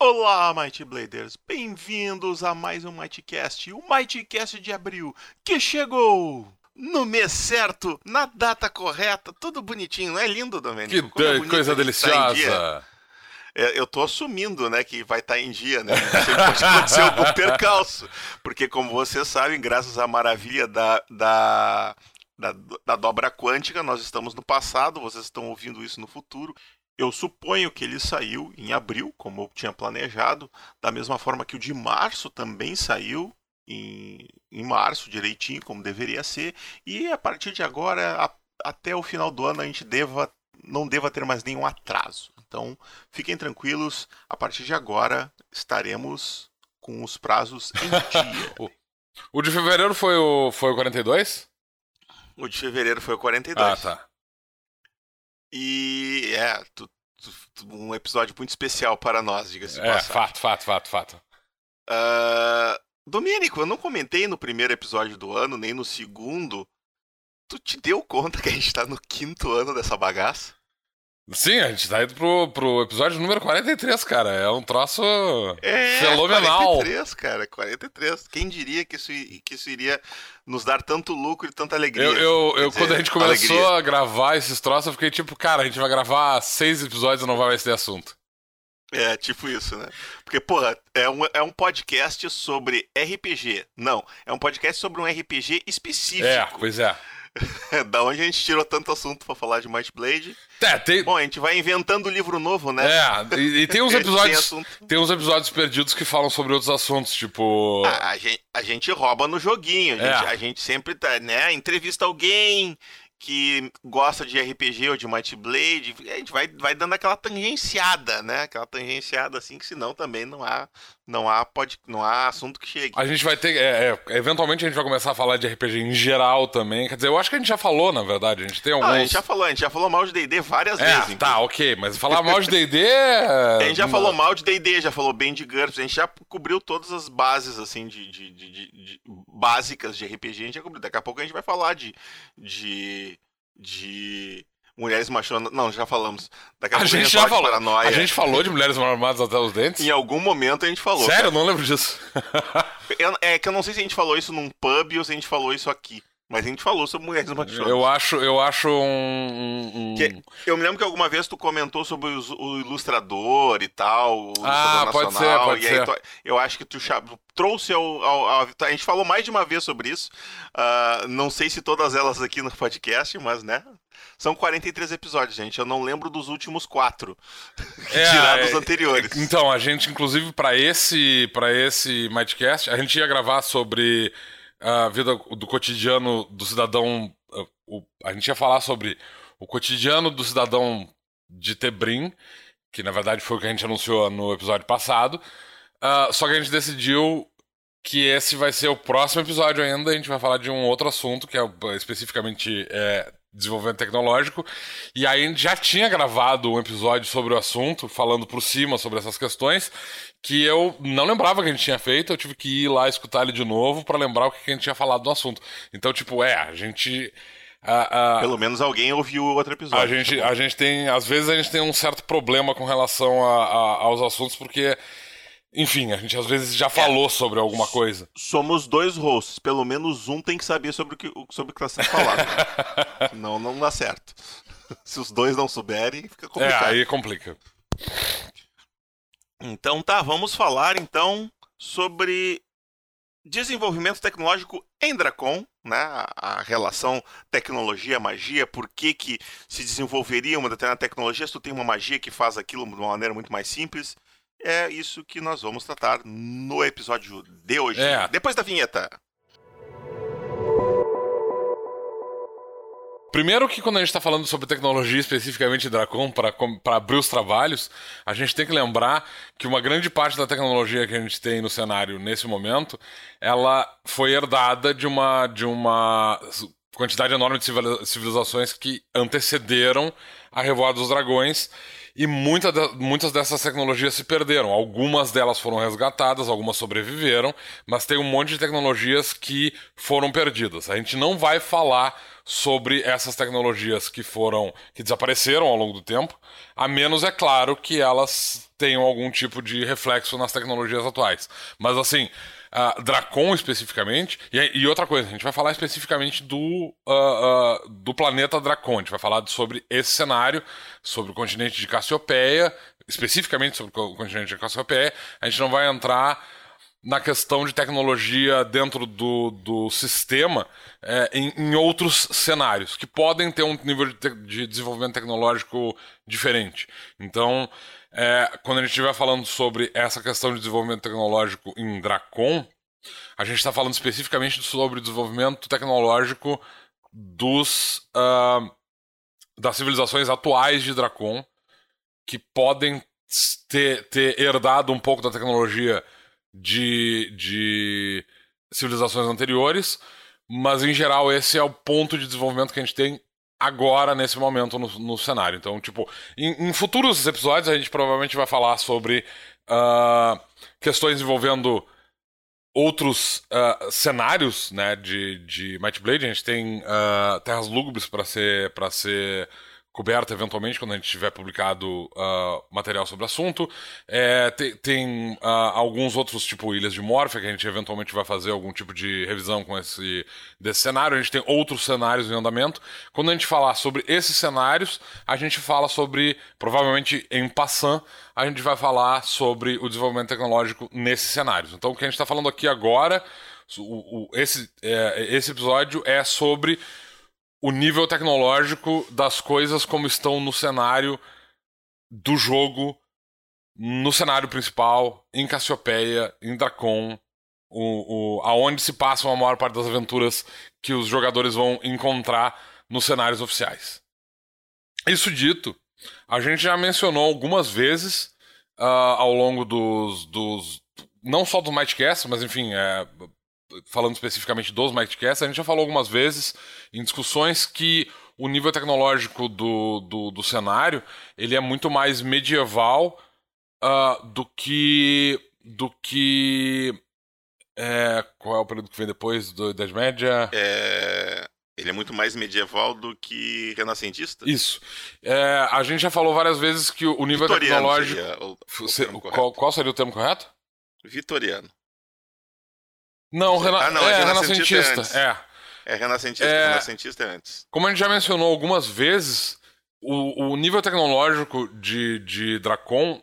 Olá, Mighty Bladers! Bem-vindos a mais um Mightcast, o Mightcast de abril, que chegou no mês certo, na data correta, tudo bonitinho, não é lindo, Domênico? Que é coisa deliciosa! É, eu tô assumindo, né, que vai estar tá em dia, né? Sempre pode acontecer algum percalço. Porque, como vocês sabem, graças à maravilha da, da, da, da dobra quântica, nós estamos no passado, vocês estão ouvindo isso no futuro. Eu suponho que ele saiu em abril, como eu tinha planejado, da mesma forma que o de março também saiu em, em março, direitinho, como deveria ser. E a partir de agora, a, até o final do ano, a gente deva, não deva ter mais nenhum atraso. Então, fiquem tranquilos, a partir de agora estaremos com os prazos em dia. o de fevereiro foi o, foi o 42? O de fevereiro foi o 42. Ah, tá. E é tu, tu, um episódio muito especial para nós, diga-se. É, fato, fato, fato, fato. Uh, Domênico, eu não comentei no primeiro episódio do ano, nem no segundo. Tu te deu conta que a gente tá no quinto ano dessa bagaça? Sim, a gente tá indo pro, pro episódio número 43, cara. É um troço é, fenomenal. 43, cara, 43. Quem diria que isso, que isso iria nos dar tanto lucro e tanta alegria? Eu, eu, eu dizer, quando a gente começou alegria. a gravar esses troços, eu fiquei tipo, cara, a gente vai gravar seis episódios e não vai mais ter assunto. É, tipo isso, né? Porque, porra, é um, é um podcast sobre RPG. Não, é um podcast sobre um RPG específico. É, pois é. da onde a gente tirou tanto assunto para falar de Might Blade? É, tem... Bom, a gente vai inventando livro novo, né? É, e, e tem uns episódios. tem, tem, uns episódios perdidos que falam sobre outros assuntos, tipo. A, a, gente, a gente rouba no joguinho, a gente, é. a gente sempre tá, né? Entrevista alguém, que gosta de RPG ou de Might Blade, a gente vai, vai dando aquela tangenciada, né? Aquela tangenciada assim, que senão também não há não há pode, não há assunto que chegue. A gente vai ter, é, é, eventualmente a gente vai começar a falar de RPG em geral também. Quer dizer, eu acho que a gente já falou, na verdade. A gente tem alguns. Não, a gente já falou, a gente já falou mal de D&D várias é, vezes. Tá, então. ok, mas falar mal de D&D. a gente já falou mal de D&D, já falou bem de GURPS, a gente já cobriu todas as bases assim de, de, de, de, básicas de RPG. A gente já cobriu. Daqui a pouco a gente vai falar de de de mulheres machonas. Não, já falamos. Daqui a, a gente já falou. Paranoia. A gente falou de mulheres armadas até os dentes? Em algum momento a gente falou. Sério? Cara. Eu não lembro disso. é que eu não sei se a gente falou isso num pub ou se a gente falou isso aqui. Mas a gente falou sobre mulheres machonas. Eu acho, eu acho um. um... eu me lembro que alguma vez tu comentou sobre o, o ilustrador e tal. O ah, pode ser, pode ser. Tu, eu acho que tu trouxe ao, ao, ao, A gente falou mais de uma vez sobre isso. Uh, não sei se todas elas aqui no podcast, mas né? São 43 episódios, gente. Eu não lembro dos últimos quatro. É, tirados é, anteriores. Então, a gente, inclusive, para esse, pra esse Mightcast, a gente ia gravar sobre a vida do cotidiano do cidadão. A gente ia falar sobre o cotidiano do cidadão de Tebrim, que na verdade foi o que a gente anunciou no episódio passado. Uh, só que a gente decidiu que esse vai ser o próximo episódio ainda. A gente vai falar de um outro assunto, que é especificamente é, desenvolvimento tecnológico. E aí a gente já tinha gravado um episódio sobre o assunto, falando por cima sobre essas questões, que eu não lembrava que a gente tinha feito, eu tive que ir lá escutar ele de novo para lembrar o que a gente tinha falado do assunto. Então, tipo, é, a gente. Pelo menos alguém ouviu o outro episódio. A gente, a gente tem. Às vezes a gente tem um certo problema com relação a, aos assuntos, porque enfim, a gente às vezes já falou é, sobre alguma coisa. Somos dois hosts, pelo menos um tem que saber sobre o que sobre o que está sendo falado. Né? Senão não dá certo. Se os dois não souberem, fica é, complicado. É, aí complica. Então tá, vamos falar então sobre desenvolvimento tecnológico em Dracon, né? A relação tecnologia-magia, por que, que se desenvolveria uma determinada tecnologia se tu tem uma magia que faz aquilo de uma maneira muito mais simples. É isso que nós vamos tratar no episódio de hoje. É. Depois da vinheta. Primeiro que quando a gente está falando sobre tecnologia, especificamente Dracon, para abrir os trabalhos, a gente tem que lembrar que uma grande parte da tecnologia que a gente tem no cenário nesse momento, ela foi herdada de uma, de uma quantidade enorme de civilizações que antecederam a Revoada dos Dragões e muita de, muitas dessas tecnologias se perderam. Algumas delas foram resgatadas, algumas sobreviveram, mas tem um monte de tecnologias que foram perdidas. A gente não vai falar sobre essas tecnologias que foram que desapareceram ao longo do tempo, a menos é claro que elas tenham algum tipo de reflexo nas tecnologias atuais. Mas assim, uh, Dracon especificamente. E, e, outra coisa, a gente vai falar especificamente do, uh, uh, do planeta Dracon. A gente vai falar sobre esse cenário, sobre o continente de Cassiopeia, especificamente sobre o continente de Cassiopeia. A gente não vai entrar na questão de tecnologia dentro do, do sistema é, em, em, outros cenários, que podem ter um nível de, te de desenvolvimento tecnológico diferente. Então, é, quando a gente estiver falando sobre essa questão de desenvolvimento tecnológico em Dracon, a gente está falando especificamente sobre o desenvolvimento tecnológico dos uh, das civilizações atuais de Dracon, que podem ter, ter herdado um pouco da tecnologia de, de civilizações anteriores, mas em geral esse é o ponto de desenvolvimento que a gente tem agora, nesse momento, no, no cenário. Então, tipo, em, em, futuros episódios a gente provavelmente vai falar sobre uh, questões envolvendo outros uh, cenários né, de, de Might Blade. A gente tem uh, Terras Lúgubres para ser, pra ser coberta eventualmente quando a gente tiver publicado uh, material sobre o assunto. É, tem, tem uh, alguns outros, tipo Ilhas de Morphia, que a gente eventualmente vai fazer algum tipo de revisão com esse desse cenário. A gente tem outros cenários em andamento. Quando a gente falar sobre esses cenários, a gente fala sobre, provavelmente em passant, a gente vai falar sobre o desenvolvimento tecnológico nesses cenários. Então, o que a gente está falando aqui agora, o, o, esse, é, esse episódio é sobre o nível tecnológico das coisas como estão no cenário do jogo, no cenário principal, em Cassiopeia, em Dracon, o, o, aonde se passam a maior parte das aventuras que os jogadores vão encontrar nos cenários oficiais. Isso dito, a gente já mencionou algumas vezes uh, ao longo dos, dos. Não só do Mightcast, mas enfim, é, falando especificamente dos Mightcasts, a gente já falou algumas vezes em discussões que o nível tecnológico do, do, do cenário ele é muito mais medieval uh, do que do que é, qual é o período que vem depois do Idade Média? É, ele é muito mais medieval do que renascentista? Isso. É, a gente já falou várias vezes que o nível Vitoriano tecnológico. Seria o, o qual, qual seria o termo correto? Vitoriano. Não, rena... ah, não é, é renascentista. É. É renascentista, é... renascentista é antes. Como a gente já mencionou algumas vezes, o, o nível tecnológico de, de Dracon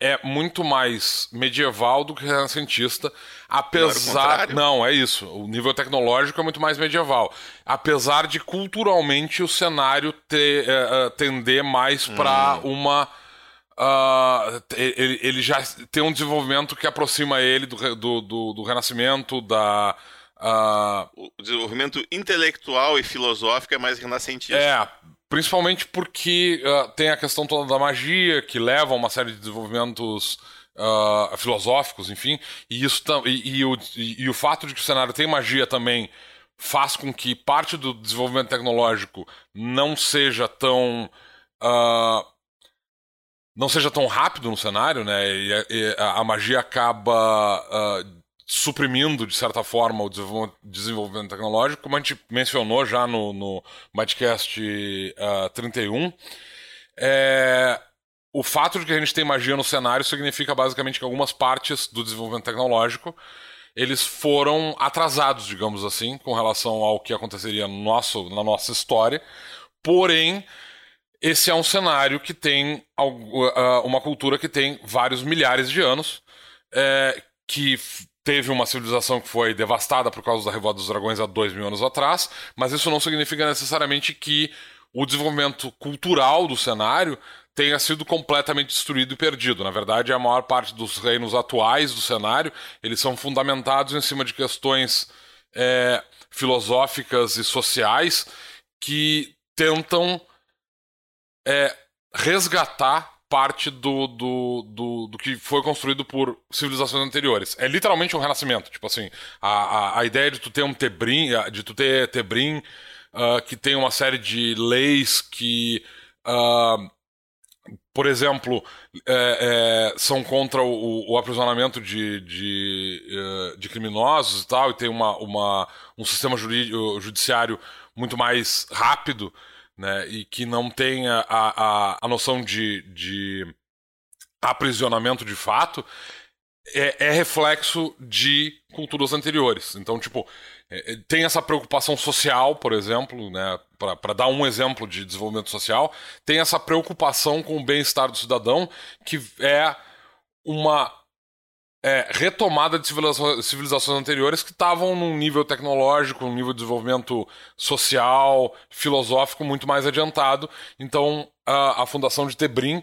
é muito mais medieval do que renascentista, apesar não, não, é isso. O nível tecnológico é muito mais medieval, apesar de culturalmente o cenário ter, é, tender mais para hum. uma Uh, ele, ele, já tem um desenvolvimento que aproxima ele do, do, do, do Renascimento, da. Uh... O desenvolvimento intelectual e filosófico é mais renascentista. É, principalmente porque uh, tem a questão toda da magia, que leva a uma série de desenvolvimentos filosóficos, enfim, e, isso e, e, o, e, o fato de que o cenário tem magia também faz com que parte do desenvolvimento tecnológico não seja tão. Uh, não seja tão rápido no cenário, né? E, e a, magia acaba uh, suprimindo, de certa forma, o desenvolvimento tecnológico, como a gente mencionou já no, no Madcast uh, 31. É, o fato de que a gente tem magia no cenário significa basicamente que algumas partes do desenvolvimento tecnológico eles foram atrasados, digamos assim, com relação ao que aconteceria no nosso, na nossa história. Porém, esse é um cenário que tem uma cultura que tem vários milhares de anos, é, que teve uma civilização que foi devastada por causa da Revolta dos Dragões há dois mil anos atrás, mas isso não significa necessariamente que o desenvolvimento cultural do cenário tenha sido completamente destruído e perdido. Na verdade, a maior parte dos reinos atuais do cenário eles são fundamentados em cima de questões é, filosóficas e sociais que tentam é, resgatar parte do, do, do, do, que foi construído por civilizações anteriores. É literalmente um renascimento. Tipo assim, a, a, a ideia de tu ter um Tebrim, de tu ter Tebrim, uh, que tem uma série de leis que. Uh, por exemplo, é, é, são contra o, o aprisionamento de, de, uh, de, criminosos e tal, e tem uma, uma, um sistema judiciário muito mais rápido, né? E que não tenha a, a, a noção de, de aprisionamento de fato, é, é reflexo de culturas anteriores. Então, tipo, é, é tem essa preocupação social, por exemplo, né? Para dar um exemplo de desenvolvimento social, tem essa preocupação com o bem-estar do cidadão, que é uma é, retomada de civilizações, anteriores que estavam num nível tecnológico, num nível de desenvolvimento social, filosófico muito mais adiantado. Então, a, a Fundação de Tebrim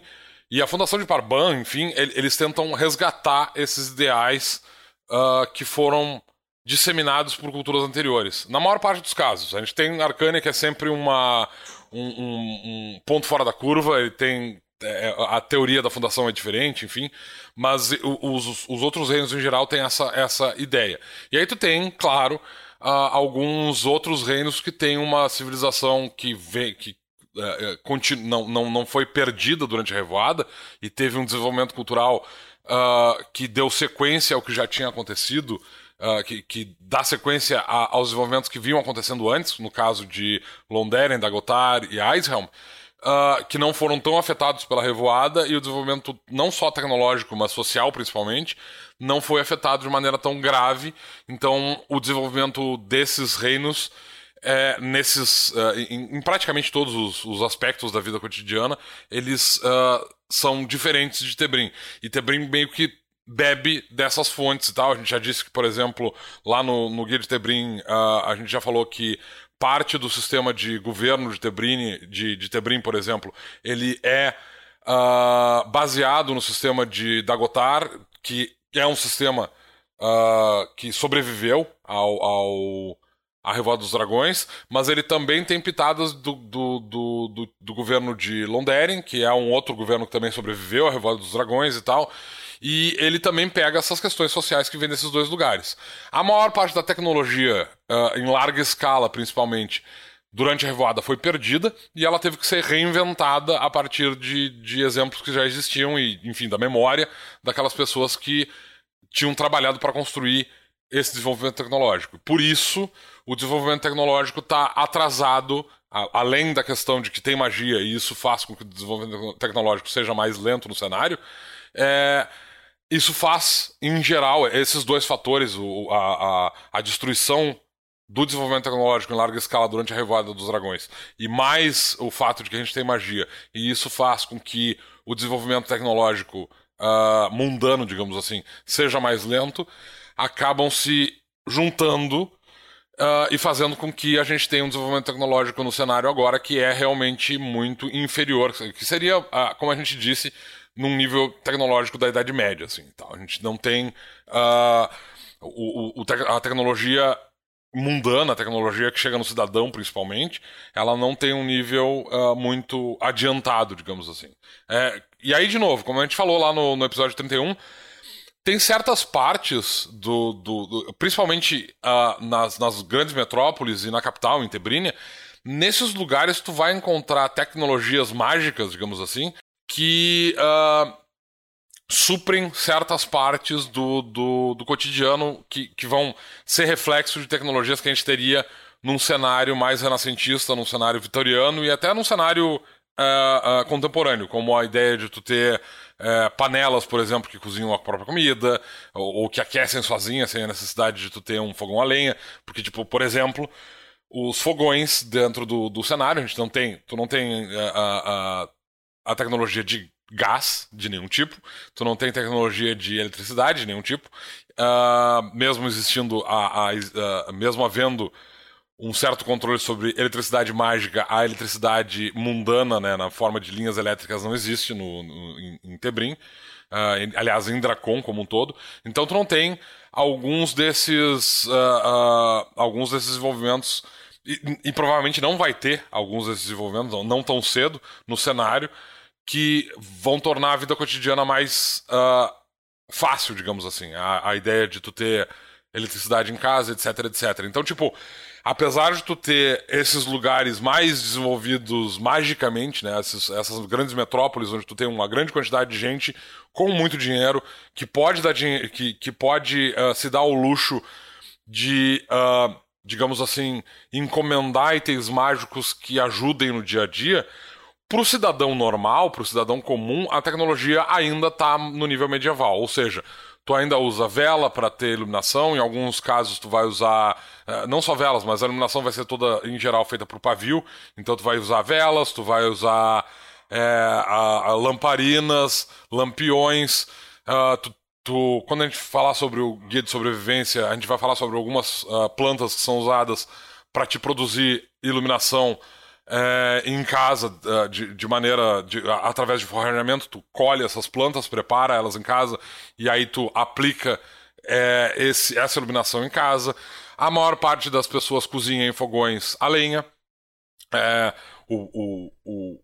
e a Fundação de Parban, enfim, eles tentam resgatar esses ideais uh, que foram disseminados por culturas anteriores. Na maior parte dos casos. A gente tem Arcânia, que é sempre uma, um, um, um ponto fora da curva, ele tem é, a teoria da fundação é diferente, enfim, mas os, os outros reinos em geral têm essa, essa ideia. E aí tu tem, claro, uh, alguns outros reinos que têm uma civilização que vem, que uh, não, não, não foi perdida durante a revoada e teve um desenvolvimento cultural uh, que deu sequência ao que já tinha acontecido. Uh, que, que, dá sequência a, aos desenvolvimentos que vinham acontecendo antes, no caso de Londeren, Dagotar e Eishelm, uh, que não foram tão afetados pela revoada e o desenvolvimento não só tecnológico, mas social principalmente, não foi afetado de maneira tão grave. Então, o desenvolvimento desses reinos é, nesses, uh, em, em, praticamente todos os, os, aspectos da vida cotidiana, eles uh, são diferentes de Tebrim. E Tebrim meio que bebe dessas fontes e tal. A gente já disse que, por exemplo, lá no, no Guia de Tebrim, uh, a gente já falou que parte do sistema de governo de Tebrim, de, de Tebrim por exemplo, ele é uh, baseado no sistema de Dagotar, que é um sistema uh, que sobreviveu ao, ao a Revolta dos Dragões, mas ele também tem pitadas do, do, do, do, do governo de Londeren, que é um outro governo que também sobreviveu à Revolta dos Dragões e tal. E ele também pega essas questões sociais que vêm desses dois lugares. A maior parte da tecnologia, uh, em larga escala principalmente, durante a revoada foi perdida e ela teve que ser reinventada a partir de, de exemplos que já existiam e, enfim, da memória daquelas pessoas que tinham trabalhado para construir esse desenvolvimento tecnológico. Por isso, o desenvolvimento tecnológico está atrasado, além da questão de que tem magia e isso faz com que o desenvolvimento tecnológico seja mais lento no cenário. É, isso faz, em geral, esses dois fatores, o, a, a, a, destruição do desenvolvimento tecnológico em larga escala durante a Revoada dos Dragões, e mais o fato de que a gente tem magia, e isso faz com que o desenvolvimento tecnológico uh, mundano, digamos assim, seja mais lento, acabam se juntando Uh, e fazendo com que a gente tenha um desenvolvimento tecnológico no cenário agora que é realmente muito inferior, que seria, uh, como a gente disse, num nível tecnológico da Idade Média. Assim, então, a gente não tem uh, o, o, a tecnologia mundana, a tecnologia que chega no cidadão principalmente, ela não tem um nível uh, muito adiantado, digamos assim. É, e aí, de novo, como a gente falou lá no, no episódio 31, tem certas partes do. do, do principalmente uh, nas, nas grandes metrópoles e na capital, em Tebrínia, nesses lugares tu vai encontrar tecnologias mágicas, digamos assim, que uh, suprem certas partes do, do, do cotidiano que, que vão ser reflexo de tecnologias que a gente teria num cenário mais renascentista, num cenário vitoriano e até num cenário uh, uh, contemporâneo, como a ideia de tu ter uh, panelas, por exemplo, que cozinham a própria comida, ou, ou, que aquecem sozinhas sem a necessidade de tu ter um fogão a lenha, porque, tipo, por exemplo, os fogões dentro do, do cenário, a gente não tem, tu não tem a, tecnologia de gás de nenhum tipo, tu não tem tecnologia de eletricidade de nenhum tipo, uh, mesmo existindo a, a, a, mesmo havendo um certo controle sobre eletricidade mágica, a eletricidade mundana, né, na forma de linhas elétricas não existe no, no em, em, Tebrim, uh, em, aliás em Dracon como um todo, então tu não tem alguns desses uh, uh, alguns desses desenvolvimentos e, e, provavelmente não vai ter alguns desses desenvolvimentos não, não tão cedo no cenário que vão tornar a vida cotidiana mais uh, fácil, digamos assim. A, a ideia de tu ter eletricidade em casa, etc, etc. Então, tipo, apesar de tu ter esses lugares mais desenvolvidos magicamente, né, essas, essas grandes metrópoles onde tu tem uma grande quantidade de gente com muito dinheiro que pode dar que, que pode uh, se dar o luxo de uh, digamos assim, encomendar itens mágicos que ajudem no dia a dia, para o cidadão normal, para o cidadão comum, a tecnologia ainda está no nível medieval. Ou seja, tu ainda usa vela para ter iluminação, em alguns casos tu vai usar eh, não só velas, mas a iluminação vai ser toda em geral feita o pavio, então tu vai usar velas, tu vai usar é, a, a lamparinas, lampiões, uh, tu, tu, quando a gente falar sobre o guia de sobrevivência, a gente vai falar sobre algumas uh, plantas que são usadas para te produzir iluminação é, em casa é, de, de maneira de, através de forrajamento tu colhe essas plantas prepara elas em casa e aí tu aplica é, esse, essa iluminação em casa a maior parte das pessoas cozinha em fogões a lenha é, o, o, o,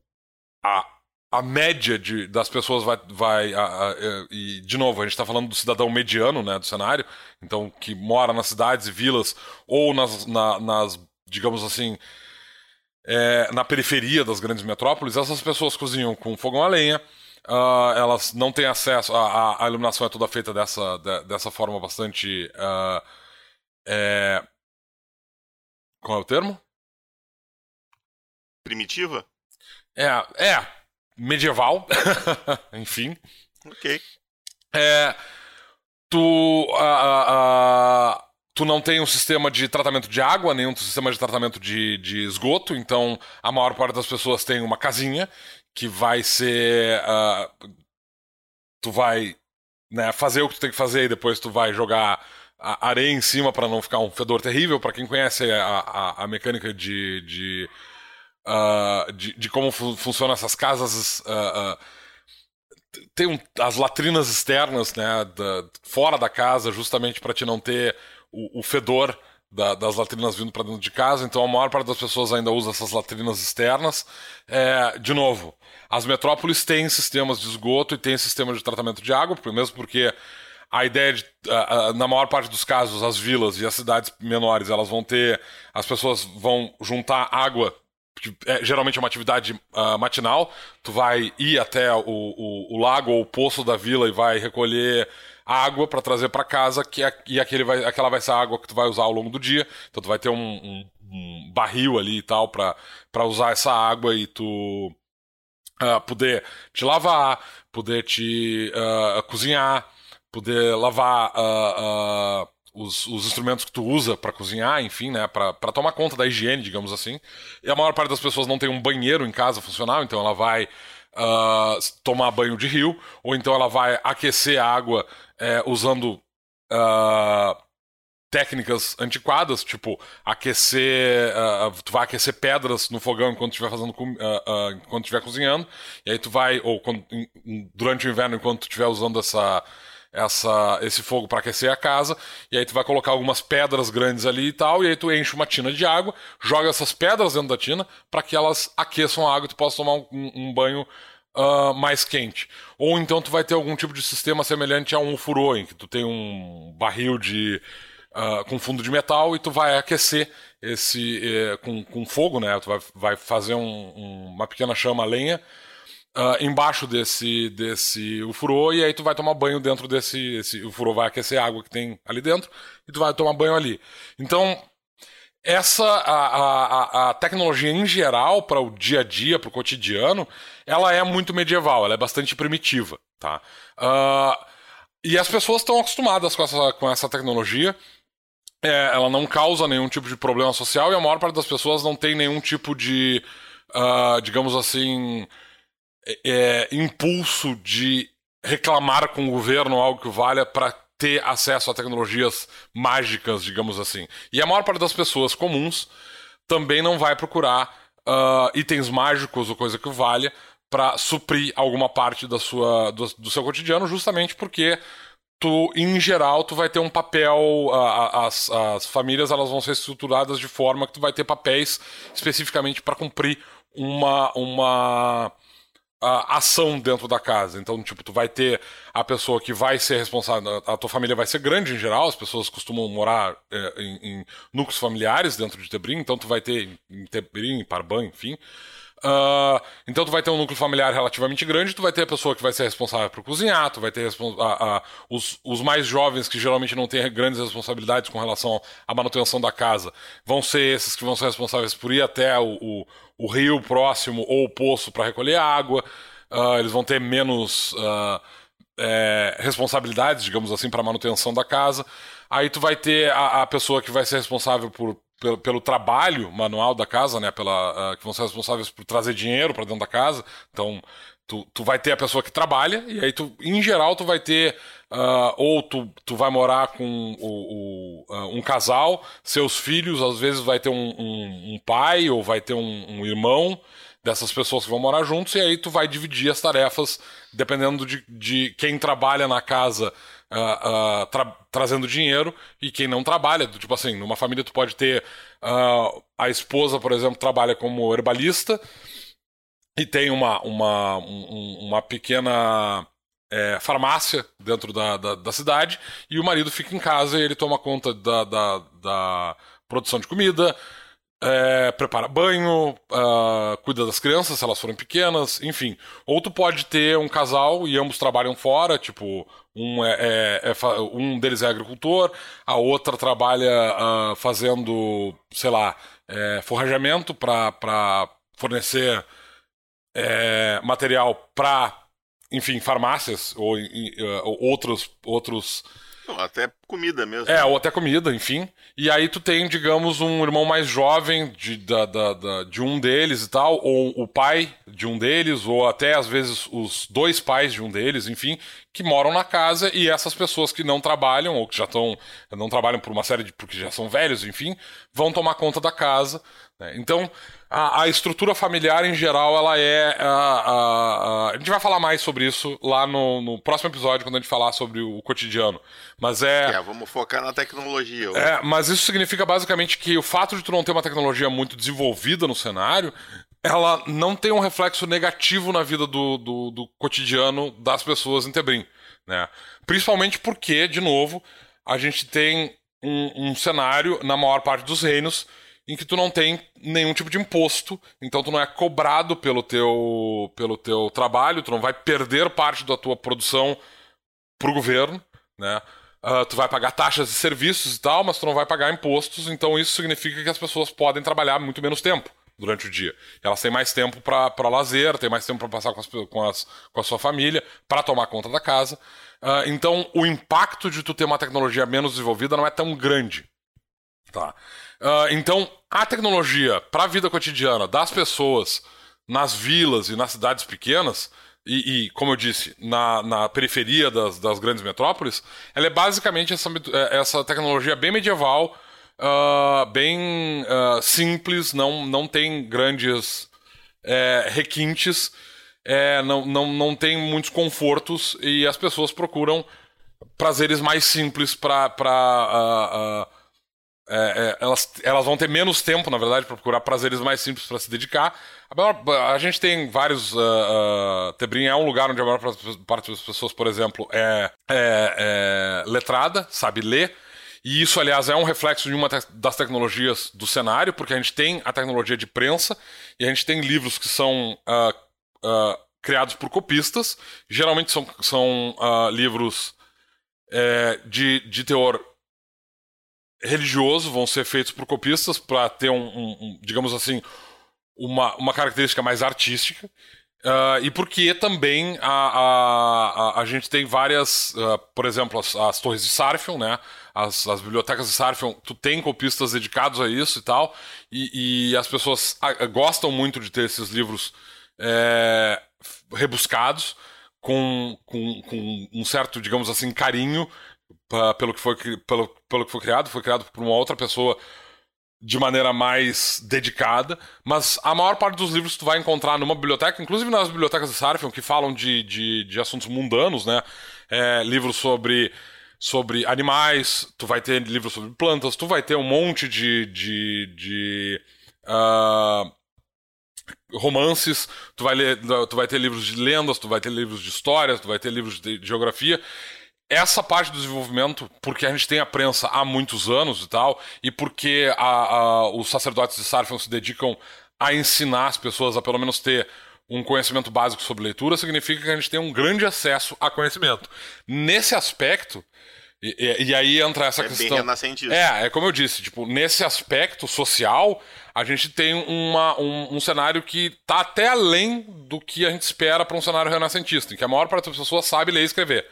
a, a média de, das pessoas vai. vai a, a, é, e, de novo, a gente está falando do cidadão mediano né, do cenário, então que mora nas cidades e vilas ou nas, na, nas digamos assim, é, na periferia das grandes metrópoles, essas pessoas cozinham com fogão a lenha. Uh, elas não têm acesso. A, a, iluminação é toda feita dessa, de, dessa forma bastante. Uh, é... Qual é o termo? Primitiva? É, é. Medieval. Enfim. Ok. É. Tu. Tu não tem um sistema de tratamento de água, nenhum sistema de tratamento de, de esgoto, então a maior parte das pessoas tem uma casinha que vai ser. Uh, tu vai né, fazer o que tu tem que fazer e depois tu vai jogar areia em cima para não ficar um fedor terrível. Para quem conhece a, a, a mecânica de, de, uh, de, de, como fu funcionam essas casas. Uh, tem um, as latrinas externas, né, da, fora da casa, justamente para te não ter o, o fedor da, das latrinas vindo para dentro de casa, então a maior parte das pessoas ainda usa essas latrinas externas. É, de novo, as metrópoles têm sistemas de esgoto e têm sistemas de tratamento de água, mesmo porque a ideia de, na maior parte dos casos, as vilas e as cidades menores, elas vão ter, as pessoas vão juntar água é, geralmente é uma atividade uh, matinal. Tu vai ir até o, o, o, lago ou o poço da vila e vai recolher água para trazer para casa, que é, e aquele vai, aquela vai ser a água que tu vai usar ao longo do dia. Então tu vai ter um, um, um barril ali e tal para usar essa água e tu uh, poder te lavar, poder te uh, cozinhar, poder lavar uh, os, os, instrumentos que tu usa para cozinhar, enfim, né, para tomar conta da higiene, digamos assim. E a maior parte das pessoas não tem um banheiro em casa funcional, então ela vai uh, tomar banho de rio, ou então ela vai aquecer a água é, usando uh, técnicas antiquadas, tipo aquecer, uh, tu vai aquecer pedras no fogão enquanto estiver fazendo, uh, enquanto estiver cozinhando, e aí tu vai ou quando, durante o inverno enquanto tu estiver usando essa essa, esse fogo para aquecer a casa, e aí tu vai colocar algumas pedras grandes ali e tal, e aí tu enche uma tina de água, joga essas pedras dentro da tina para que elas aqueçam a água e tu possa tomar um, um banho uh, mais quente. Ou então tu vai ter algum tipo de sistema semelhante a um furô, em que tu tem um barril de uh, com fundo de metal e tu vai aquecer esse uh, com, com fogo, né? Tu vai, vai fazer um, um, uma pequena chama lenha Uh, embaixo desse desse ufurô e aí tu vai tomar banho dentro desse esse ufurô vai aquecer a água que tem ali dentro e tu vai tomar banho ali. Então essa a, a, a tecnologia em geral para o dia a dia, para o cotidiano, ela é muito medieval, ela é bastante primitiva, tá? Uh, e as pessoas estão acostumadas com essa, com essa tecnologia. É, ela não causa nenhum tipo de problema social e a maior parte das pessoas não tem nenhum tipo de, uh, digamos assim, é, é, impulso de reclamar com o governo algo que valha para ter acesso a tecnologias mágicas, digamos assim. E a maior parte das pessoas comuns também não vai procurar uh, itens mágicos ou coisa que valha para suprir alguma parte da sua, do, do, seu cotidiano, justamente porque tu, em geral, tu vai ter um papel, as, as famílias elas vão ser estruturadas de forma que tu vai ter papéis especificamente para cumprir uma, uma a ação dentro da casa. Então, tipo, tu vai ter a pessoa que vai ser responsável. A tua família vai ser grande em geral, as pessoas costumam morar é, em, em, núcleos familiares dentro de Tebrim, então tu vai ter em Tebrim, em Parban, enfim. Uh, então tu vai ter um núcleo familiar relativamente grande, tu vai ter a pessoa que vai ser responsável por cozinhar, tu vai ter a, a, os, os mais jovens que geralmente não têm grandes responsabilidades com relação à manutenção da casa, vão ser esses que vão ser responsáveis por ir até o, o, o rio próximo ou o poço para recolher água. Uh, eles vão ter menos uh, é, responsabilidades, digamos assim, para manutenção da casa. Aí tu vai ter a, a pessoa que vai ser responsável por pelo, pelo trabalho manual da casa, né? Pela, uh, que vão ser responsáveis por trazer dinheiro para dentro da casa. Então, tu, tu vai ter a pessoa que trabalha, e aí tu, em geral, tu vai ter. Uh, ou tu, tu vai morar com o, o, uh, um casal, seus filhos, às vezes vai ter um, um, um pai ou vai ter um, um, irmão dessas pessoas que vão morar juntos, e aí tu vai dividir as tarefas dependendo de, de quem trabalha na casa uh, uh, tra trazendo dinheiro e quem não trabalha. Tipo assim, numa família tu pode ter uh, a esposa, por exemplo, trabalha como herbalista e tem uma, uma, um, uma pequena é, farmácia dentro da, da, da, cidade e o marido fica em casa e ele toma conta da, da, da produção de comida, é, prepara banho, uh, cuida das crianças se elas forem pequenas, enfim. Ou tu pode ter um casal e ambos trabalham fora, tipo, um, é, é, é um deles é agricultor, a outra trabalha uh, fazendo, sei lá, é, forrajamento para fornecer é, material para, enfim, farmácias ou, uh, ou outros, outros até comida mesmo. É, ou até comida, enfim. E aí tu tem, digamos, um irmão mais jovem de, da, da, da, de um deles e tal, ou o pai de um deles, ou até às vezes os dois pais de um deles, enfim, que moram na casa e essas pessoas que não trabalham, ou que já estão. não trabalham por uma série de. porque já são velhos, enfim, vão tomar conta da casa. Né? Então, a, a, estrutura familiar em geral, ela é. A, a, a, gente vai falar mais sobre isso lá no, no, próximo episódio, quando a gente falar sobre o cotidiano. Mas é. É, vamos focar na tecnologia. É, mas isso significa basicamente que o fato de tu não ter uma tecnologia muito desenvolvida no cenário. Ela não tem um reflexo negativo na vida do, do, do cotidiano das pessoas em Tebrim. Né? Principalmente porque, de novo, a gente tem um, um cenário, na maior parte dos reinos, em que tu não tem nenhum tipo de imposto, então tu não é cobrado pelo teu, pelo teu trabalho, tu não vai perder parte da tua produção pro governo, né? Uh, tu vai pagar taxas de serviços e tal, mas tu não vai pagar impostos, então isso significa que as pessoas podem trabalhar muito menos tempo durante o dia. Elas têm mais tempo para lazer, têm mais tempo para passar com, as, com, as, com a sua família, para tomar conta da casa. Uh, então, o impacto de tu ter uma tecnologia menos desenvolvida não é tão grande. Tá? Uh, então, a tecnologia para a vida cotidiana das pessoas nas vilas e nas cidades pequenas, e, e como eu disse, na, na periferia das, das, grandes metrópoles, ela é basicamente essa, essa tecnologia bem medieval, uh, bem uh, simples, não, não tem grandes é, requintes, é, não, não, não tem muitos confortos e as pessoas procuram prazeres mais simples para é, é, elas, elas vão ter menos tempo, na verdade, para procurar prazeres mais simples para se dedicar. A, maior, a, gente tem vários. Uh, uh, Tebrim é um lugar onde a maior parte das pessoas, por exemplo, é, é, é letrada, sabe ler. E isso, aliás, é um reflexo de uma das tecnologias do cenário, porque a gente tem a tecnologia de prensa e a gente tem livros que são uh, criados por copistas. Geralmente são, são livros é, de, de teor religioso vão ser feitos por copistas para ter um, um, um, digamos assim, uma, uma característica mais artística. Uh, e porque também a, a, a, a gente tem várias, uh, por exemplo, as, as, torres de Sarfion, né? As, as, bibliotecas de Sarfion, tu tem copistas dedicados a isso e tal, e, e as pessoas gostam muito de ter esses livros é, rebuscados, com, com, com um certo, digamos assim, carinho pelo, que foi, pelo, pelo que foi criado, foi criado por uma outra pessoa de maneira mais dedicada, mas a maior parte dos livros tu vai encontrar numa biblioteca, inclusive nas bibliotecas de Sarfion, que falam de, de, de assuntos mundanos, né? É, livros sobre, sobre animais, tu vai ter livros sobre plantas, tu vai ter um monte de, de, de uh, romances, tu vai, ler, tu vai ter livros de lendas, tu vai ter livros de histórias, tu vai ter livros de geografia essa parte do desenvolvimento, porque a gente tem a prensa há muitos anos e tal, e porque a, a, os sacerdotes de Sarfion se dedicam a ensinar as pessoas a pelo menos ter um conhecimento básico sobre leitura, significa que a gente tem um grande acesso a conhecimento. Nesse aspecto, e, e, aí entra essa é questão. É, é como eu disse, tipo, nesse aspecto social, a gente tem uma, um, um cenário que tá até além do que a gente espera para um cenário renascentista, em que a maior parte das pessoas sabe ler e escrever.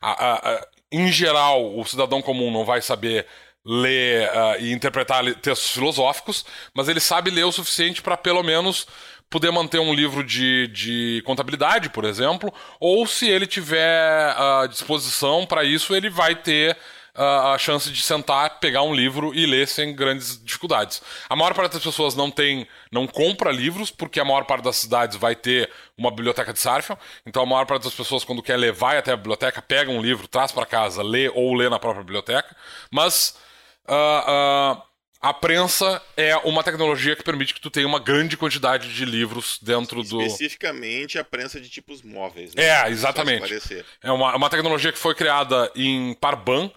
A, a, em geral, o cidadão comum não vai saber ler uh, e interpretar textos filosóficos, mas ele sabe ler o suficiente para pelo menos poder manter um livro de, de contabilidade, por exemplo, ou se ele tiver uh, disposição para isso, ele vai ter a chance de sentar, pegar um livro e ler sem grandes dificuldades. A maior parte das pessoas não tem, não compra livros, porque a maior parte das cidades vai ter uma biblioteca de Sarfion, então a maior parte das pessoas, quando quer ler, vai até a biblioteca, pega um livro, traz para casa, lê ou lê na própria biblioteca, mas... Uh, uh, a prensa é uma tecnologia que permite que tu tenha uma grande quantidade de livros dentro do. Especificamente a prensa de tipos móveis. Né? É, exatamente. É uma, uma tecnologia que foi criada em Parban,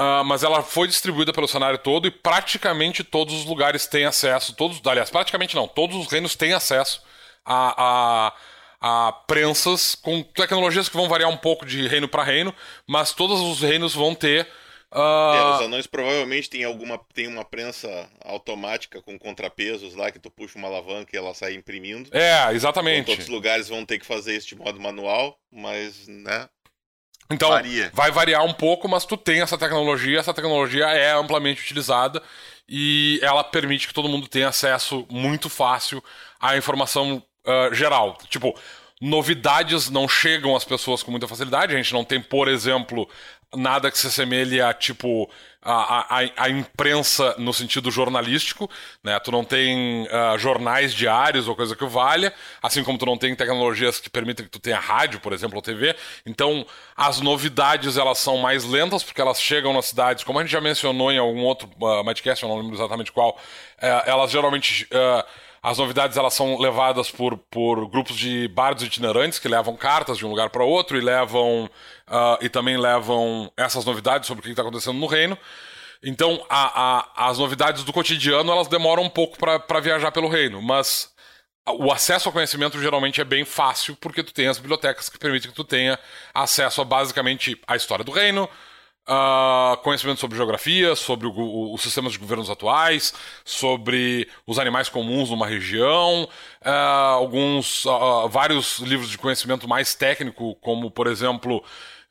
uh, mas ela foi distribuída pelo cenário todo e praticamente todos os lugares têm acesso. Todos, aliás, praticamente não, todos os reinos têm acesso a, a, a prensas com tecnologias que vão variar um pouco de reino para reino, mas todos os reinos vão ter Uh... É, os anões provavelmente tem alguma tem uma prensa automática com contrapesos lá que tu puxa uma alavanca e ela sai imprimindo. É, exatamente. Outros lugares vão ter que fazer isso de modo manual, mas, né? Então, Varia. vai variar um pouco, mas tu tem essa tecnologia, essa tecnologia é amplamente utilizada e ela permite que todo mundo tenha acesso muito fácil à informação uh, geral. Tipo, novidades não chegam às pessoas com muita facilidade. A gente não tem, por exemplo, nada que se assemelhe a, tipo, a, a, a imprensa no sentido jornalístico, né? Tu não tem uh, jornais diários ou coisa que valha, assim como tu não tem tecnologias que permitem que tu tenha rádio, por exemplo, ou TV. Então, as novidades, elas são mais lentas, porque elas chegam nas cidades, como a gente já mencionou em algum outro uh, Madcast, eu não lembro exatamente qual, uh, elas geralmente... Uh, as novidades elas são levadas por, por grupos de bardos itinerantes que levam cartas de um lugar para outro e levam uh, e também levam essas novidades sobre o que está acontecendo no reino. Então, a, a, as novidades do cotidiano elas demoram um pouco para viajar pelo reino, mas o acesso ao conhecimento geralmente é bem fácil porque tu tem as bibliotecas que permitem que tu tenha acesso a basicamente a história do reino, uh, conhecimento sobre geografia, sobre o, o, os sistemas de governos atuais, sobre os animais comuns numa região, uh, alguns, uh, vários livros de conhecimento mais técnico, como por exemplo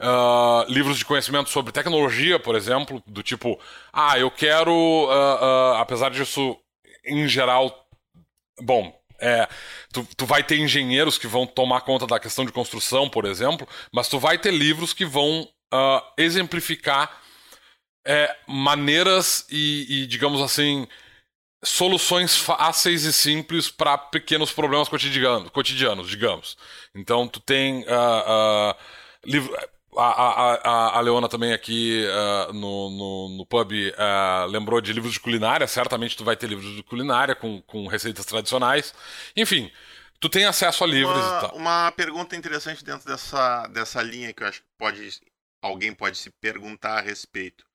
Uh, livros de conhecimento sobre tecnologia, por exemplo, do tipo, ah, eu quero, uh, uh, apesar disso, em geral, bom, é, tu, tu vai ter engenheiros que vão tomar conta da questão de construção, por exemplo, mas tu vai ter livros que vão exemplificar é, maneiras e, e, digamos assim, soluções fáceis e simples para pequenos problemas cotidianos, cotidianos, digamos. Então, tu tem livro. A, a, a, Leona também aqui uh, no, no, no, pub uh, lembrou de livros de culinária. Certamente tu vai ter livros de culinária com, com receitas tradicionais. Enfim, tu tem acesso a livros uma, e tal. Uma pergunta interessante dentro dessa, dessa linha que eu acho que pode alguém pode se perguntar a respeito.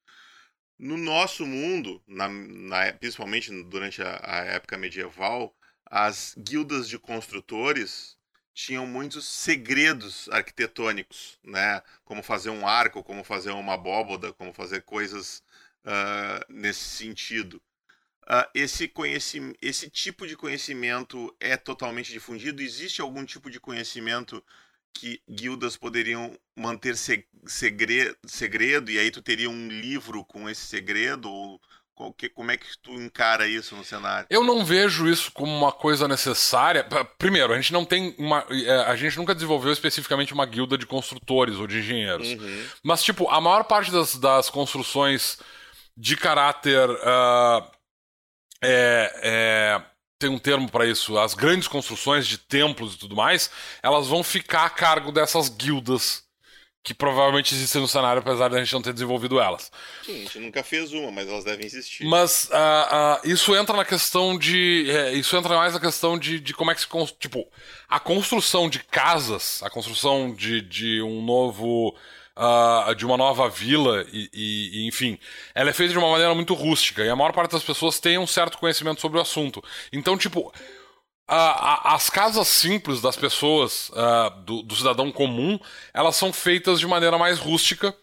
No nosso mundo, na, na, principalmente durante a, a, época medieval, as guildas de construtores tinham muitos segredos arquitetônicos, né? Como fazer um arco, como fazer uma abóboda, como fazer coisas uh, nesse sentido. Uh, esse, conhecimento, esse tipo de conhecimento é totalmente difundido? Existe algum tipo de conhecimento que guildas poderiam manter segredo, segredo e aí tu teria um livro com esse segredo ou como é que tu encara isso no cenário? Eu não vejo isso como uma coisa necessária. Primeiro, a gente não tem uma. É, a gente nunca desenvolveu especificamente uma guilda de construtores ou de engenheiros. Uhum. Mas, tipo, a maior parte das, das construções de caráter. Uh, é, é, tem um termo para isso, as grandes construções de templos e tudo mais, elas vão ficar a cargo dessas guildas que provavelmente existem no cenário, apesar de a gente não ter desenvolvido elas. Sim, a gente nunca fez uma, mas elas devem existir. Mas uh, uh, isso entra na questão de. É, isso entra mais na questão de, de como é que se. Tipo, a construção de casas, a construção de, de um novo. uh, de uma nova vila e, e, enfim, ela é feita de uma maneira muito rústica e a maior parte das pessoas tem um certo conhecimento sobre o assunto. Então, tipo, as casas simples das pessoas, uh, do, do, cidadão comum, elas são feitas de maneira mais rústica.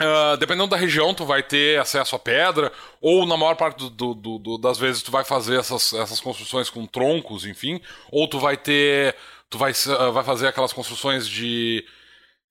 Uh, dependendo da região, tu vai ter acesso à pedra, ou na maior parte do, do, das vezes tu vai fazer essas, essas construções com troncos, enfim, ou tu vai ter. Tu vai, uh, vai fazer aquelas construções de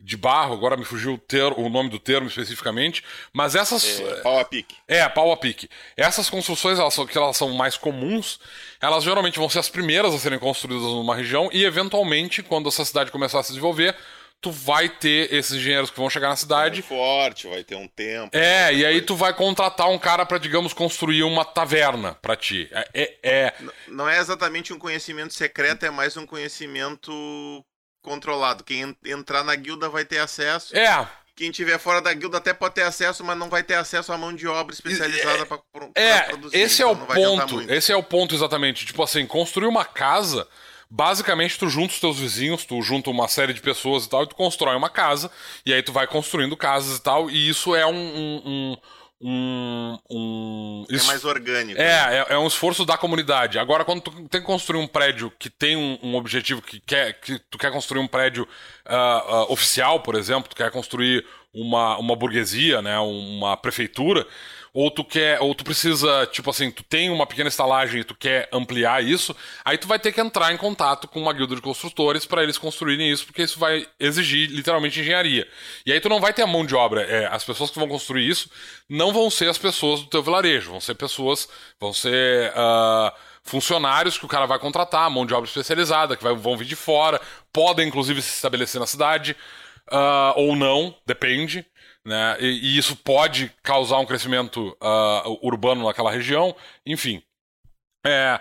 de barro, agora me fugiu o, ter, o nome do termo especificamente, mas essas... É, pau a pique. É, pau a pique. Essas construções, elas são, que elas são mais comuns, elas geralmente vão ser as primeiras a serem construídas numa região e, eventualmente, quando essa cidade começar a se desenvolver, tu vai ter esses engenheiros que vão chegar na cidade. Um forte, vai ter um tempo. É, e aí tu vai contratar um cara para digamos, construir uma taverna para ti. É, é, é... Não é exatamente um conhecimento secreto, é mais um conhecimento controlado. Quem entrar na guilda vai ter acesso. É. Quem tiver fora da guilda até pode ter acesso, mas não vai ter acesso à mão de obra especializada para é, produzir. Esse é então é o ponto. Esse é o ponto exatamente. Tipo assim, construir uma casa, basicamente tu junta os teus vizinhos, tu junta uma série de pessoas e tal, e tu constrói uma casa, e aí tu vai construindo casas e tal, e isso é um, um, um um. é mais orgânico. É, né? é, é, um esforço da comunidade. Agora, quando tu tem que construir um prédio que tem um, um objetivo, que, quer, que tu quer construir um prédio uh, uh, oficial, por exemplo, tu quer construir uma, uma burguesia, né, uma prefeitura ou tu quer, ou tu precisa, tipo assim, tu tem uma pequena estalagem e tu quer ampliar isso, aí tu vai ter que entrar em contato com uma guilda de construtores para eles construírem isso, porque isso vai exigir literalmente engenharia. E aí tu não vai ter a mão de obra, é, as pessoas que vão construir isso não vão ser as pessoas do teu vilarejo, vão ser pessoas, vão ser uh, funcionários que o cara vai contratar, mão de obra especializada, que vai, vão vir de fora, podem inclusive se estabelecer na cidade. Uh, ou não, depende né? E, e isso pode causar um crescimento uh, urbano naquela região, enfim. É,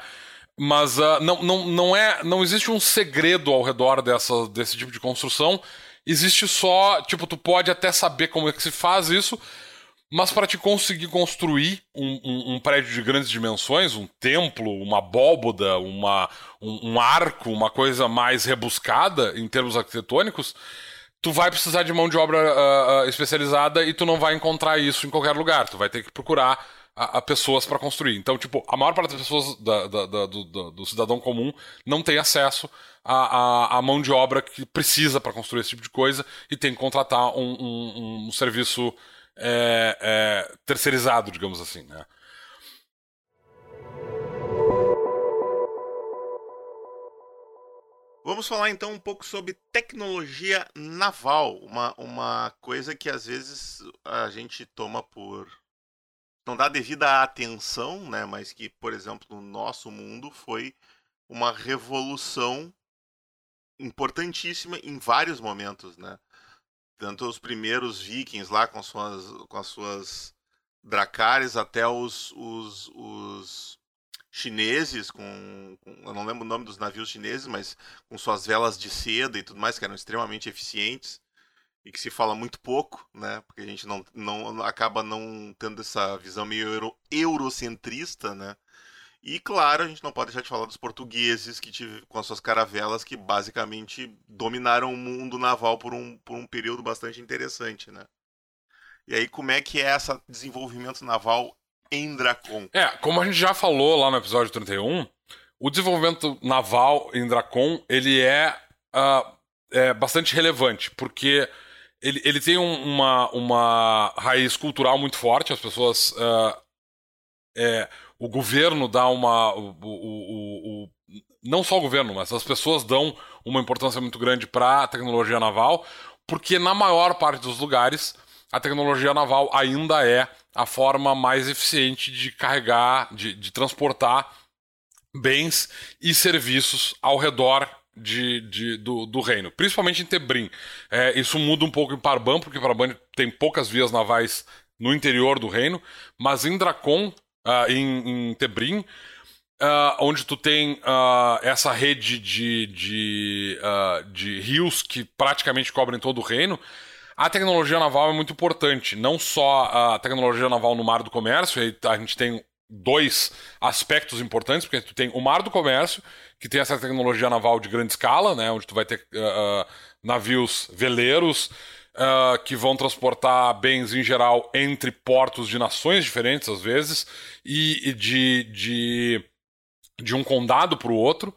mas uh, não, não, não, é, não existe um segredo ao redor dessa, desse tipo de construção. Existe só, tipo, tu pode até saber como é que se faz isso, mas para te conseguir construir um, um, um, prédio de grandes dimensões, um templo, uma abóboda, uma, um, um arco, uma coisa mais rebuscada em termos arquitetônicos, tu vai precisar de mão de obra uh, uh, especializada e tu não vai encontrar isso em qualquer lugar. Tu vai ter que procurar a, a pessoas para construir. Então, tipo, a maior parte das pessoas da, da, da, do, do, cidadão comum não tem acesso à, à, mão de obra que precisa para construir esse tipo de coisa e tem que contratar um, um, um serviço é, é, terceirizado, digamos assim, né? Vamos falar então um pouco sobre tecnologia naval, uma, uma coisa que às vezes a gente toma por. não dá devida atenção, né? Mas que, por exemplo, no nosso mundo foi uma revolução importantíssima em vários momentos, né? Tanto os primeiros vikings lá com, suas, com as suas dracares até os, os, os chineses, com, com, Eu não lembro o nome dos navios chineses, mas com suas velas de seda e tudo mais, que eram extremamente eficientes e que se fala muito pouco, né? Porque a gente não, não acaba não tendo essa visão meio euro, eurocentrista, né? E claro, a gente não pode deixar de falar dos portugueses que tive, com as suas caravelas que basicamente dominaram o mundo naval por um, por um período bastante interessante, né? E aí como é que é esse desenvolvimento naval em Dracon. É, como a gente já falou lá no episódio 31, o desenvolvimento naval em Dracon, ele é, uh, é bastante relevante, porque ele, ele tem um, uma, uma raiz cultural muito forte, as pessoas... Uh, é, o governo dá uma... O, o, o, não só o governo, mas as pessoas dão uma importância muito grande para a tecnologia naval, porque na maior parte dos lugares a tecnologia naval ainda é a forma mais eficiente de carregar, de, de transportar bens e serviços ao redor de, de, do, do, reino, principalmente em Tebrim. É, isso muda um pouco em Parban, porque Parban tem poucas vias navais no interior do reino, mas em Dracon, uh, em, em Tebrim, uh, onde tu tem uh, essa rede de, de, rios que praticamente cobrem todo o reino, a tecnologia naval é muito importante. Não só a tecnologia naval no mar do comércio, a gente tem dois aspectos importantes, porque tu tem o mar do comércio, que tem essa tecnologia naval de grande escala, né, onde tu vai ter uh, navios veleiros uh, que vão transportar bens em geral entre portos de nações diferentes, às vezes, e, e de, de, de um condado para o outro.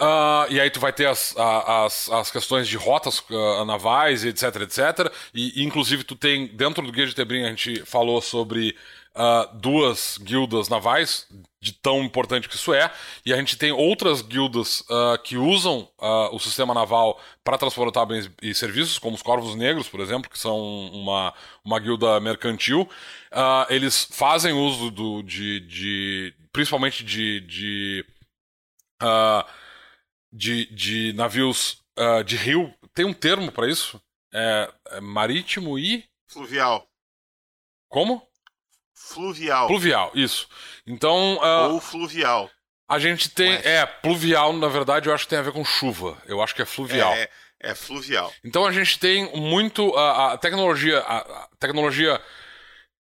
Uh, e aí tu vai ter as, as, as questões de rotas uh, navais, etc, etc. E, inclusive tu tem, dentro do Guia de Tebrim, a gente falou sobre uh, duas guildas navais, de tão importante que isso é. E a gente tem outras guildas que usam o sistema naval para transportar bens e serviços, como os Corvos Negros, por exemplo, que são uma, uma guilda mercantil. eles fazem uso do, de, de principalmente de... de Uh, de, de navios uh, de rio. Tem um termo para isso? É, é, marítimo e. Fluvial. Como? Fluvial. Fluvial, isso. Então. Uh, Ou fluvial. A gente tem. Mas... É, pluvial, na verdade, eu acho que tem a ver com chuva. Eu acho que é fluvial. É, é fluvial. Então a gente tem muito. A, a tecnologia. A, a tecnologia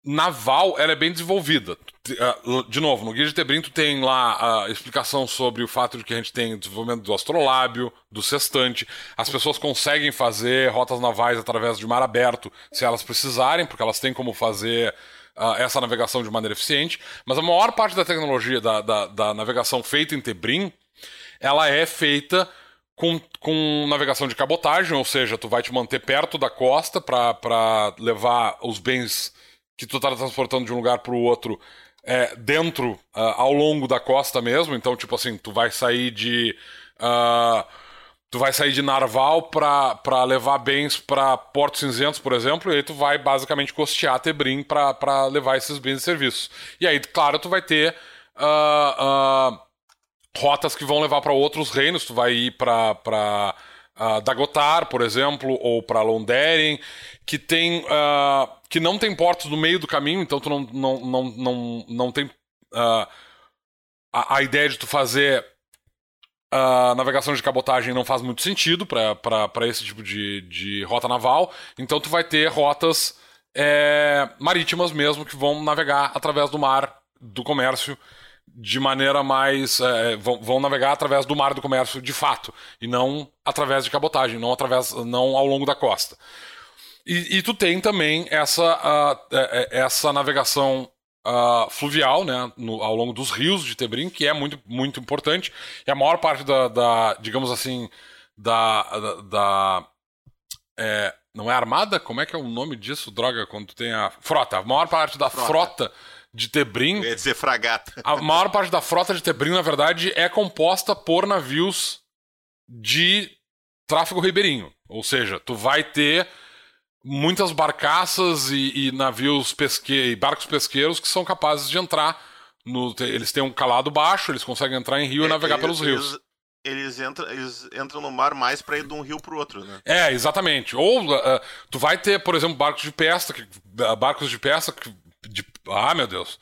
naval ela é bem desenvolvida. Ah, de novo, no Guia de Tebrim tu tem lá a explicação sobre o fato de que a gente tem desenvolvimento do astrolábio, do sextante. As pessoas conseguem fazer rotas navais através de mar aberto se elas precisarem, porque elas têm como fazer uh, essa navegação de maneira eficiente. Mas a maior parte da tecnologia da, da, da navegação feita em Tebrim, ela é feita com, com navegação de cabotagem, ou seja, tu vai te manter perto da costa para levar os bens que tu tá transportando de um lugar para o outro é, dentro, uh, ao longo da costa mesmo. Então, tipo assim, tu vai sair de. Uh, tu vai sair de Narval para levar bens para Porto Cinzentos, por exemplo, e aí tu vai basicamente costear Tebrim para levar esses bens e serviços. E aí, claro, tu vai ter uh, rotas que vão levar para outros reinos, tu vai ir para uh, Dagotar, por exemplo, ou para Londeren, que tem uh, que não tem portos no meio do caminho, então tu não, não, não, não, não tem uh, a, a, ideia de tu fazer a navegação de cabotagem não faz muito sentido para esse tipo de, de rota naval, então tu vai ter rotas é, marítimas mesmo que vão navegar através do mar do comércio de maneira mais. É, vão, vão, navegar através do mar do comércio de fato, e não através de cabotagem, não através não ao longo da costa. E, e tu tem também essa, uh, essa navegação uh, fluvial né, no, ao longo dos rios de Tebrim, que é muito, muito importante. E a maior parte da, da digamos assim, da. da, da é, não é armada? Como é que é o nome disso, droga, quando tu tem a. Frota. A maior parte da frota, frota de Tebrim. Eu ia dizer fragata. A maior parte da frota de Tebrim, na verdade, é composta por navios de tráfego ribeirinho. Ou seja, tu vai ter muitas barcaças e, e navios pesque... e barcos pesqueiros que são capazes de entrar no. Eles têm um calado baixo, eles conseguem entrar em rio é, e navegar eles, pelos rios. Eles entram, eles entram no mar mais para ir de um rio para o outro, né? É, exatamente. Ou uh, tu vai ter, por exemplo, barcos de pesca, que, uh, barcos de pesca que de, ah, meu Deus.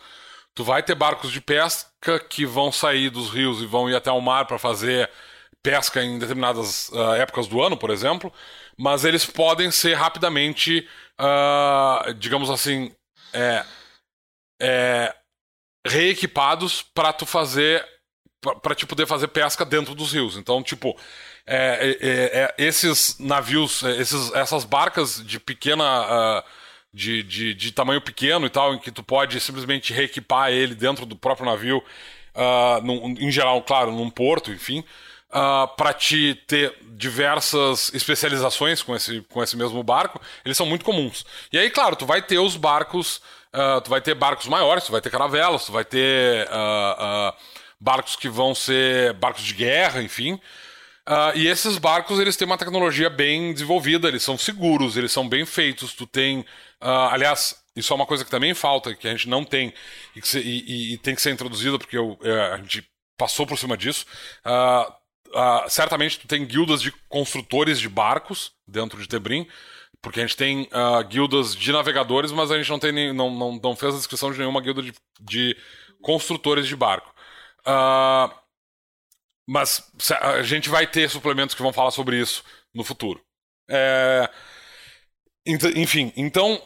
Tu vai ter barcos de pesca que vão sair dos rios e vão ir até o mar para fazer pesca em determinadas uh, épocas do ano, por exemplo, mas eles podem ser rapidamente, uh, digamos assim, é, é, reequipados para tu fazer, para te poder fazer pesca dentro dos rios. Então, tipo, é, é, é esses navios, esses, essas barcas de pequena uh, de, de, de, tamanho pequeno e tal, em que tu pode simplesmente reequipar ele dentro do próprio navio, uh, num, em geral, claro, num porto, enfim, uh, ah, para te ter diversas especializações com esse, com esse mesmo barco, eles são muito comuns. E aí, claro, tu vai ter os barcos, uh, tu vai ter barcos maiores, tu vai ter caravelas, tu vai ter barcos que vão ser barcos de guerra, enfim. Uh, e esses barcos eles têm uma tecnologia bem desenvolvida, eles são seguros, eles são bem feitos. Tu tem, uh, aliás, isso é uma coisa que também falta, que a gente não tem e, se, e, e tem que ser introduzida porque eu, é, a gente passou por cima disso. Uh, certamente tu tem guildas de construtores de barcos dentro de Tebrim, porque a gente tem guildas de navegadores, mas a gente não tem nem, não, não, não fez a descrição de nenhuma guilda de, de construtores de barco. Uh, mas a gente vai ter suplementos que vão falar sobre isso no futuro. É... Enfim, então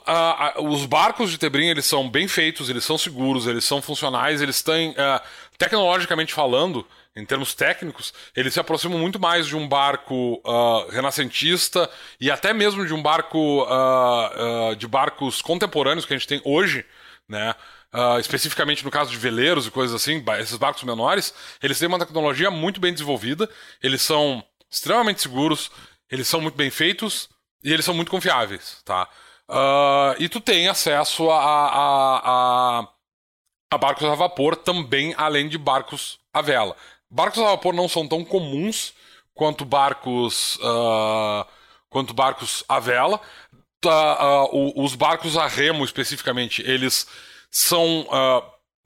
os barcos de Tebrim eles são bem feitos, eles são seguros, eles são funcionais, eles têm, uh, tecnologicamente falando, em termos técnicos, eles se aproximam muito mais de um barco uh, renascentista e até mesmo de um barco uh, de barcos contemporâneos que a gente tem hoje, né? especificamente no caso de veleiros e coisas assim, esses barcos menores, eles têm uma tecnologia muito bem desenvolvida, eles são extremamente seguros, eles são muito bem feitos e eles são muito confiáveis, tá? Uh, e tu tem acesso a, a, a, a, barcos a vapor também, além de barcos a vela. Barcos a vapor não são tão comuns quanto barcos uh, quanto barcos a vela. Uh, os barcos a remo, especificamente, eles são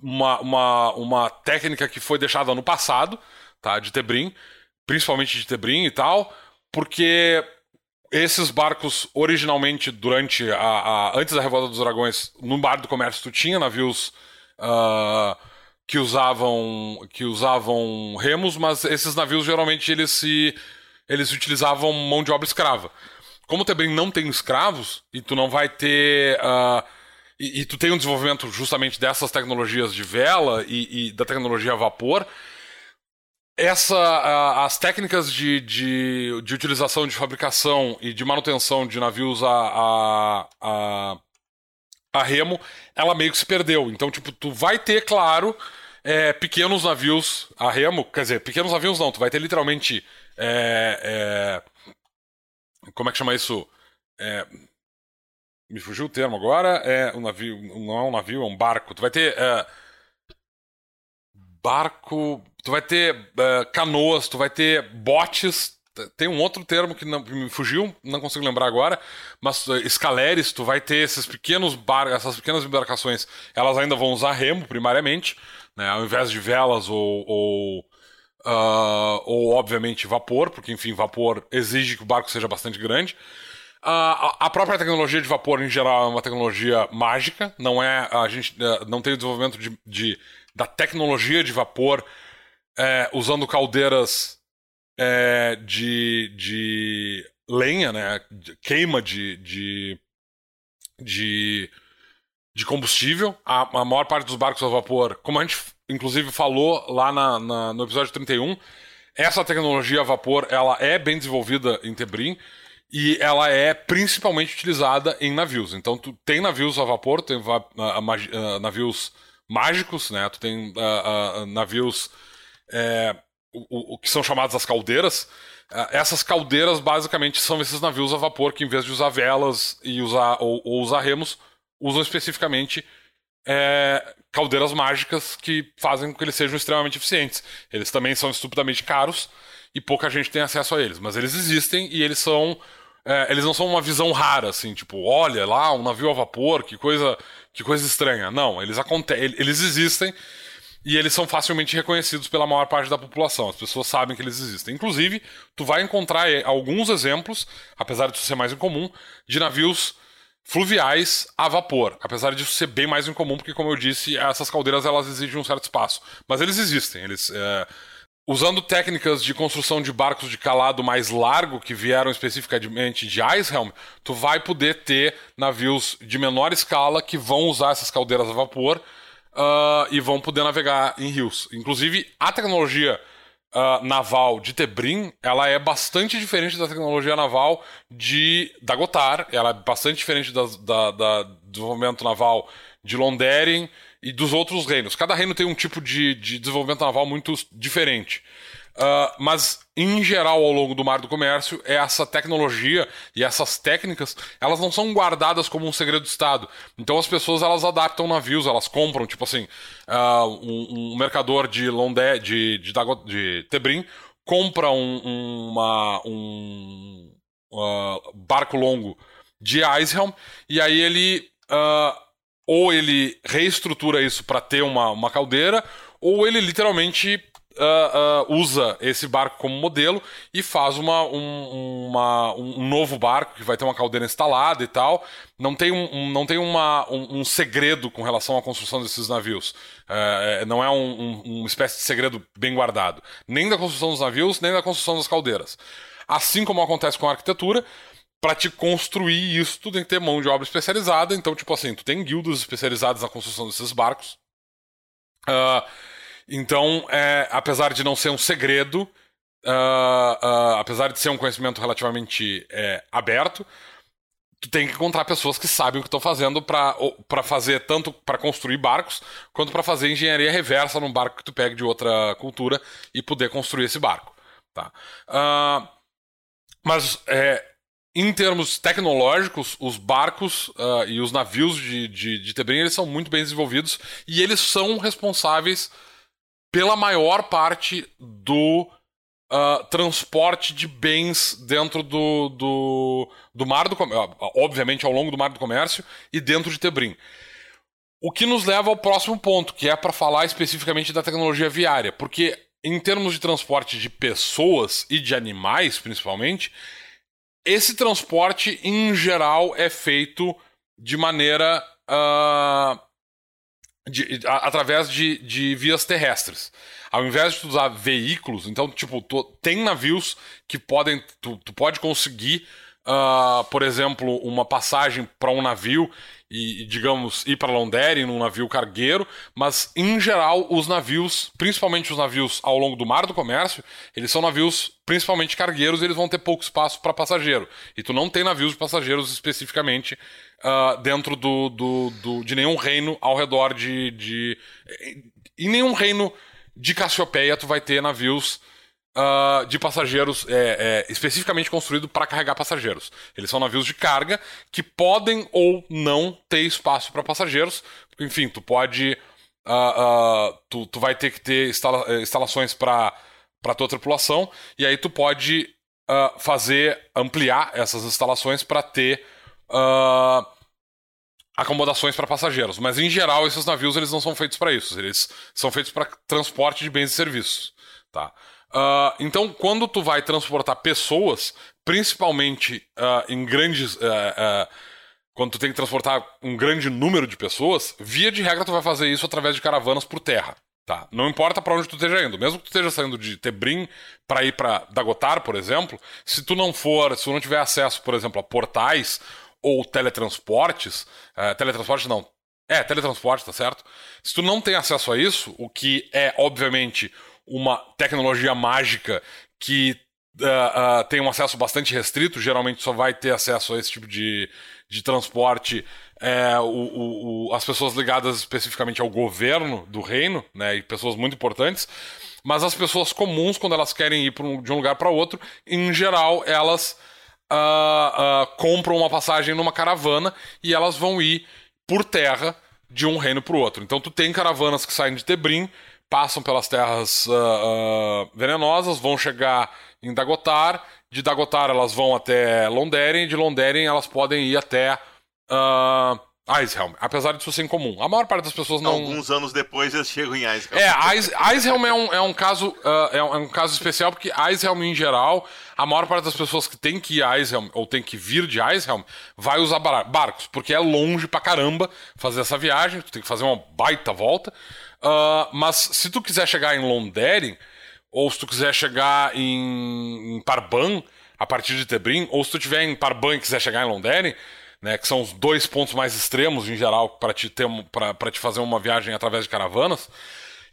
uma, uma, uma técnica que foi deixada no passado, tá? De Tebrim, principalmente de Tebrim e tal, porque esses barcos, originalmente, durante a, a, antes da Revolta dos Dragões, no bar do comércio, tu tinha navios uh, que usavam que usavam remos, mas esses navios geralmente eles se eles utilizavam mão de obra escrava. Como também não tem escravos e tu não vai ter uh, e, e, tu tem um desenvolvimento justamente dessas tecnologias de vela e, e da tecnologia a vapor, essa, as técnicas de, de, de, utilização de fabricação e de manutenção de navios a, a, a, a, remo, ela meio que se perdeu. Então, tipo, tu vai ter, claro, é, pequenos navios a remo, quer dizer, pequenos navios não, tu vai ter literalmente. É, é, como é que chama isso? É, me fugiu o termo agora. É um navio, não é um navio, é um barco. Tu vai ter é, barco. Tu vai ter uh, canoas, tu vai ter botes. Tem um outro termo que não, me fugiu, não consigo lembrar agora, mas escaleres, tu vai ter esses pequenos barcos, essas pequenas embarcações, elas ainda vão usar remo primariamente, né, ao invés de velas ou, ou, uh, ou obviamente vapor, porque enfim, vapor exige que o barco seja bastante grande. Uh, a própria tecnologia de vapor em geral é uma tecnologia mágica, não é a gente uh, não tem o desenvolvimento de, de da tecnologia de vapor é, usando caldeiras é, de, de lenha, né? queima de, de, de, de combustível. A, a, maior parte dos barcos a vapor, como a gente inclusive falou lá na, na, no episódio 31, essa tecnologia a vapor ela é bem desenvolvida em Tebrim e ela é principalmente utilizada em navios. Então, tu tem navios a vapor, tem va navios mágicos, né? Tu tem navios é, o, o, que são chamados as caldeiras. Uh, essas caldeiras basicamente são esses navios a vapor que, em vez de usar velas e usar ou, ou usar remos, usam especificamente é, caldeiras mágicas que fazem com que eles sejam extremamente eficientes. Eles também são estupidamente caros e pouca gente tem acesso a eles, mas eles existem e eles são é, eles não são uma visão rara, assim, tipo, olha lá, um navio a vapor, que coisa, que coisa estranha. Não, eles eles existem e eles são facilmente reconhecidos pela maior parte da população. As pessoas sabem que eles existem. Inclusive, tu vai encontrar eh, alguns exemplos, apesar de isso ser mais incomum, de navios fluviais a vapor, apesar disso ser bem mais incomum, porque como eu disse, essas caldeiras elas exigem um certo espaço, mas eles existem, eles é, Usando técnicas de construção de barcos de calado mais largo, que vieram especificamente de Icehelm, tu vai poder ter navios de menor escala que vão usar essas caldeiras a vapor uh, e vão poder navegar em rios. Inclusive, a tecnologia uh, naval de Tebrim, ela é bastante diferente da tecnologia naval de da Gotar, ela é bastante diferente da, da, da do desenvolvimento naval de Londeren, e dos outros reinos. Cada reino tem um tipo de, de desenvolvimento naval muito diferente. Uh, mas, em geral, ao longo do Mar do Comércio, essa tecnologia e essas técnicas, elas não são guardadas como um segredo de Estado. Então, as pessoas, elas adaptam navios, elas compram, tipo assim, uh, um, um, mercador de Londé, de, de, de Tebrim, compra um, uma, um uh, barco longo de Icehelm, e aí ele ou ele reestrutura isso para ter uma, uma caldeira, ou ele literalmente uh, uh, usa esse barco como modelo e faz uma, um, uma, um novo barco que vai ter uma caldeira instalada e tal. Não tem um, um não tem uma, um, um, segredo com relação à construção desses navios. Uh, não é um, uma espécie de segredo bem guardado. Nem da construção dos navios, nem da construção das caldeiras. Assim como acontece com a arquitetura, para te construir isso, tu tem que ter mão de obra especializada. Então, tipo assim, tu tem guildas especializadas na construção desses barcos. Uh, então, é, apesar de não ser um segredo, uh, uh, apesar de ser um conhecimento relativamente é, aberto, tu tem que encontrar pessoas que sabem o que estão fazendo para fazer tanto para construir barcos quanto para fazer engenharia reversa num barco que tu pegue de outra cultura e poder construir esse barco, tá? Uh, mas é, em termos tecnológicos, os barcos uh, e os navios de, de, de Tebrim eles são muito bem desenvolvidos e eles são responsáveis pela maior parte do uh, transporte de bens dentro do, do, do mar do comércio, obviamente ao longo do mar do comércio e dentro de Tebrim. O que nos leva ao próximo ponto, que é para falar especificamente da tecnologia viária, porque em termos de transporte de pessoas e de animais, principalmente, esse transporte em geral é feito de maneira uh, de, a, através de, de vias terrestres. Ao invés de tu usar veículos, então, tipo, tu, tem navios que podem. Tu, tu pode conseguir, uh, por exemplo, uma passagem para um navio e, digamos, ir para Londres num navio cargueiro, mas em geral os navios, principalmente os navios ao longo do mar do comércio, eles são navios principalmente cargueiros, e eles vão ter pouco espaço para passageiro. E tu não tem navios de passageiros especificamente uh, dentro do, do, do, de nenhum reino ao redor de, de. Em nenhum reino de Cassiopeia tu vai ter navios uh, de passageiros é, é, especificamente construídos para carregar passageiros. Eles são navios de carga que podem ou não ter espaço para passageiros. Enfim, tu pode. Uh, tu, tu vai ter que ter instala eh, instalações para para tua tripulação e aí tu pode fazer ampliar essas instalações para ter uh, acomodações para passageiros. Mas em geral esses navios eles não são feitos para isso. Eles são feitos para transporte de bens e serviços, tá? Uh, então, quando tu vai transportar pessoas, principalmente uh, em grandes. Uh, quando tu tem que transportar um grande número de pessoas, via de regra tu vai fazer isso através de caravanas por terra. Tá? Não importa para onde tu esteja indo, mesmo que tu esteja saindo de Tebrim para ir para Dagotar, por exemplo, se tu não for, se tu não tiver acesso, por exemplo, a portais ou teletransportes, uh, teletransporte não, é, teletransporte, tá certo? Se tu não tem acesso a isso, o que é, obviamente, uma tecnologia mágica que uh, uh, tem um acesso bastante restrito, geralmente só vai ter acesso a esse tipo de, de transporte é, o, o, as pessoas ligadas especificamente ao governo do reino, né, e pessoas muito importantes, mas as pessoas comuns, quando elas querem ir um, de um lugar para outro, em geral, elas uh, compram uma passagem numa caravana e elas vão ir por terra de um reino para o outro. Então tu tem caravanas que saem de Tebrim passam pelas terras uh, uh, venenosas, vão chegar em Dagotar, de Dagotar elas vão até Londeren, de Londeren elas podem ir até uh, Icehelm, apesar disso ser incomum. A maior parte das pessoas não. Alguns anos depois eles chegam em Icehelm. É, Ice, Icehelm é um, é um caso uh, é, um, é, um, caso especial porque Icehelm em geral, a maior parte das pessoas que tem que ir a Icehelm ou tem que vir de Icehelm vai usar barcos, porque é longe pra caramba fazer essa viagem, tu tem que fazer uma baita volta. Uh, mas se tu quiser chegar em Londeren, ou se tu quiser chegar em, em Parban, a partir de Tebrim, ou se tu estiver em Parban e quiser chegar em Londeren, né, que são os dois pontos mais extremos em geral para te, ter, te fazer uma viagem através de caravanas,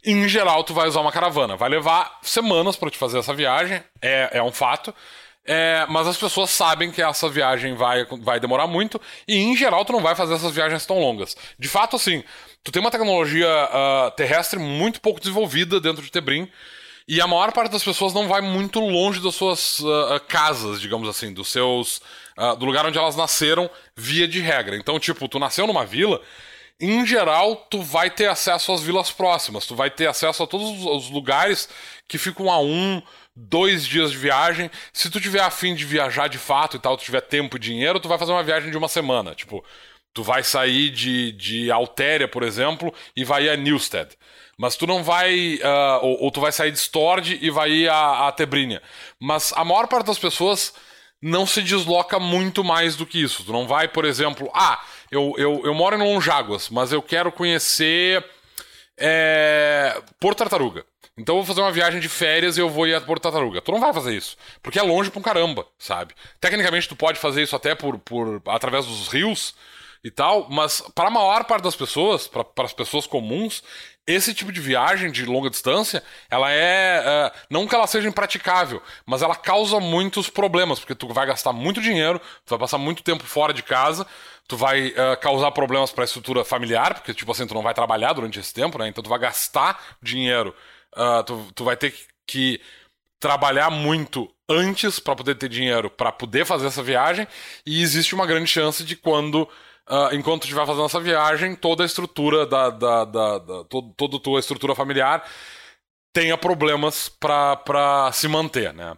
em geral tu vai usar uma caravana. Vai levar semanas para te fazer essa viagem, é, é um fato. É, mas as pessoas sabem que essa viagem vai, vai demorar muito e, em geral, tu não vai fazer essas viagens tão longas. De fato, assim, tu tem uma tecnologia uh, terrestre muito pouco desenvolvida dentro de Tebrim. E a maior parte das pessoas não vai muito longe das suas uh, casas, digamos assim, dos seus. Uh, do lugar onde elas nasceram, via de regra. Então, tipo, tu nasceu numa vila, em geral, tu vai ter acesso às vilas próximas, tu vai ter acesso a todos os lugares que ficam a um, dois dias de viagem. Se tu tiver afim de viajar de fato e tal, tu tiver tempo e dinheiro, tu vai fazer uma viagem de uma semana. Tipo, Tu vai sair de, de Altéria, por exemplo, e vai a Newstead. Mas tu não vai. Uh, ou, ou, tu vai sair de Stord e vai ir a, a Tebrinha. Mas a maior parte das pessoas não se desloca muito mais do que isso. Tu não vai, por exemplo, ah, eu, eu, eu moro em Lonjáguas, mas eu quero conhecer é, Porto Tartaruga. Então eu vou fazer uma viagem de férias e eu vou ir a Porto Tartaruga. Tu não vai fazer isso, porque é longe pra um caramba, sabe? Tecnicamente tu pode fazer isso até por, por através dos rios e tal, mas para a maior parte das pessoas, para as pessoas comuns, esse tipo de viagem de longa distância, ela é. Uh, não que ela seja impraticável, mas ela causa muitos problemas, porque tu vai gastar muito dinheiro, tu vai passar muito tempo fora de casa, tu vai uh, causar problemas para a estrutura familiar, porque, tipo assim, tu não vai trabalhar durante esse tempo, né? Então tu vai gastar dinheiro, uh, tu, tu vai ter que trabalhar muito antes para poder ter dinheiro para poder fazer essa viagem, e existe uma grande chance de quando uh, enquanto estiver fazendo essa viagem, toda a estrutura da, da, da, da todo, toda tua estrutura familiar tenha problemas para se manter, né?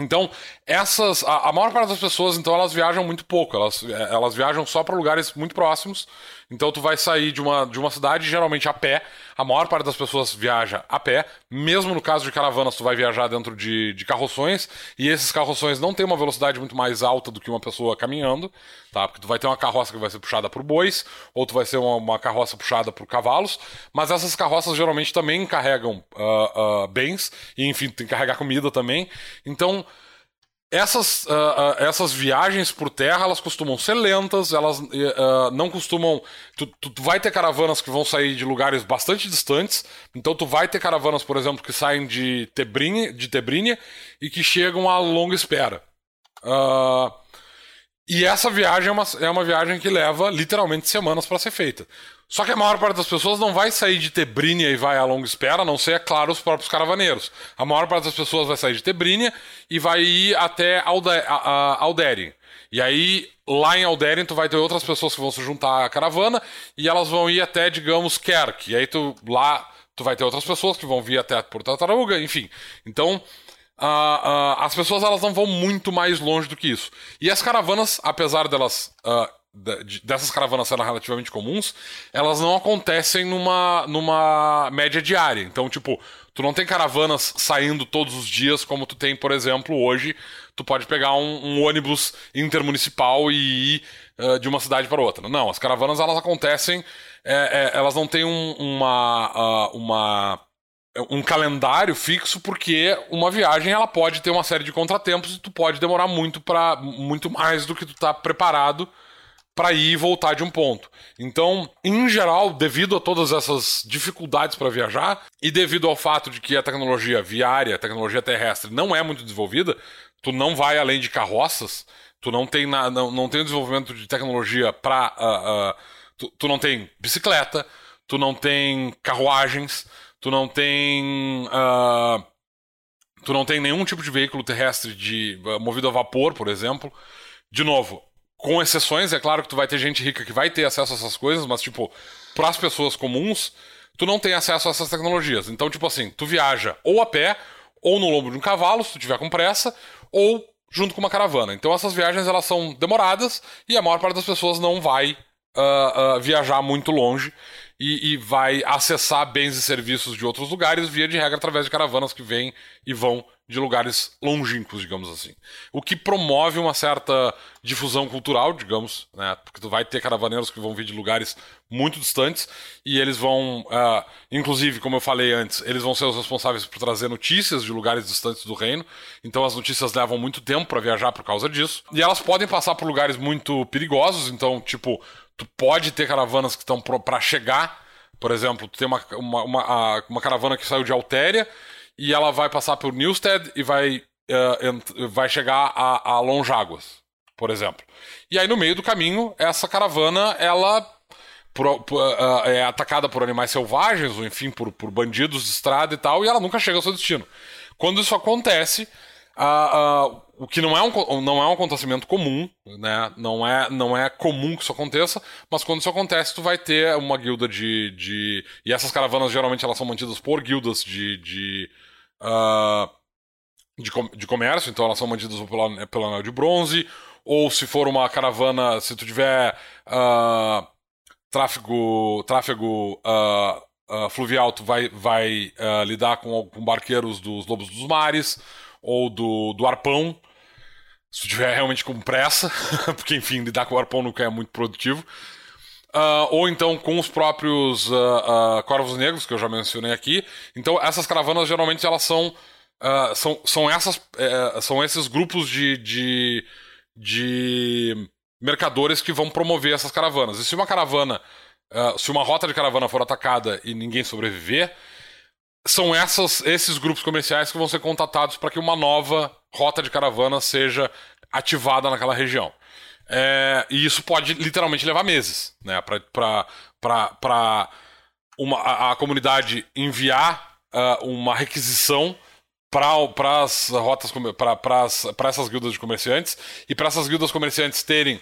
Então, essas. A, a, maior parte das pessoas, então, elas viajam muito pouco. Elas, elas viajam só para lugares muito próximos. Então, tu vai sair de uma, de uma cidade, geralmente a pé. A maior parte das pessoas viaja a pé. Mesmo no caso de caravanas, tu vai viajar dentro de, de carroções. E esses carroções não têm uma velocidade muito mais alta do que uma pessoa caminhando. Tá? Porque tu vai ter uma carroça que vai ser puxada por bois, ou tu vai ser uma, uma carroça puxada por cavalos. Mas essas carroças geralmente também carregam uh, uh, bens. E, enfim, tem que carregar comida também. Então essas, uh, uh, essas viagens por terra elas costumam ser lentas, elas uh, não costumam. Tu, tu, vai ter caravanas que vão sair de lugares bastante distantes. Então tu vai ter caravanas, por exemplo, que saem de Tebrinha, de Tebrinha e que chegam a longa espera. e essa viagem é uma, é uma viagem que leva literalmente semanas para ser feita. Só que a maior parte das pessoas não vai sair de Tebrínia e vai a longa espera, a não ser, é claro, os próprios caravaneiros. A maior parte das pessoas vai sair de Tebrínia e vai ir até Alderien. E aí, lá em Alderien, tu vai ter outras pessoas que vão se juntar à caravana e elas vão ir até, digamos, Kerk. E aí, tu, lá, tu vai ter outras pessoas que vão vir até por Tartaruga, enfim. Então, Uh, uh, as pessoas elas não vão muito mais longe do que isso. E as caravanas, apesar delas uh, dessas caravanas serem relativamente comuns, elas não acontecem numa, numa média diária. Então, tipo, tu não tem caravanas saindo todos os dias, como tu tem, por exemplo, hoje. Tu pode pegar um, um ônibus intermunicipal e ir uh, de uma cidade para outra. Não, as caravanas elas acontecem, é, é, elas não têm um, uma, uh, uma um calendário fixo porque uma viagem ela pode ter uma série de contratempos e tu pode demorar muito para muito mais do que tu tá preparado para ir e voltar de um ponto. Então, em geral, devido a todas essas dificuldades para viajar e devido ao fato de que a tecnologia viária, a tecnologia terrestre não é muito desenvolvida, tu não vai além de carroças, tu não tem, na, não, não tem desenvolvimento de tecnologia para. Uh, uh, tu, tu, não tem bicicleta, tu não tem carruagens, tu não tem. Uh, tu não tem nenhum tipo de veículo terrestre de, movido a vapor, por exemplo. De novo, com exceções, é claro que tu vai ter gente rica que vai ter acesso a essas coisas, mas, tipo, para as pessoas comuns, tu não tem acesso a essas tecnologias. Então, tipo assim, tu viaja ou a pé, ou no lombo de um cavalo, se tu tiver com pressa, ou junto com uma caravana. Então, essas viagens, elas são demoradas e a maior parte das pessoas não vai uh, uh, viajar muito longe e, e, vai acessar bens e serviços de outros lugares, via de regra, através de caravanas que vêm e vão de lugares longínquos, digamos assim. O que promove uma certa difusão cultural, digamos, né? Porque tu vai ter caravaneiros que vão vir de lugares muito distantes e eles vão, uh, inclusive, como eu falei antes, eles vão ser os responsáveis por trazer notícias de lugares distantes do reino. Então as notícias levam muito tempo para viajar por causa disso. E elas podem passar por lugares muito perigosos, então, tipo, tu pode ter caravanas que estão para chegar. Por exemplo, tu tem uma, uma, uma, uma caravana que saiu de Altéria e ela vai passar por Newstead e vai, uh, vai chegar a, a Longáguas, por exemplo. E aí no meio do caminho, essa caravana, ela por, por, uh, é atacada por animais selvagens, ou enfim, por, por bandidos de estrada e tal, e ela nunca chega ao seu destino. Quando isso acontece, uh, o que não é, um, não é um acontecimento comum, né? Não é, não é comum que isso aconteça, mas quando isso acontece, tu vai ter uma guilda de. de... E essas caravanas geralmente elas são mantidas por guildas de, de uh, de, de, comércio, então elas são mantidas pelo, pelo anel de bronze, ou se for uma caravana, se tu tiver uh, tráfego, tráfego uh, fluvial, tu vai, vai lidar com, com barqueiros dos lobos dos mares, ou do, do arpão, se tu tiver realmente com pressa, porque enfim, lidar com o arpão nunca é muito produtivo. Uh, ou então com os próprios uh, uh, corvos negros, que eu já mencionei aqui. Então, essas caravanas geralmente elas são. são, são, essas, eh, são esses grupos de, de, de mercadores que vão promover essas caravanas. E se uma caravana. se uma rota de caravana for atacada e ninguém sobreviver, são essas, esses grupos comerciais que vão ser contatados para que uma nova rota de caravana seja ativada naquela região. É, e isso pode literalmente levar meses, né? Para a, a comunidade enviar uh, uma requisição para as rotas para essas guildas de comerciantes e para essas guildas comerciantes terem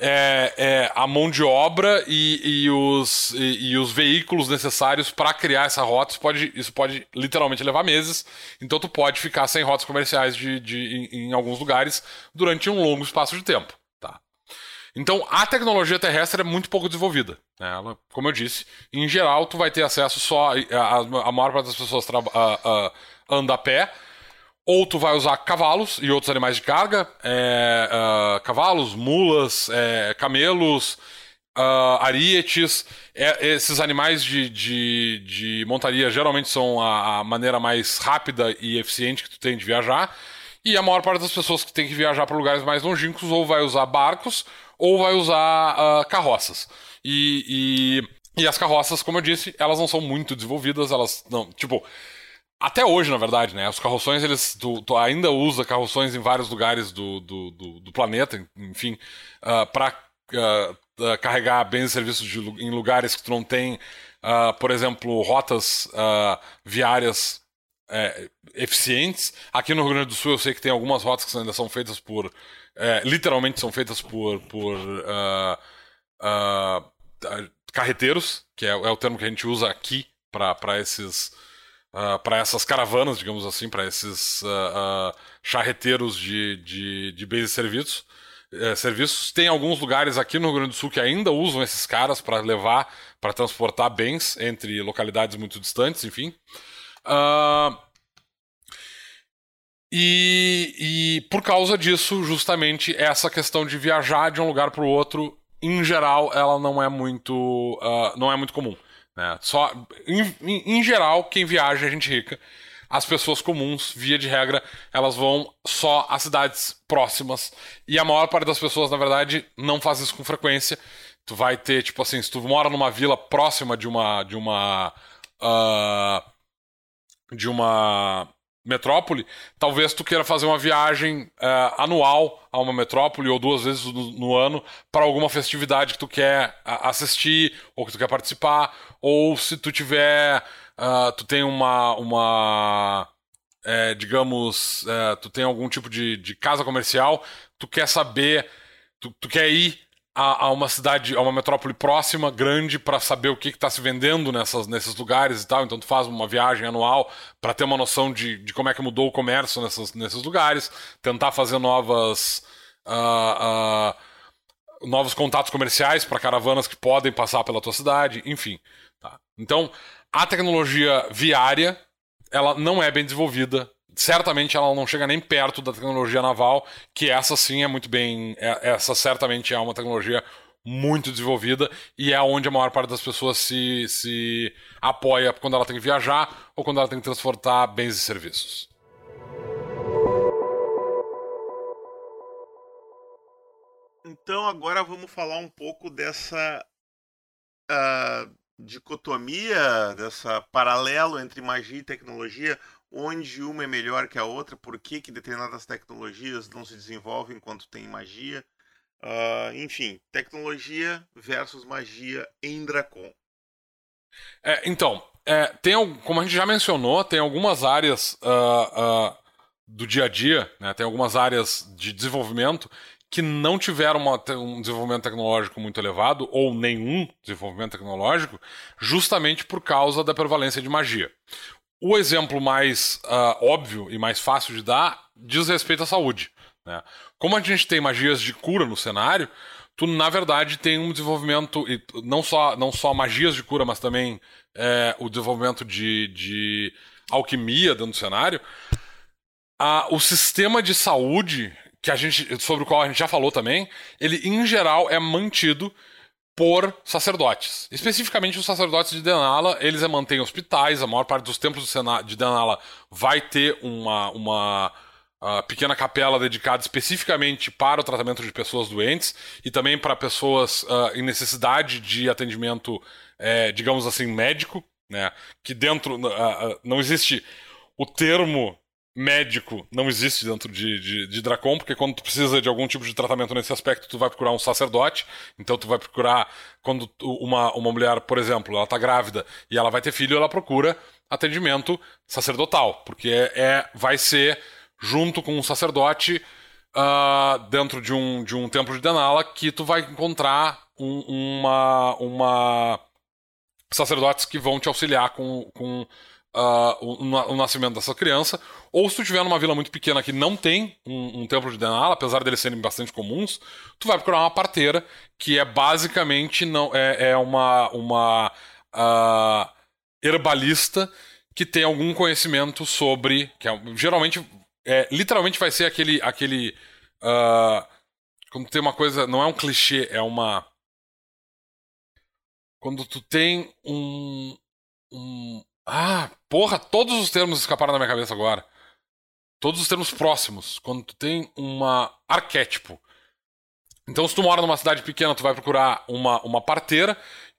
é, é, a mão de obra e, e os, e, e, os veículos necessários para criar essa rota. Isso pode, isso pode literalmente levar meses. Então tu pode ficar sem rotas comerciais de, de, em, em alguns lugares durante um longo espaço de tempo. Então a tecnologia terrestre é muito pouco desenvolvida. Né? Ela, como eu disse, em geral tu vai ter acesso só. A, a maior parte das pessoas a, a, anda a pé ou tu vai usar cavalos e outros animais de carga, é, uh, cavalos, mulas, é, camelos, uh, arietes. É, esses animais de, de, de, montaria geralmente são a, a, maneira mais rápida e eficiente que tu tem de viajar. E a maior parte das pessoas que tem que viajar para lugares mais longínquos ou vai usar barcos ou vai usar uh, carroças. E, e, e as carroças, como eu disse, elas não são muito desenvolvidas, elas não. Tipo até hoje, na verdade, né? Os carroções, eles. Tu, tu ainda usa carroções em vários lugares do, do, do, do planeta, enfim, uh, ah, para uh, ah, uh, carregar bens e serviços de, em lugares que tu não tem, por exemplo, rotas viárias é, eficientes. Aqui no Rio Grande do Sul eu sei que tem algumas rotas que ainda são feitas por. É, literalmente são feitas por. por carreteiros, que é, é, o termo que a gente usa aqui para esses uh, ah, para essas caravanas, digamos assim, para esses uh, uh, charreteiros de, de, de bens e serviços. Eh, serviços. Tem alguns lugares aqui no Rio Grande do Sul que ainda usam esses caras para levar, para transportar bens entre localidades muito distantes, enfim. E, e, por causa disso, justamente essa questão de viajar de um lugar para o outro, em geral, ela não é muito, uh, não é muito comum. Né? Só, em, em, geral, quem viaja é gente rica. As pessoas comuns, via de regra, elas vão só a cidades próximas. E a maior parte das pessoas, na verdade, não faz isso com frequência. Tu vai ter, tipo assim, se tu mora numa vila próxima de uma. de uma. Uh, de uma metrópole, talvez tu queira fazer uma viagem uh, anual a uma metrópole ou duas vezes no, no ano para alguma festividade que tu quer assistir ou que tu quer participar, ou se tu tiver, uh, tu tem uma, uma é, digamos, tu tem algum tipo de, de casa comercial, tu quer saber, tu, tu quer ir a, a, uma cidade, a uma metrópole próxima, grande, para saber o que está se vendendo nessas, nesses lugares e tal. Então tu faz uma viagem anual para ter uma noção de, de como é que mudou o comércio nessas, nesses lugares, tentar fazer novas. Uh, uh, novos contatos comerciais para caravanas que podem passar pela tua cidade, enfim. Tá? Então, a tecnologia viária ela não é bem desenvolvida certamente ela não chega nem perto da tecnologia naval, que essa sim é muito bem. É, essa certamente é uma tecnologia muito desenvolvida e é onde a maior parte das pessoas se, se apoia quando ela tem que viajar ou quando ela tem que transportar bens e serviços. Então agora vamos falar um pouco dessa uh, dicotomia, dessa paralelo entre magia e tecnologia onde uma é melhor que a outra, por que, que determinadas tecnologias não se desenvolvem enquanto tem magia. Uh, enfim, tecnologia versus magia em Dracon. É, então, é, tem, como a gente já mencionou, tem algumas áreas uh, uh, do dia a dia, né, tem algumas áreas de desenvolvimento que não tiveram uma, um desenvolvimento tecnológico muito elevado, ou nenhum desenvolvimento tecnológico, justamente por causa da prevalência de magia. O exemplo mais uh, óbvio e mais fácil de dar diz respeito à saúde. Né? Como a gente tem magias de cura no cenário, tu na verdade tem um desenvolvimento, não só, não só magias de cura, mas também é, o desenvolvimento de, de alquimia dentro do cenário. O sistema de saúde que a gente, sobre o qual a gente já falou também, ele em geral é mantido por sacerdotes. Especificamente os sacerdotes de Denala, eles mantêm hospitais, a maior parte dos templos de Denala vai ter uma, uma uh, pequena capela dedicada especificamente para o tratamento de pessoas doentes e também para pessoas uh, em necessidade de atendimento, é, digamos assim, médico, né? Que dentro uh, não existe o termo médico não existe dentro de, de, de, Dracon, porque quando tu precisa de algum tipo de tratamento nesse aspecto, tu vai procurar um sacerdote. Então tu vai procurar, quando uma, uma mulher, por exemplo, ela tá grávida e ela vai ter filho, ela procura atendimento sacerdotal, porque é, é vai ser junto com um sacerdote uh, dentro de um, de um templo de Denala que tu vai encontrar um, uma, uma sacerdotes que vão te auxiliar com, com uh, o, o, nascimento dessa criança, ou se tu estiver numa vila muito pequena que não tem um, um templo de Denala, apesar deles serem bastante comuns, tu vai procurar uma parteira que é basicamente não é, é uma, uma uh, herbalista que tem algum conhecimento sobre. que é, geralmente, é, literalmente vai ser aquele. aquele uh, quando tem uma coisa. Não é um clichê, é uma. Quando tu tem um, um, ah, porra, todos os termos escaparam da minha cabeça agora. Todos os termos próximos. Quando tu tem uma arquétipo. Então, se tu mora numa cidade pequena, tu vai procurar uma, uma parteira,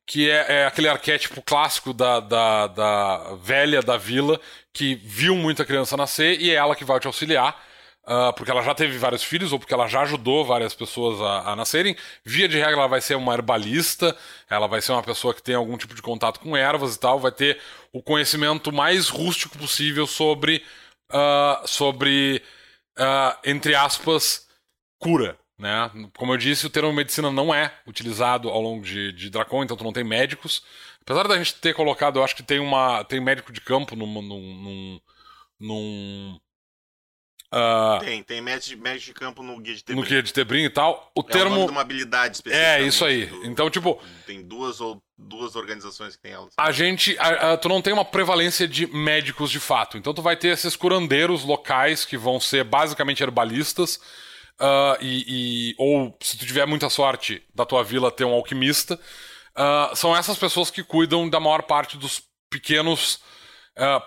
que é, é aquele arquétipo clássico da, da, da velha da vila, que viu muita criança nascer e é ela que vai te auxiliar. Uh, porque ela já teve vários filhos ou porque ela já ajudou várias pessoas a, a, nascerem. Via de regra, ela vai ser uma herbalista, ela vai ser uma pessoa que tem algum tipo de contato com ervas e tal, vai ter o conhecimento mais rústico possível sobre, uh, sobre uh, entre aspas, cura. Né? Como eu disse, o termo medicina não é utilizado ao longo de, de Dracon, então tu não tem médicos. Apesar da gente ter colocado, eu acho que tem uma tem médico de campo num, num, num, num Uh, tem, tem médico, médico de campo no guia de Tebrim. No guia de Tebrim e tal. O é termo. O de uma habilidade específica. É, isso aí. Do... Então, tipo. Tem duas ou duas organizações que tem elas. A gente. A, a, tu não tem uma prevalência de médicos de fato. Então, tu vai ter esses curandeiros locais que vão ser basicamente herbalistas. Uh, e, e, ou, se tu tiver muita sorte da tua vila ter um alquimista. Uh, são essas pessoas que cuidam da maior parte dos pequenos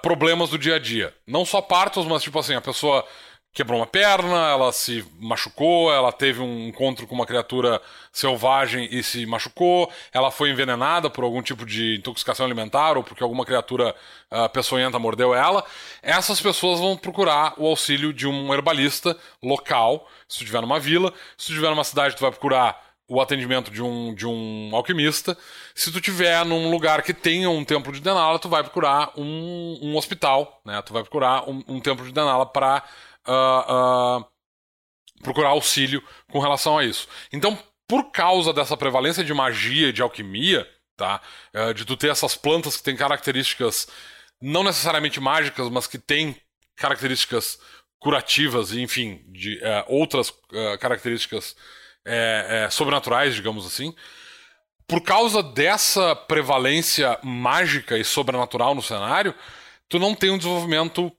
problemas do dia a dia. Não só partos, mas tipo assim, a pessoa quebrou uma perna, ela se machucou, ela teve um encontro com uma criatura selvagem e se machucou, ela foi envenenada por algum tipo de intoxicação alimentar ou porque alguma criatura uh, peçonhenta mordeu ela. Essas pessoas vão procurar o auxílio de um herbalista local, se tu estiver numa vila, se tu estiver numa cidade, tu vai procurar o atendimento de um, de um alquimista. Se tu tiver num lugar que tenha um templo de Denala, tu vai procurar um, um hospital, né? Tu vai procurar um, um templo de Denala para uh, uh, procurar auxílio com relação a isso. Então, por causa dessa prevalência de magia e de alquimia, tá? Uh, de tu ter essas plantas que têm características não necessariamente mágicas, mas que têm características curativas e, enfim, de uh, outras uh, características é, sobrenaturais, digamos assim. Por causa dessa prevalência mágica e sobrenatural no cenário, tu não tem um desenvolvimento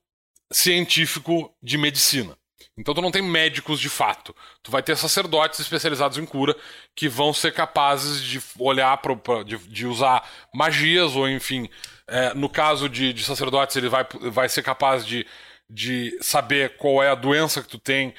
científico de medicina. Então tu não tem médicos de fato. Tu vai ter sacerdotes especializados em cura que vão ser capazes de olhar pro, de, de usar magias ou enfim, é, no caso de, de, sacerdotes ele vai, vai ser capaz de, de saber qual é a doença que tu tem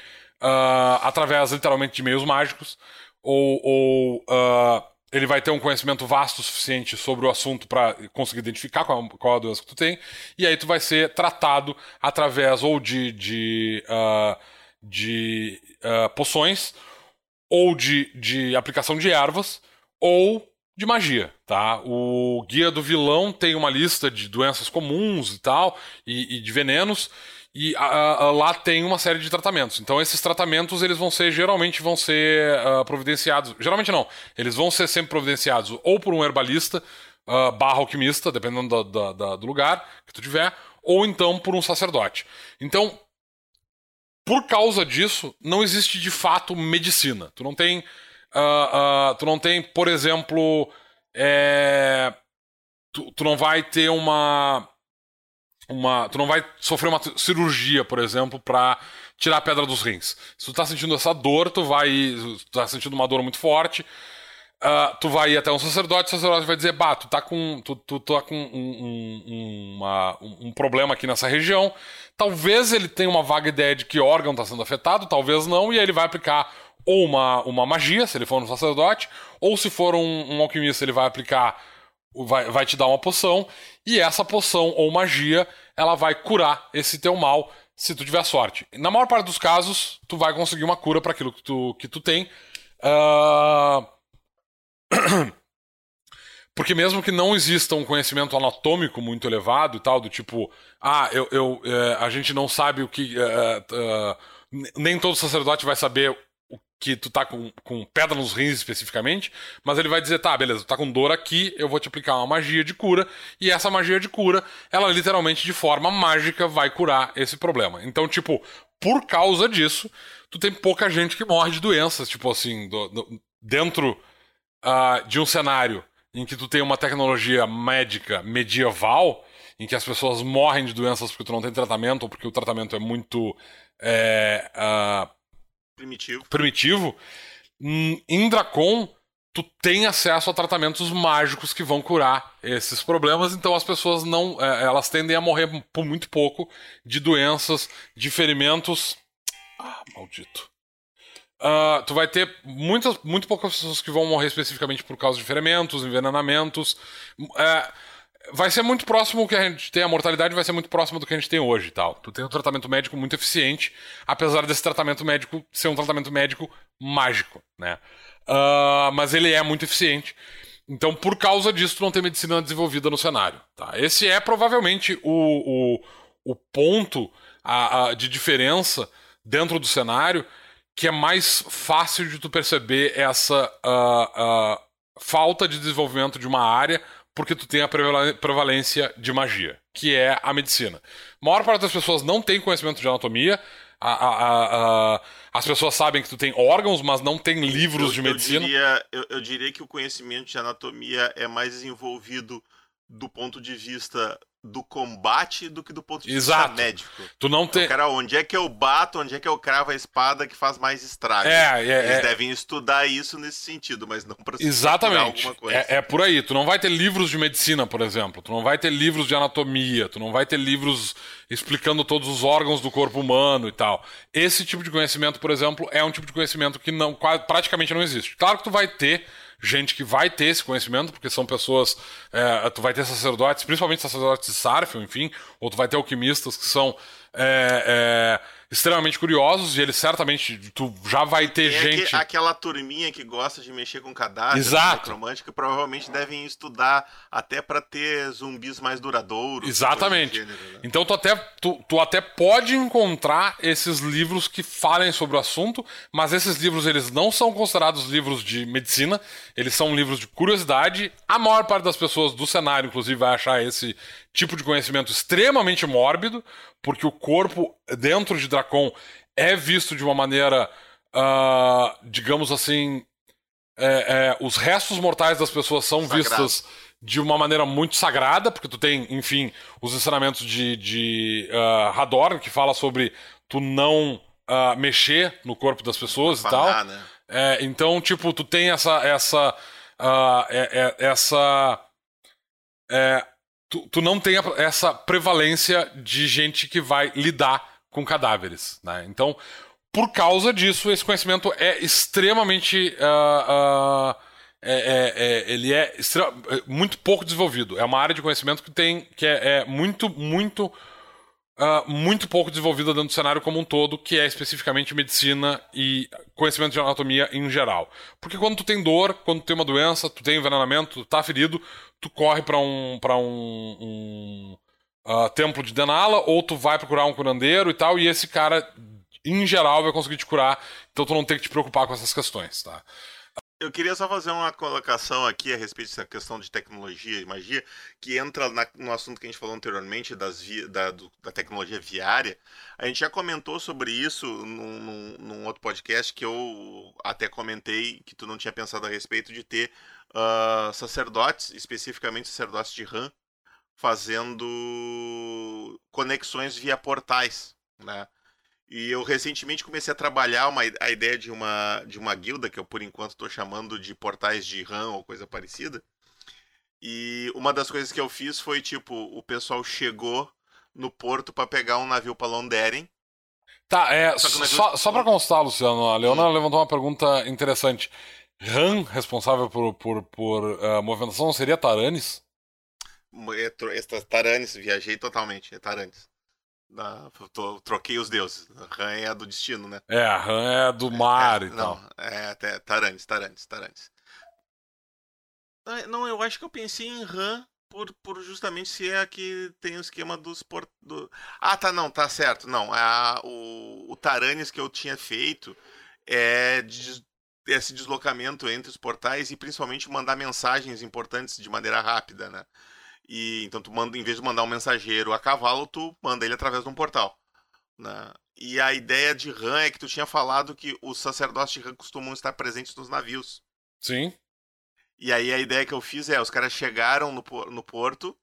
uh, através literalmente de meios mágicos ou, ou uh, ele vai ter um conhecimento vasto o suficiente sobre o assunto para conseguir identificar qual, qual, a doença que tu tem, e aí tu vai ser tratado através ou de, de, uh, de uh, poções, ou de, de aplicação de ervas, ou de magia, tá? O guia do vilão tem uma lista de doenças comuns e tal, e, e de venenos, e a, a, lá tem uma série de tratamentos. Então esses tratamentos eles vão ser geralmente vão ser uh, providenciados. Geralmente não. Eles vão ser sempre providenciados ou por um herbalista uh, barra alquimista, dependendo do, do, do lugar que tu tiver, ou então por um sacerdote. Então por causa disso não existe de fato medicina. Tu não tem uh, tu não tem por exemplo é... tu, tu não vai ter uma uma. Tu não vai sofrer uma cirurgia, por exemplo, para tirar a pedra dos rins. Se tu tá sentindo essa dor, tu vai. Tu tá sentindo uma dor muito forte. Uh, tu vai ir até um sacerdote, o sacerdote vai dizer, bah, tu tá com, tu, tu, tu tá com um, um, uma, um, problema aqui nessa região. Talvez ele tenha uma vaga ideia de que órgão está sendo afetado, talvez não, e aí ele vai aplicar ou uma, uma magia, se ele for um sacerdote, ou se for um, um alquimista, ele vai aplicar, vai, vai te dar uma poção, e essa poção ou magia, ela vai curar esse teu mal, se tu tiver sorte. Na maior parte dos casos, tu vai conseguir uma cura para aquilo que tu, que tu tem. Uh Porque mesmo que não exista um conhecimento anatômico muito elevado e tal, do tipo, ah, eu, eu é, a gente não sabe o que. É, é, nem todo sacerdote vai saber que tu tá com, com pedra nos rins especificamente, mas ele vai dizer, tá, beleza, tu tá com dor aqui, eu vou te aplicar uma magia de cura, e essa magia de cura, ela literalmente de forma mágica vai curar esse problema. Então, tipo, por causa disso, tu tem pouca gente que morre de doenças, tipo assim, do, do, dentro uh, de um cenário em que tu tem uma tecnologia médica medieval, em que as pessoas morrem de doenças porque tu não tem tratamento ou porque o tratamento é muito é, uh, primitivo. primitivo, em Dracon tu tem acesso a tratamentos mágicos que vão curar esses problemas, então as pessoas não, é, elas tendem a morrer por muito pouco de doenças, de ferimentos. Ah, maldito. Uh, tu vai ter muitas, muito poucas pessoas que vão morrer especificamente por causa de ferimentos, envenenamentos. Uh, vai ser muito próximo que a gente tem, a mortalidade vai ser muito próxima do que a gente tem hoje tal. Tu tem um tratamento médico muito eficiente, apesar desse tratamento médico ser um tratamento médico mágico, né? Uh, mas ele é muito eficiente. Então, por causa disso, tu não tem medicina desenvolvida no cenário. Tá? Esse é provavelmente o, o, o ponto a, a, de diferença dentro do cenário que é mais fácil de tu perceber essa uh, uh, falta de desenvolvimento de uma área porque tu tem a prevalência de magia, que é a medicina. A maior parte das pessoas não tem conhecimento de anatomia. A, a, a, as pessoas sabem que tu tem órgãos, mas não tem livros eu, de medicina. Eu diria, eu, eu diria que o conhecimento de anatomia é mais desenvolvido do ponto de vista do combate do que do ponto de Exato. vista médico. Tu não tem. Cara, onde é que eu bato, onde é que eu cravo a espada que faz mais estrago? É, é, Eles é... devem estudar isso nesse sentido, mas não para Exatamente. alguma coisa. É, é por aí. Tu não vai ter livros de medicina, por exemplo. Tu não vai ter livros de anatomia. Tu não vai ter livros explicando todos os órgãos do corpo humano e tal. Esse tipo de conhecimento, por exemplo, é um tipo de conhecimento que não, praticamente não existe. Claro que tu vai ter gente que vai ter esse conhecimento, porque são pessoas. É, tu vai ter sacerdotes, principalmente sacerdotes de Sarfield, enfim, ou tu vai ter alquimistas que são. É, é, extremamente curiosos e eles certamente tu já vai ter Tem gente aqui, aquela turminha que gosta de mexer com cadáver Exato. necromântica provavelmente devem estudar até para ter zumbis mais duradouros exatamente gênero, né? então tu até tu, tu até pode encontrar esses livros que falem sobre o assunto mas esses livros eles não são considerados livros de medicina eles são livros de curiosidade a maior parte das pessoas do cenário inclusive vai achar esse tipo de conhecimento extremamente mórbido porque o corpo dentro de Dracon é visto de uma maneira, uh, digamos assim, é, é, os restos mortais das pessoas são Sagrado. vistos de uma maneira muito sagrada, porque tu tem, enfim, os ensinamentos de, de uh, Hadorn, que fala sobre tu não uh, mexer no corpo das pessoas e tal. Né? É, então, tipo, tu tem essa essa uh, é, é, essa é, tu, tu não tem essa prevalência de gente que vai lidar com cadáveres. Né? Então, por causa disso, esse conhecimento é extremamente. Uh, uh, é, é, é, ele é, é muito pouco desenvolvido. É uma área de conhecimento que tem que é, é muito, muito, uh, muito pouco desenvolvida dentro do cenário como um todo, que é especificamente medicina e conhecimento de anatomia em geral. Porque quando tu tem dor, quando tu tem uma doença, tu tem envenenamento, tu tá ferido, tu corre para um, pra um, um uh, templo de Denala, ou tu vai procurar um curandeiro e tal, e esse cara, em geral, vai conseguir te curar, então tu não tem que te preocupar com essas questões, tá? Eu queria só fazer uma colocação aqui a respeito dessa questão de tecnologia e magia, que entra na, no assunto que a gente falou anteriormente das da, do, da tecnologia viária. A gente já comentou sobre isso num, num, num, outro podcast que eu até comentei que tu não tinha pensado a respeito de ter uh, sacerdotes, especificamente sacerdotes de RAM, fazendo conexões via portais, né? E eu recentemente comecei a trabalhar uma, a ideia de uma, de uma guilda, que eu por enquanto estou chamando de portais de RAM ou coisa parecida. E uma das coisas que eu fiz foi, tipo, o pessoal chegou no porto para pegar um navio para Londeren. Tá, é, só, navio... só, só para constar, Luciano, a Leona hum. levantou uma pergunta interessante. RAM responsável por, por, por uh, movimentação seria Taranis? É, Taranis, viajei totalmente, é Taranis. Da, troquei os deuses. Ran é do destino, né? É, Ran é do mar é, e não, tal. É, até Taranis, Taranis, Taranis. Não, eu acho que eu pensei em RAM por, por justamente se é que tem o esquema dos port... do... Ah, tá, não, tá certo. Não, a, o, o Taranis que eu tinha feito é de, esse deslocamento entre os portais e principalmente mandar mensagens importantes de maneira rápida, né? E então tu manda, em vez de mandar um mensageiro a cavalo, tu manda ele através de um portal. Né? E a ideia de RAM é que tu tinha falado que os sacerdotes de RAM costumam estar presentes nos navios. Sim. E aí a ideia que eu fiz é, os caras chegaram no, no porto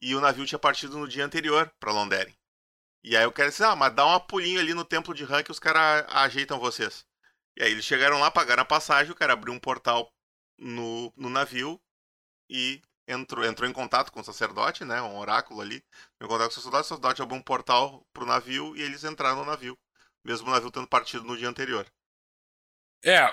e o navio tinha partido no dia anterior para Londeren. E aí eu quero dizer, ah, mas dá uma pulinho ali no templo de RAM que os caras ajeitam vocês. E aí eles chegaram lá, pagaram a passagem, o cara abriu um portal no, no navio e entrou, entrou em contato com o sacerdote, né? Um oráculo ali. Entrou em contato com o sacerdote, o sacerdote abriu um portal pro navio e eles entraram no navio. Mesmo o navio tendo partido no dia anterior. É,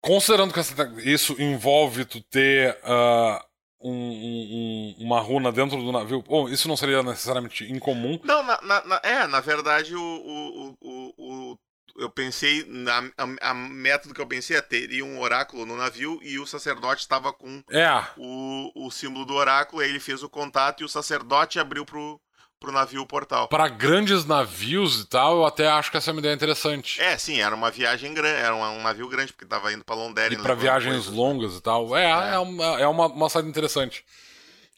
considerando que isso envolve tu ter uh, um, um, uma runa dentro do navio, bom, isso não seria necessariamente incomum. Não, na, na, é, na verdade o, o, o, o eu pensei, na, a, a, método que eu pensei é teria um oráculo no navio e o sacerdote estava com é. o, o símbolo do oráculo, aí ele fez o contato e o sacerdote abriu pro, pro navio o portal. Para grandes navios e tal, eu até acho que essa é uma ideia interessante. É, sim, era uma viagem grande, era um, um, navio grande, porque estava indo para Londres. E para viagens longas e tal. É, é, é uma, é uma, uma saída interessante.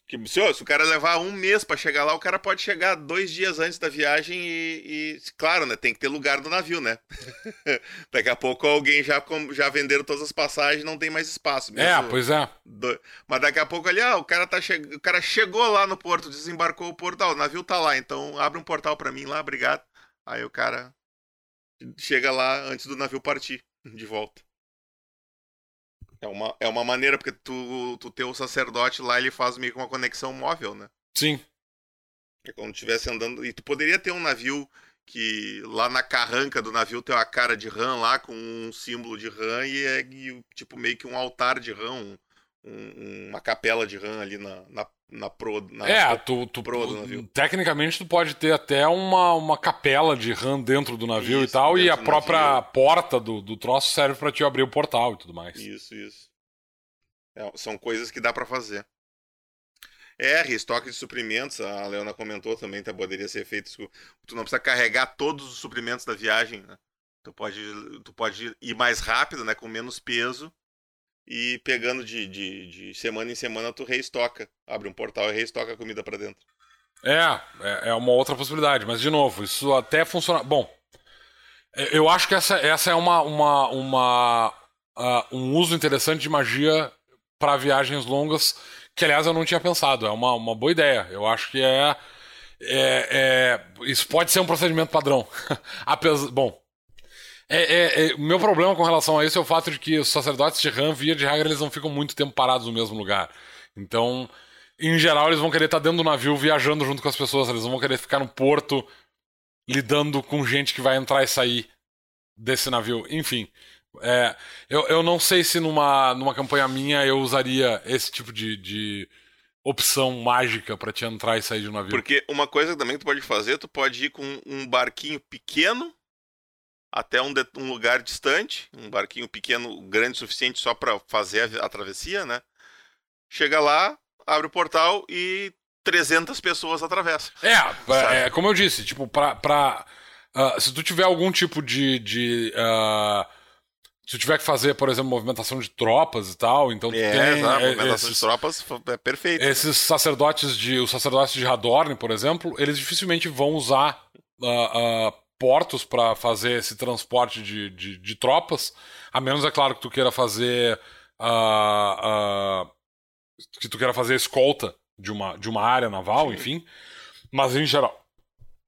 Que, se, se o cara levar um mês para chegar lá, o cara pode chegar dois dias antes da viagem e, e claro, né? Tem que ter lugar no navio, né? Daqui a pouco alguém já, já venderam todas as passagens, não tem mais espaço. Mesmo. É, pois é. Do... Mas daqui a pouco ali, ah, o cara tá che... o cara chegou lá no porto, desembarcou o portal, o navio tá lá, então abre um portal para mim lá, obrigado. Aí o cara chega lá antes do navio partir de volta. É uma, é uma maneira, porque tu, tu ter o sacerdote lá, ele faz meio que uma conexão móvel, né? Sim. É como se estivesse andando. E tu poderia ter um navio que lá na carranca do navio tem uma cara de rã lá com um símbolo de rã e é e, tipo meio que um altar de rã, um, um, uma capela de rã ali na, na, na pro. Na é, tu, tu, pro do navio. Tecnicamente tu pode ter até uma, uma capela de rã dentro do navio isso, e tal, e a própria navio. porta do, do troço serve para te abrir o portal e tudo mais. Isso, isso. É, são coisas que dá para fazer. É, estoque de suprimentos, a Leona comentou também, tá, poderia ser feito. Tu não precisa carregar todos os suprimentos da viagem, né? Tu pode, tu pode ir mais rápido, né? Com menos peso. E pegando de, de, de semana em semana, tu reestoca. Abre um portal e reestoca a comida para dentro. É, é, é uma outra possibilidade. Mas, de novo, isso até funciona. Bom, é, eu acho que essa, essa é uma, uma, uma uh, um uso interessante de magia para viagens longas que, aliás, eu não tinha pensado. É uma, uma boa ideia. Eu acho que é. é, é isso pode ser um procedimento padrão. Apesar, bom, é, é, é, meu problema com relação a isso é o fato de que os sacerdotes de Ram, via de regra, eles não ficam muito tempo parados no mesmo lugar. Então, em geral, eles vão querer estar dentro do navio viajando junto com as pessoas. Eles vão querer ficar no porto lidando com gente que vai entrar e sair desse navio. Enfim, é, eu, eu não sei se numa, numa campanha minha eu usaria esse tipo de, de opção mágica para te entrar e sair de um navio. Porque uma coisa também que tu pode fazer, tu pode ir com um barquinho pequeno até um, um lugar distante, um barquinho pequeno, grande o suficiente só para fazer a, a travessia, né? Chega lá, abre o portal e 300 pessoas atravessam. É, é como eu disse, tipo, pra. pra uh, se tu tiver algum tipo de. de uh, se tu tiver que fazer, por exemplo, movimentação de tropas e tal, então tu é, tem. Exato, é, movimentação esses, de tropas é perfeito. Esses sacerdotes de. Os sacerdotes de Hadorn, por exemplo, eles dificilmente vão usar uh, portos para fazer esse transporte de, de, de, tropas, a menos, é claro, que tu queira fazer. Uh, que tu queira fazer escolta de uma, de uma área naval, Sim. enfim. Mas em geral.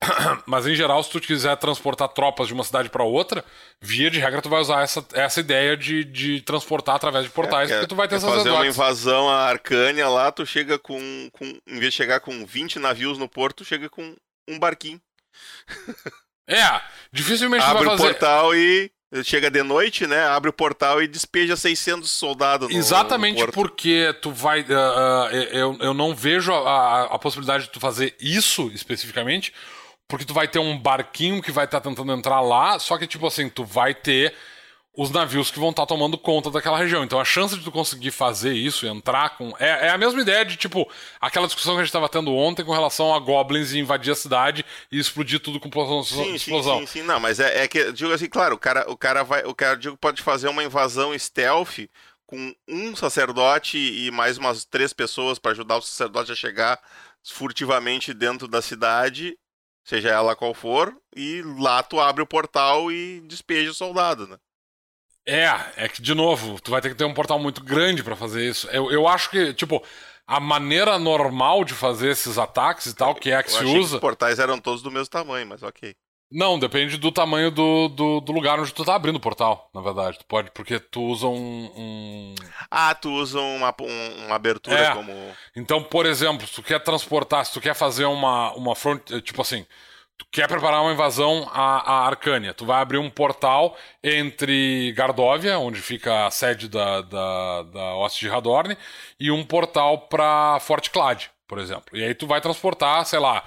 Mas em geral, se tu quiser transportar tropas de uma cidade para outra, via de regra tu vai usar essa, essa ideia de, de transportar através de portais, é, porque tu vai ter essas fazer uma invasão à Arcânia lá, tu chega com, com. Em vez de chegar com 20 navios no porto, tu chega com um barquinho. É, dificilmente Abre vai fazer... o portal e chega de noite, né? Abre o portal e despeja 600 soldados no, Exatamente no porque tu vai. Uh, uh, eu, eu não vejo a, a, possibilidade de tu fazer isso especificamente, porque tu vai ter um barquinho que vai estar tá tentando entrar lá, só que, tipo assim, tu vai ter os navios que vão estar tá tomando conta daquela região. Então a chance de tu conseguir fazer isso, entrar com. É, é a mesma ideia de, tipo, aquela discussão que a gente estava tendo ontem com relação a goblins e invadir a cidade e explodir tudo com explosão. Sim, sim, sim, sim. Não, mas é, é que, digo assim, claro, o cara, o cara vai. O cara digo, pode fazer uma invasão stealth com um sacerdote e mais umas três pessoas para ajudar o sacerdote a chegar furtivamente dentro da cidade, seja ela qual for, e lá tu abre o portal e despeja o soldado, né? É, é que, de novo, tu vai ter que ter um portal muito grande para fazer isso. Eu, eu acho que, tipo, a maneira normal de fazer esses ataques e tal, que é a que eu se usa. Que os portais eram todos do mesmo tamanho, mas ok. Não, depende do tamanho do, do, do, lugar onde tu tá abrindo o portal, na verdade. Tu pode, porque tu usa um. um... Ah, tu usa uma, um, uma abertura é. como. Então, por exemplo, se tu quer transportar, se tu quer fazer uma, uma front. Tipo assim, tu quer preparar uma invasão à, à Arcânia. Tu vai abrir um portal entre Gardóvia, onde fica a sede da, da, da Hoste de Radorne, e um portal para Fort Clad, por exemplo. E aí tu vai transportar, sei lá,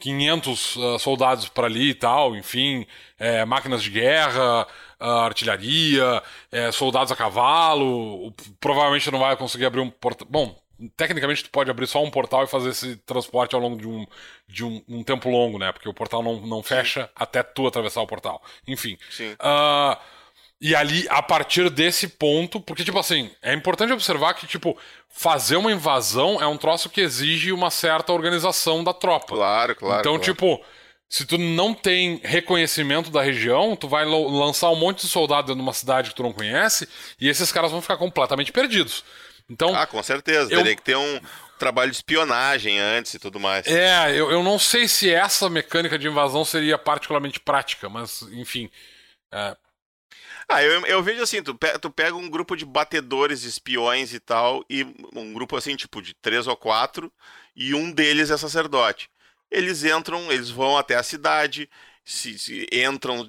500 uh, ah, soldados para ali e tal, enfim, é, máquinas de guerra, uh, artilharia, soldados a cavalo. Provavelmente não vai conseguir abrir um portal. Bom, Tecnicamente, tu pode abrir só um portal e fazer esse transporte ao longo de um, de um, um tempo longo, né? Porque o portal não, não fecha Sim. até tu atravessar o portal. Enfim. Uh, e ali, a partir desse ponto, porque, tipo assim, é importante observar que, tipo, fazer uma invasão é um troço que exige uma certa organização da tropa. Claro, claro. Então, claro. tipo, se tu não tem reconhecimento da região, tu vai lançar um monte de soldado numa cidade que tu não conhece e esses caras vão ficar completamente perdidos. Então, ah, com certeza. Eu... Teria que ter um trabalho de espionagem antes e tudo mais. É, eu, eu não sei se essa mecânica de invasão seria particularmente prática, mas enfim. É... Ah, eu, eu vejo assim, tu, pe tu pega um grupo de batedores, espiões e tal, e um grupo assim, tipo, de três ou quatro, e um deles é sacerdote. Eles entram, eles vão até a cidade, se, se entram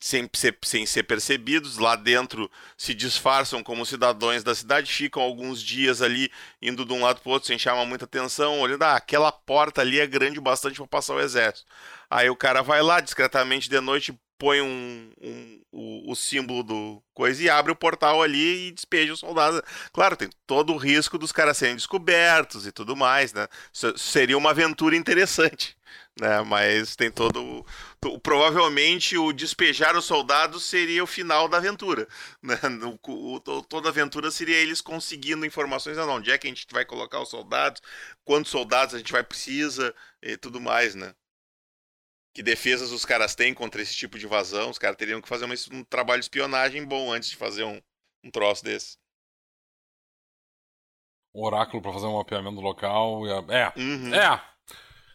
sem ser, sem ser percebidos, lá dentro se disfarçam como cidadãos da cidade, ficam alguns dias ali indo de um lado para o outro sem chamar muita atenção, olhando, ah, aquela porta ali é grande o bastante para passar o exército. Aí o cara vai lá discretamente de noite, põe um, um, o, o, símbolo do coisa e abre o portal ali e despeja o soldado. Claro, tem todo o risco dos caras serem descobertos e tudo mais, né? seria uma aventura interessante né? Mas tem todo. Provavelmente o despejar os soldados seria o final da aventura. Né? O, o, toda aventura seria eles conseguindo informações. Ah, não, onde é que a gente vai colocar os soldados, quantos soldados a gente vai precisar e tudo mais, né? Que defesas os caras têm contra esse tipo de invasão. Os caras teriam que fazer uma, um trabalho de espionagem bom antes de fazer um, um troço desse. Um oráculo para fazer um mapeamento local. É, uhum. é,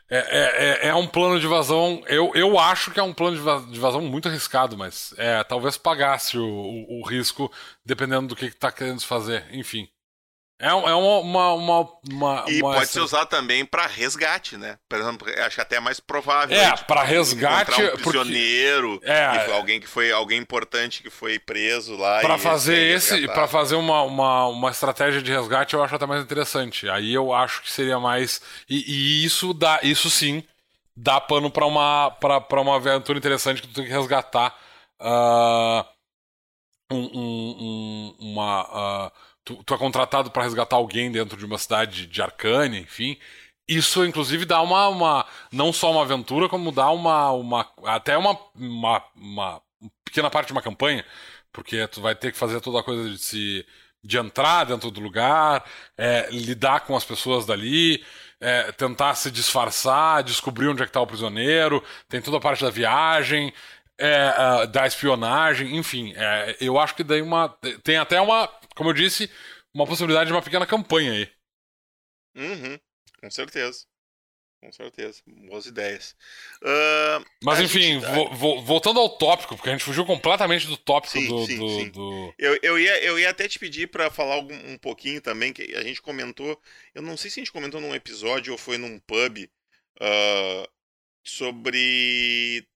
é, é, é, é, um plano de vazão. Eu, eu acho que é um plano de vazão muito arriscado, mas é, talvez pagasse o, o, o risco, dependendo do que está querendo fazer. Enfim. É, é uma, uma, uma, E uma pode ser usado também para resgate, né? Por exemplo, acho que até é mais provável. É, para resgate. Um prisioneiro, porque... é, alguém que foi alguém importante que foi preso lá. Para fazer esse, para fazer uma, uma, uma estratégia de resgate, eu acho até mais interessante. Aí eu acho que seria mais. E, e isso dá, isso sim, dá pano para uma para uma aventura interessante que tu tem que resgatar uh, um, um, uma uh, tu, tu é contratado para resgatar alguém dentro de uma cidade de Arcânia, enfim. Isso, inclusive, dá uma, uma. Não só uma aventura, como dá uma. uma até uma, uma, uma pequena parte de uma campanha. Porque tu vai ter que fazer toda a coisa de se. de entrar dentro do lugar, é, lidar com as pessoas dali. É, tentar se disfarçar, descobrir onde é que está o prisioneiro, tem toda a parte da viagem, é, da espionagem, enfim. É, eu acho que daí uma. Tem até uma como eu disse, uma possibilidade de uma pequena campanha aí. Uhum, com certeza. com certeza. Boas ideias. Uh, Mas enfim, gente... vo vo voltando ao tópico, porque a gente fugiu completamente do tópico sim, do, sim, do, sim. do, Eu, eu, ia, eu ia até te pedir para falar um, um pouquinho também, que a gente comentou. Eu não sei se a gente comentou num episódio ou foi num pub uh, sobre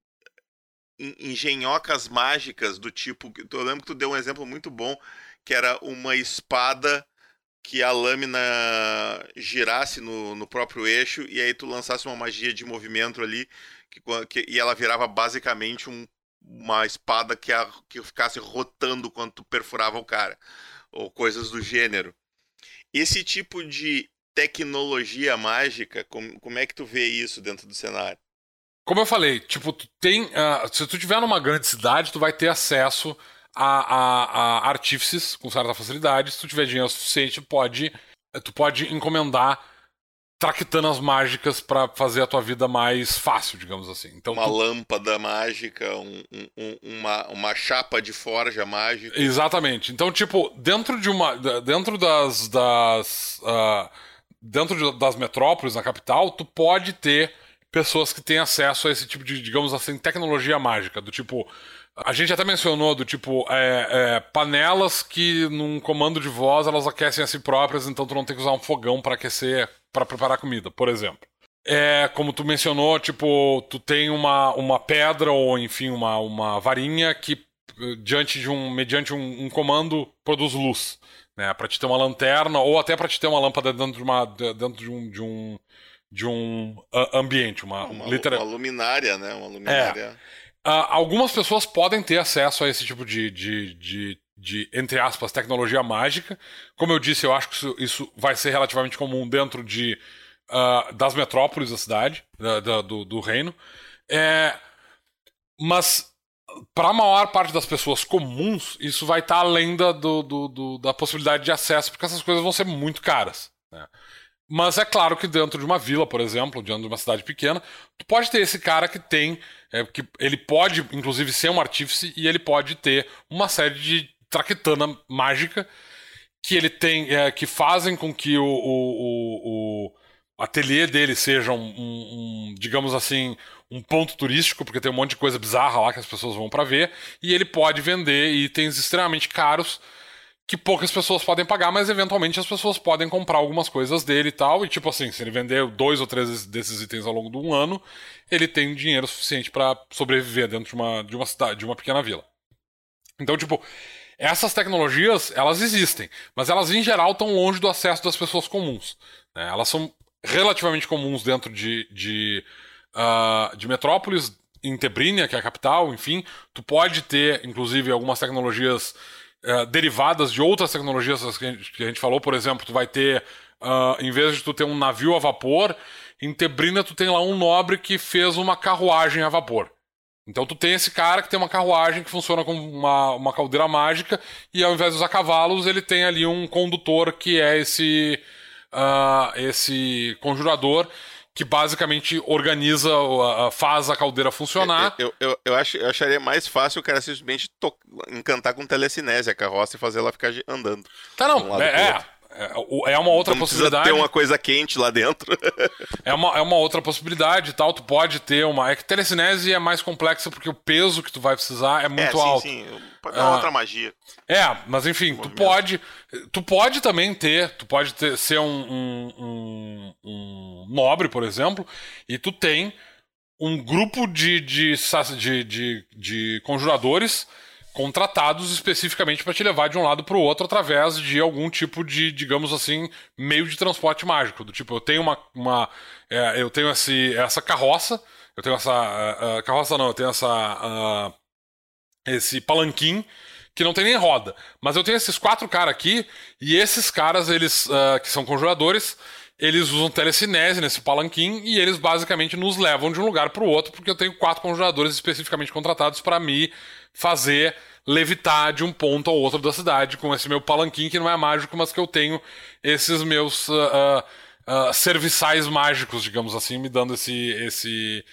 engenhocas mágicas do tipo. Eu lembro que tu deu um exemplo muito bom, que era uma espada que a lâmina girasse no, no próprio eixo e aí tu lançasse uma magia de movimento ali que, que e ela virava basicamente um, uma espada que, a, que ficasse rotando quando tu perfurava o cara ou coisas do gênero. Esse tipo de tecnologia mágica, como, como é que tu vê isso dentro do cenário? Como eu falei, tipo, tem. Uh, se tu tiver numa grande cidade, tu vai ter acesso a, a, a artífices com certa facilidade. Se tu tiver dinheiro suficiente, pode, tu pode encomendar traquitanas mágicas para fazer a tua vida mais fácil, digamos assim. Então, uma tu... lâmpada mágica, um, um, uma, uma chapa de forja mágica. Exatamente. Então, tipo, dentro de uma. Dentro das. das uh, dentro de, das metrópoles na capital, tu pode ter pessoas que têm acesso a esse tipo de, digamos assim, tecnologia mágica, do tipo. A gente até mencionou do tipo é, é, panelas que num comando de voz elas aquecem a si próprias, então tu não tem que usar um fogão para aquecer, para preparar comida, por exemplo. É, como tu mencionou, tipo, tu tem uma, uma pedra ou enfim uma, uma varinha que diante de um mediante um, um comando produz luz, né, para te ter uma lanterna ou até para te ter uma lâmpada dentro de uma dentro de um, de um de um ambiente, uma, uma, literal... uma luminária, né? Uma luminária. É. Uh, algumas pessoas podem ter acesso a esse tipo de, de, de, de, entre aspas, tecnologia mágica. Como eu disse, eu acho que isso, isso vai ser relativamente comum dentro de, uh, das metrópoles da cidade, da, da, do, do reino. É, mas para a maior parte das pessoas comuns, isso vai estar tá além da, do, do, da possibilidade de acesso, porque essas coisas vão ser muito caras. Né? Mas é claro que dentro de uma vila, por exemplo, dentro de uma cidade pequena, tu pode ter esse cara que tem. É, que ele pode, inclusive, ser um artífice e ele pode ter uma série de traquetana mágica que ele tem. É, que fazem com que o, o, o, o ateliê dele seja um, um, um, digamos assim, um ponto turístico, porque tem um monte de coisa bizarra lá que as pessoas vão para ver, e ele pode vender itens extremamente caros que poucas pessoas podem pagar, mas eventualmente as pessoas podem comprar algumas coisas dele e tal. E tipo assim, se ele vender dois ou três desses itens ao longo de um ano, ele tem dinheiro suficiente para sobreviver dentro de uma, de uma cidade, de uma pequena vila. Então, tipo, essas tecnologias, elas existem, mas elas em geral estão longe do acesso das pessoas comuns. Né? Elas são relativamente comuns dentro de, de, uh, de metrópoles, em Tebrínia, que é a capital, enfim. Tu pode ter, inclusive, algumas tecnologias é, derivadas de outras tecnologias que a, gente, que a gente falou, por exemplo, tu vai ter, uh, em vez de tu ter um navio a vapor, em Tebrina tu tem lá um nobre que fez uma carruagem a vapor. Então tu tem esse cara que tem uma carruagem que funciona como uma, uma caldeira mágica e ao invés de usar cavalos ele tem ali um condutor que é esse uh, esse conjurador que basicamente organiza, faz a caldeira funcionar. Eu, eu, eu, acho, eu acharia mais fácil o cara simplesmente encantar com telecinese a carroça e fazer ela ficar andando. Tá, não. Um é, é, é uma outra não possibilidade. ter uma coisa quente lá dentro. é, uma, é uma outra possibilidade tal. Tu pode ter uma. É que telecinese é mais complexa porque o peso que tu vai precisar é muito é, sim, alto. Sim, pode dar ah, outra magia. É, mas enfim, tu pode. Tu pode também ter. Tu pode ter, ser um, um, um, um nobre, por exemplo, e tu tem um grupo de, de, de, de, de conjuradores contratados especificamente para te levar de um lado para o outro através de algum tipo de, digamos assim, meio de transporte mágico. Do tipo, eu tenho uma. uma é, eu tenho esse, essa carroça, eu tenho essa. Uh, carroça não, eu tenho essa. Uh, esse palanquim que não tem nem roda. Mas eu tenho esses quatro caras aqui, e esses caras, eles uh, que são conjuradores, eles usam telecinese nesse palanquim e eles basicamente nos levam de um lugar para o outro, porque eu tenho quatro conjuradores especificamente contratados para me fazer levitar de um ponto ao outro da cidade com esse meu palanquim que não é mágico, mas que eu tenho esses meus uh, uh, serviçais mágicos, digamos assim, me dando esse. esse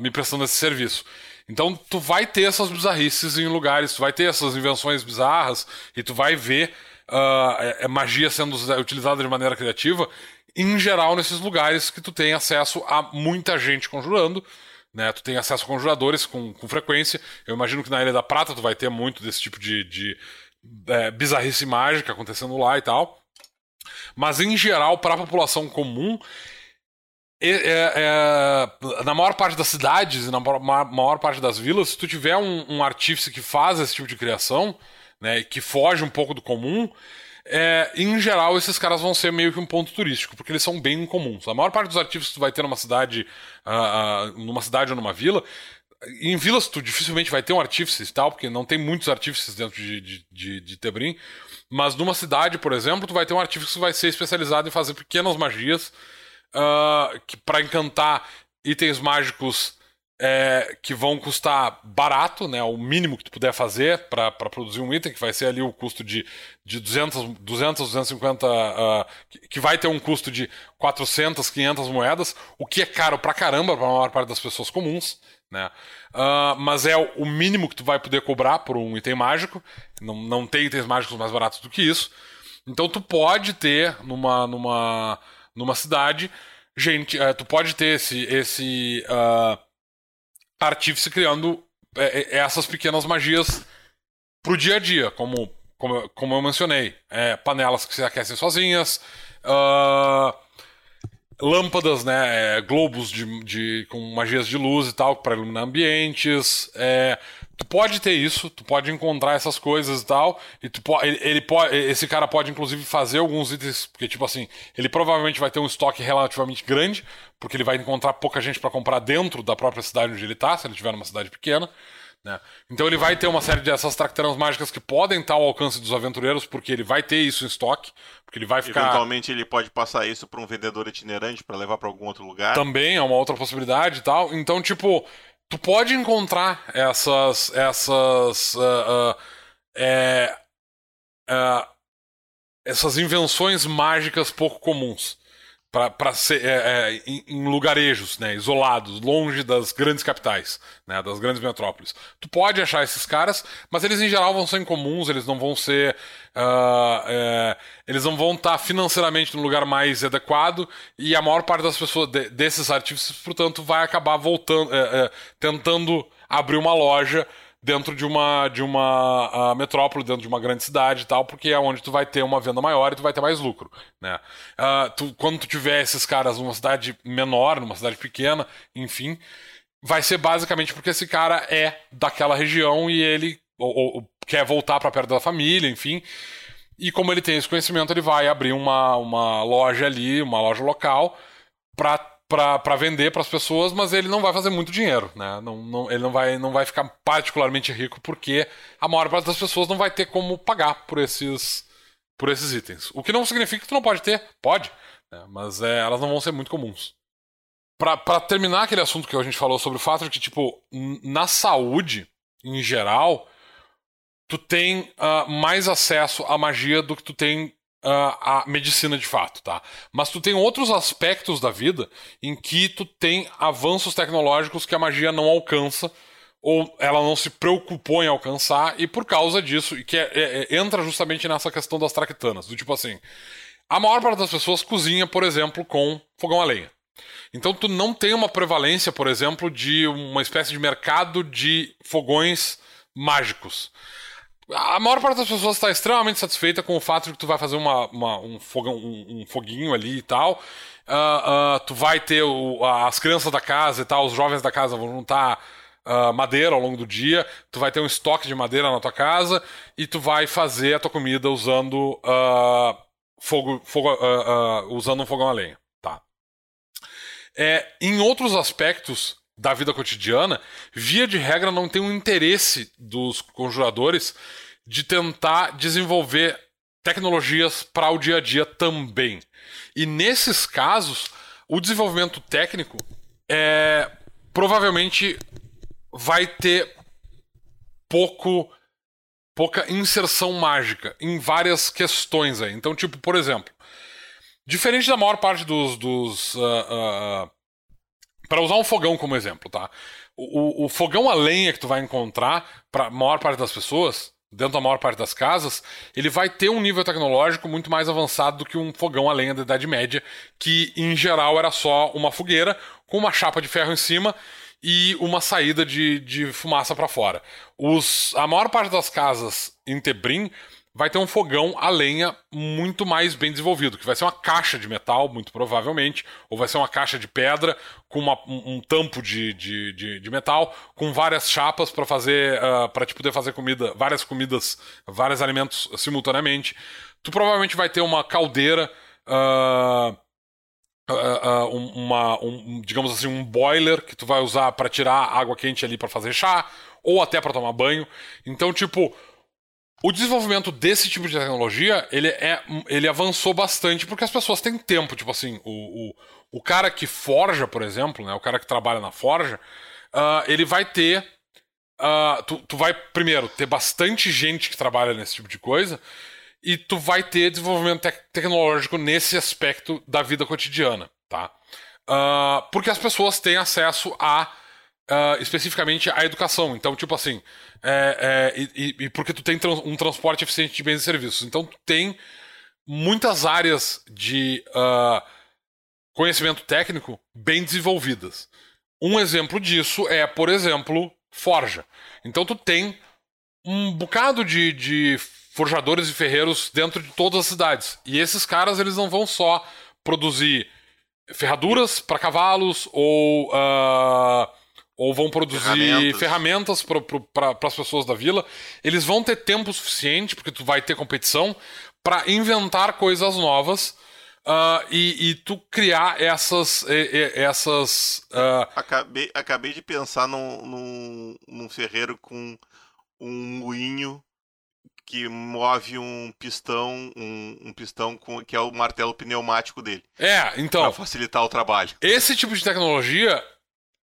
me prestando esse serviço. Então tu vai ter essas bizarrices em lugares, tu vai ter essas invenções bizarras e tu vai ver uh, magia sendo utilizada de maneira criativa em geral nesses lugares que tu tem acesso a muita gente conjurando, né? Tu tem acesso a conjuradores com, com frequência. Eu imagino que na Ilha da Prata tu vai ter muito desse tipo de, de é, bizarrice mágica acontecendo lá e tal. Mas em geral, para a população comum, é, é, na maior parte das cidades e na maior, parte das vilas, se tu tiver um, um, artífice que faz esse tipo de criação, né, que foge um pouco do comum, é, em geral, esses caras vão ser meio que um ponto turístico, porque eles são bem incomuns. A maior parte dos artífices que tu vai ter numa cidade, uh, uh, numa cidade ou numa vila, em vilas tu dificilmente vai ter um artífice e tal, porque não tem muitos artífices dentro de, de, de, de Tebrim. Mas numa cidade, por exemplo, tu vai ter um artífice que vai ser especializado em fazer pequenas magias uh, para encantar itens mágicos é, que vão custar barato, né, o mínimo que tu puder fazer para produzir um item, que vai ser ali o custo de, de 200, 200 250, uh, que vai ter um custo de 400, 500 moedas, o que é caro pra caramba para a maior parte das pessoas comuns, né? Uh, mas é o mínimo que tu vai poder cobrar por um item mágico, não, não tem itens mágicos mais baratos do que isso. Então tu pode ter numa, numa, numa cidade, gente, uh, tu pode ter esse, esse uh, artífice criando é, é, essas pequenas magias pro dia a dia, como, como, como eu mencionei. É, panelas que se aquecem sozinhas, uh, lâmpadas, né, é, globos de, de, com magias de luz e tal, para iluminar ambientes. É, tu pode ter isso, tu pode encontrar essas coisas e tal, e tu ele, ele pode, esse cara pode inclusive fazer alguns itens, porque tipo assim, ele provavelmente vai ter um estoque relativamente grande, porque ele vai encontrar pouca gente para comprar dentro da própria cidade onde ele tá, se ele tiver numa cidade pequena. Né? Então ele vai ter uma série dessas tracteranas mágicas que podem estar ao alcance dos aventureiros, porque ele vai ter isso em estoque, porque ele vai ficar. Eventualmente ele pode passar isso para um vendedor itinerante para levar para algum outro lugar. Também é uma outra possibilidade e tal. Então, tipo, tu pode encontrar essas. essas. Uh, uh, é, uh, essas invenções mágicas pouco comuns para ser é, é, em, lugarejos, né, isolados, longe das grandes capitais, né, das grandes metrópoles. Tu pode achar esses caras, mas eles em geral vão ser incomuns, eles não vão ser, uh, é, eles não vão estar tá financeiramente no lugar mais adequado e a maior parte das pessoas de, desses artífices, portanto, vai acabar voltando, é, é, tentando abrir uma loja dentro de uma de uma metrópole, dentro de uma grande cidade e tal, porque é onde tu vai ter uma venda maior e tu vai ter mais lucro, né? Uh, tu, quando tu tiver esses caras numa cidade menor, numa cidade pequena, enfim, vai ser basicamente porque esse cara é daquela região e ele ou, ou, quer voltar para perto da família, enfim. E como ele tem esse conhecimento, ele vai abrir uma, uma loja ali, uma loja local, para para vender para as pessoas, mas ele não vai fazer muito dinheiro, né? Não, não, ele não vai, não vai ficar particularmente rico porque a maior parte das pessoas não vai ter como pagar por esses, por esses itens. O que não significa que tu não pode ter, pode, né? mas é, elas não vão ser muito comuns. Para terminar aquele assunto que a gente falou sobre o fato de que, tipo, na saúde, em geral, tu tem uh, mais acesso à magia do que tu tem a medicina de fato, tá? Mas tu tem outros aspectos da vida em que tu tem avanços tecnológicos que a magia não alcança ou ela não se preocupou em alcançar e por causa disso e que é, é, é, entra justamente nessa questão das traquitanas, do tipo assim, a maior parte das pessoas cozinha, por exemplo, com fogão a lenha. Então tu não tem uma prevalência, por exemplo, de uma espécie de mercado de fogões mágicos a maior parte das pessoas está extremamente satisfeita com o fato de que tu vai fazer uma, uma um, fogão, um, um, foguinho ali e tal. Uh, uh, tu vai ter o, as crianças da casa e tal, os jovens da casa vão juntar uh, madeira ao longo do dia. Tu vai ter um estoque de madeira na tua casa e tu vai fazer a tua comida usando fogo, fogo usando um fogão a lenha. Tá. É, em outros aspectos da vida cotidiana, via de regra não tem um interesse dos conjuradores de tentar desenvolver tecnologias para o dia a dia também. E nesses casos, o desenvolvimento técnico é provavelmente vai ter pouco pouca inserção mágica em várias questões aí. Então, tipo, por exemplo, diferente da maior parte dos, dos uh, uh, para usar um fogão como exemplo, tá? O, o, fogão a lenha que tu vai encontrar para a maior parte das pessoas, dentro da maior parte das casas, ele vai ter um nível tecnológico muito mais avançado do que um fogão a lenha da Idade Média, que em geral era só uma fogueira com uma chapa de ferro em cima e uma saída de, de fumaça para fora. Os, a maior parte das casas em Tebrim vai ter um fogão a lenha muito mais bem desenvolvido, que vai ser uma caixa de metal, muito provavelmente, ou vai ser uma caixa de pedra com uma, um, um, tampo de, de, de, de, metal, com várias chapas para fazer, uh, ah, para te poder fazer comida, várias comidas, vários alimentos simultaneamente. Tu provavelmente vai ter uma caldeira. Uh, Uh, uma, um, digamos assim, um boiler que tu vai usar para tirar água quente ali para fazer chá, ou até para tomar banho. Então, tipo, o desenvolvimento desse tipo de tecnologia, ele, é, ele avançou bastante porque as pessoas têm tempo. Tipo assim, o, o, o cara que forja, por exemplo, né, o cara que trabalha na forja, uh, ele vai ter. Uh, tu, tu vai, primeiro, ter bastante gente que trabalha nesse tipo de coisa e tu vai ter desenvolvimento te tecnológico nesse aspecto da vida cotidiana, tá? Uh, porque as pessoas têm acesso a uh, especificamente a educação. Então, tipo assim, é, é, e, e, porque tu tem trans, um transporte eficiente de bens e serviços. Então, tu tem muitas áreas de uh, conhecimento técnico bem desenvolvidas. Um exemplo disso é, por exemplo, forja. Então, tu tem um bocado de, de forjadores e ferreiros dentro de todas as cidades. E esses caras, eles não vão só produzir ferraduras para cavalos ou uh, ou vão produzir ferramentas, para as pessoas da vila. Eles vão ter tempo suficiente, porque tu vai ter competição, para inventar coisas novas. Uh, e, e, tu criar essas. essas uh... acabei, acabei de pensar num, num, num ferreiro com um moinho que move um pistão, um, um, pistão com, que é o martelo pneumático dele. É, então. Para facilitar o trabalho. Esse tipo de tecnologia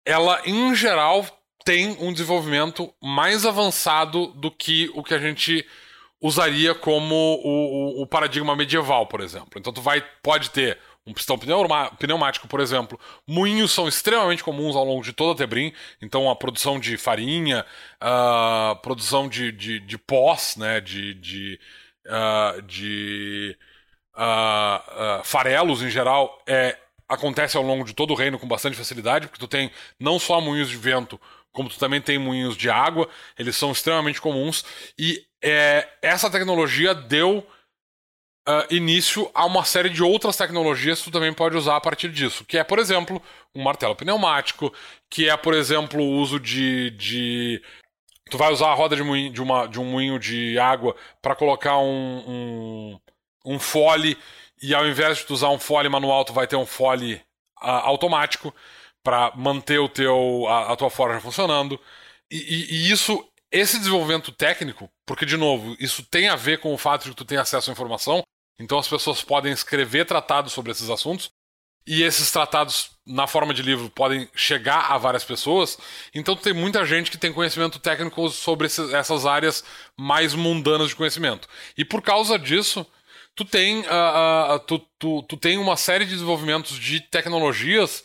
ela em geral tem um desenvolvimento mais avançado do que o que a gente usaria como o, o, o paradigma medieval, por exemplo. Então tu vai pode ter um pistão pneumático, por exemplo. Moinhos são extremamente comuns ao longo de toda a Tebrim, então a produção de farinha, a produção de, de, de pós, né, de, de, uh, de uh, uh, farelos em geral, é acontece ao longo de todo o reino com bastante facilidade, porque tu tem não só moinhos de vento, como tu também tem moinhos de água, eles são extremamente comuns, e é, essa tecnologia deu uh, início a uma série de outras tecnologias que tu também pode usar a partir disso, que é, por exemplo, um martelo pneumático, que é, por exemplo, o uso de, de tu vai usar a roda de, moinho, de, uma, de um moinho de água para colocar um, um, um fole e ao invés de tu usar um fole manual, tu vai ter um fole uh, automático para manter o teu, a, a, tua forja funcionando. E, e, e, isso, esse desenvolvimento técnico, porque de novo, isso tem a ver com o fato de que tu tem acesso à informação, então as pessoas podem escrever tratados sobre esses assuntos, e esses tratados, na forma de livro, podem chegar a várias pessoas. Então tem muita gente que tem conhecimento técnico sobre essas áreas mais mundanas de conhecimento. E por causa disso, tu tem, uh, uh, tu, tu, tu tem uma série de desenvolvimentos de tecnologias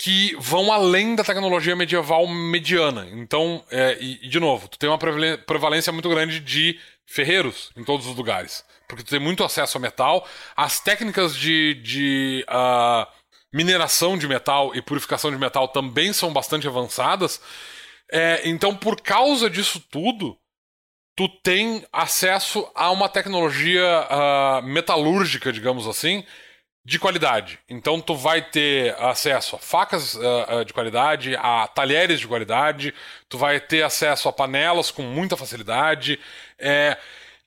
que vão além da tecnologia medieval mediana. Então, é, e, e, de novo, tu tem uma prevalência muito grande de ferreiros em todos os lugares. Porque tu tem muito acesso a metal. As técnicas de, de uh, mineração de metal e purificação de metal também são bastante avançadas. É, então, por causa disso tudo, tu tem acesso a uma tecnologia uh, metalúrgica, digamos assim, de qualidade. Então tu vai ter acesso a facas uh, de qualidade, a talheres de qualidade, tu vai ter acesso a panelas com muita facilidade, é,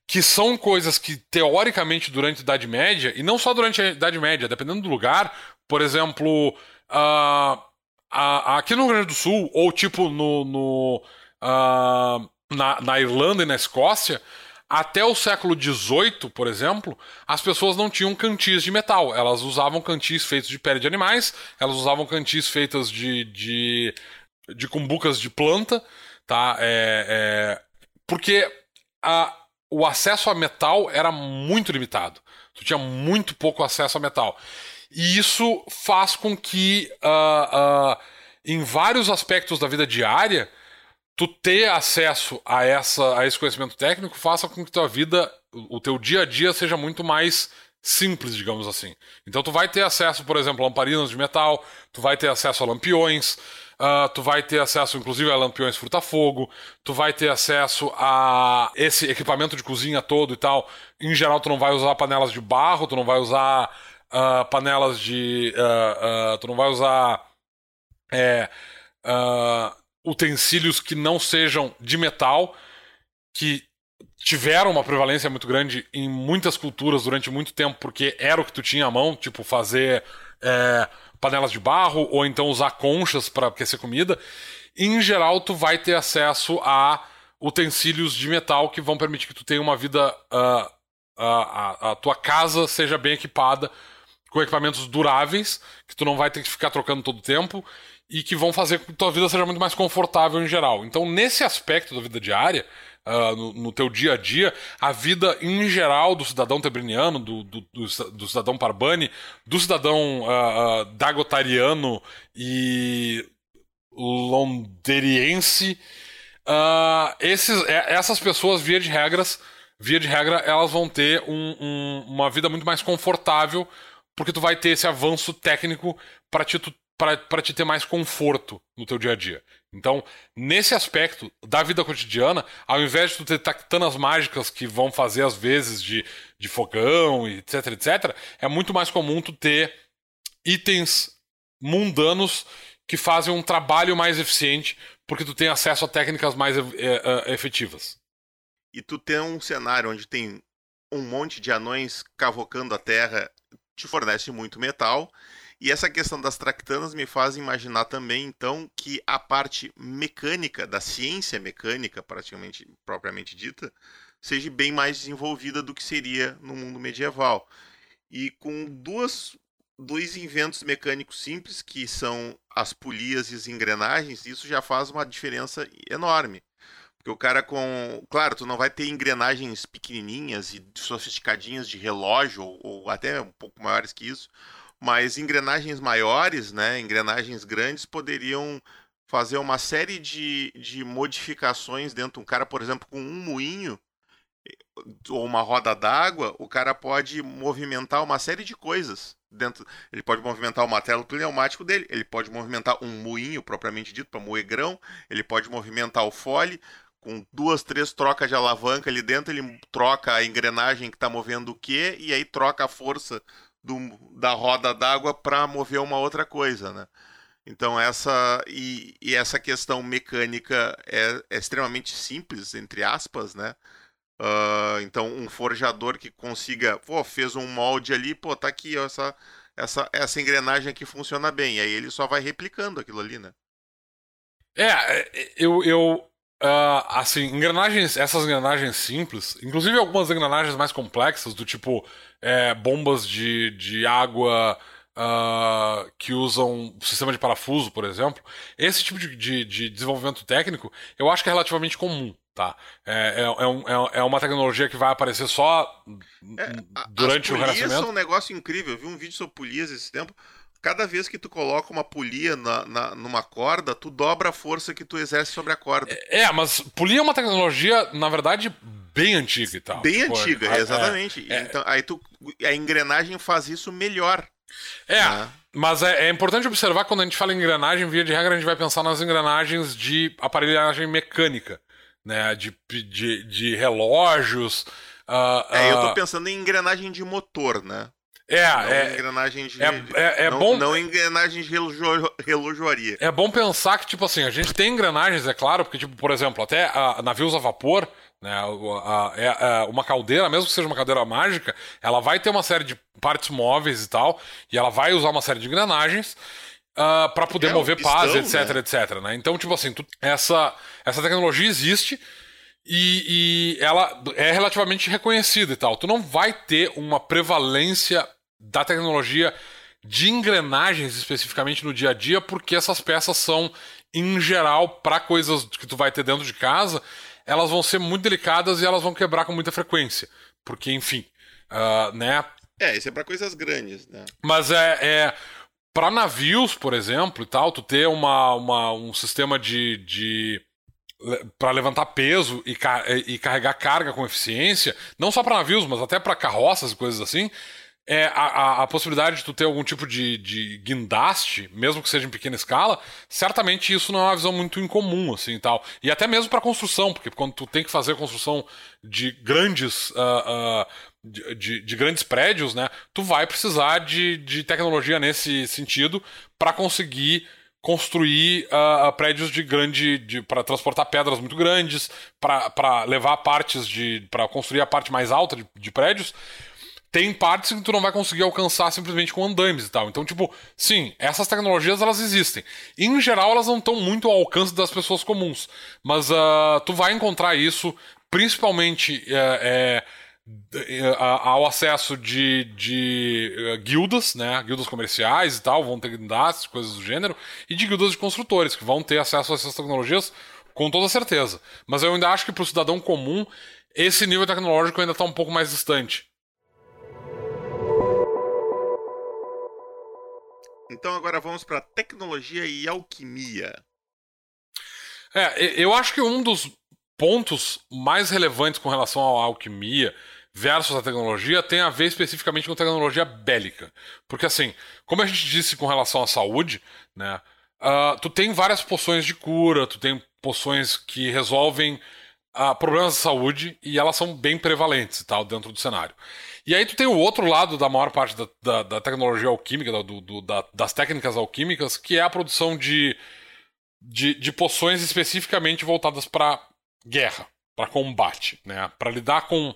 que são coisas que teoricamente durante a Idade Média, e não só durante a Idade Média, dependendo do lugar, por exemplo, uh, aqui no Rio Grande do Sul, ou tipo no, no uh, na, na Irlanda e na Escócia, até o século XVIII, por exemplo, as pessoas não tinham cantis de metal. Elas usavam cantis feitos de pele de animais, elas usavam cantis feitas de, de, de cumbucas de planta, tá? É, é, porque a, o acesso a metal era muito limitado. Tu tinha muito pouco acesso a metal. E isso faz com que, uh, uh, em vários aspectos da vida diária, tu ter acesso a, essa, a esse conhecimento técnico faça com que tua vida, o teu dia a dia seja muito mais simples, digamos assim. Então tu vai ter acesso, por exemplo, a lamparinas de metal, tu vai ter acesso a lampiões, uh, tu vai ter acesso, inclusive, a lampiões fruta-fogo, tu vai ter acesso a esse equipamento de cozinha todo e tal. Em geral, tu não vai usar panelas de barro, tu não vai usar uh, panelas de. Uh, tu não vai usar. É, utensílios que não sejam de metal, que tiveram uma prevalência muito grande em muitas culturas durante muito tempo, porque era o que tu tinha à mão, tipo fazer é, panelas de barro ou então usar conchas para aquecer comida. em geral, tu vai ter acesso a utensílios de metal que vão permitir que tu tenha uma vida. Uh, a, a tua casa seja bem equipada com equipamentos duráveis, que tu não vai ter que ficar trocando todo o tempo e que vão fazer com que tua vida seja muito mais confortável em geral. Então, nesse aspecto da vida diária, uh, no, no, teu dia a dia, a vida em geral do cidadão tebriniano, do, do, do, do cidadão parbani, do cidadão uh, uh, dagotariano e londeriense, esses, é, essas pessoas, via de regras, via de regra, elas vão ter um, um, uma vida muito mais confortável, porque tu vai ter esse avanço técnico para te, para te ter mais conforto no teu dia a dia. Então, nesse aspecto da vida cotidiana, ao invés de tu ter tactanas mágicas que vão fazer às vezes de, de fogão, etc, etc, é muito mais comum tu ter itens mundanos que fazem um trabalho mais eficiente porque tu tem acesso a técnicas mais é, é, efetivas. E tu tem um cenário onde tem um monte de anões cavocando a terra, te fornece muito metal e essa questão das tractanas me faz imaginar também, então, que a parte mecânica, da ciência mecânica, praticamente propriamente dita, seja bem mais desenvolvida do que seria no mundo medieval. E com duas, dois inventos mecânicos simples, que são as polias e as engrenagens, isso já faz uma diferença enorme. Porque o cara com. Claro, tu não vai ter engrenagens pequenininhas e sofisticadinhas de relógio, ou, até um pouco maiores que isso mas engrenagens maiores, né, engrenagens grandes, poderiam fazer uma série de, de modificações dentro. Um cara, por exemplo, com um moinho ou uma roda d'água, o cara pode movimentar uma série de coisas dentro. Ele pode movimentar o martelo pneumático dele, ele pode movimentar um moinho propriamente dito para moer grão, ele pode movimentar o fole com duas, três trocas de alavanca ali dentro, ele troca a engrenagem que está movendo o quê e aí troca a força do, da roda d'água para mover uma outra coisa, né? Então essa e, e essa questão mecânica é, é, extremamente simples entre aspas, né? Uh, então um forjador que consiga, pô, fez um molde ali, pô, tá aqui ó, essa essa essa engrenagem aqui funciona bem, aí ele só vai replicando aquilo ali, né? É, eu, eu Uh, assim, engrenagens, essas engrenagens simples, inclusive algumas engrenagens mais complexas, do tipo é, bombas de, de água uh, que usam sistema de parafuso, por exemplo, esse tipo de, de, de, desenvolvimento técnico eu acho que é relativamente comum. Tá? É, é, é, um, é, é uma tecnologia que vai aparecer só é, durante o Renascimento. é um negócio incrível. Eu vi um vídeo sobre polias esse tempo cada vez que tu coloca uma polia na, na, numa corda, tu dobra a força que tu exerce sobre a corda. É, é mas polia é uma tecnologia, na verdade, bem antiga e tal. Bem tipo, antiga, é, exatamente. É, então, aí tu, a engrenagem faz isso melhor. É, né? mas é, é, importante observar quando a gente fala em engrenagem, via de regra, a gente vai pensar nas engrenagens de aparelhagem mecânica, né? De, de, de relógios. Uh, é, uh... eu tô ah, pensando em engrenagem de motor, né? É, não é. Engrenagem de. É, é, é não, bom. Não engrenagem de relojoaria. É bom pensar que, tipo assim, a gente tem engrenagens, é claro, porque, tipo, por exemplo, até a, navios a vapor, né? A, a, é, é, uma caldeira, mesmo que seja uma caldeira mágica, ela vai ter uma série de partes móveis e tal, e ela vai usar uma série de engrenagens. Uh, ah, para poder é, mover pistão, paz, etc, né? etc, né? Então, tipo assim, tu, essa, essa tecnologia existe, e, e, ela é relativamente reconhecida e tal. Tu não vai ter uma prevalência da tecnologia de engrenagens especificamente no dia a dia, porque essas peças são, em geral, para coisas que tu vai ter dentro de casa, elas vão ser muito delicadas e elas vão quebrar com muita frequência. Porque, enfim, uh, né? É, isso é para coisas grandes, né? Mas é, é para navios, por exemplo, e tal, tu ter uma, uma, um sistema de, de para levantar peso e, e, carregar carga com eficiência, não só para navios, mas até para carroças e coisas assim, é a, a, a, possibilidade de tu ter algum tipo de, de guindaste, mesmo que seja em pequena escala, certamente isso não é uma visão muito incomum, assim, tal. E até mesmo para construção, porque quando tu tem que fazer construção de grandes... Uh, uh, de, de, de, grandes prédios, né? Tu vai precisar de, de tecnologia nesse sentido para conseguir construir uh, prédios de grande para transportar pedras muito grandes para levar partes de para construir a parte mais alta de, de, prédios. Tem partes que tu não vai conseguir alcançar simplesmente com andaimes e tal. Então tipo sim essas tecnologias elas existem. Em geral elas não estão muito ao alcance das pessoas comuns. Mas uh, tu vai encontrar isso principalmente uh, ao acesso de, de uh, guildas, né? Guildas comerciais e tal, vão ter guildas, coisas do gênero, e de guildas de construtores, que vão ter acesso a essas tecnologias com toda certeza. Mas eu ainda acho que para o cidadão comum, esse nível tecnológico ainda está um pouco mais distante. Então agora vamos para tecnologia e alquimia. É, eu acho que um dos pontos mais relevantes com relação à alquimia versus a tecnologia tem a ver especificamente com tecnologia bélica. Porque assim, como a gente disse com relação à saúde, né? Uh, tu tem várias poções de cura, tu tem poções que resolvem uh, problemas de saúde e elas são bem prevalentes e tal dentro do cenário. E aí tu tem o outro lado da maior parte da, da, da tecnologia alquímica, do, do, da, das técnicas alquímicas, que é a produção de, de, de poções especificamente voltadas para guerra, para combate, né? Para lidar com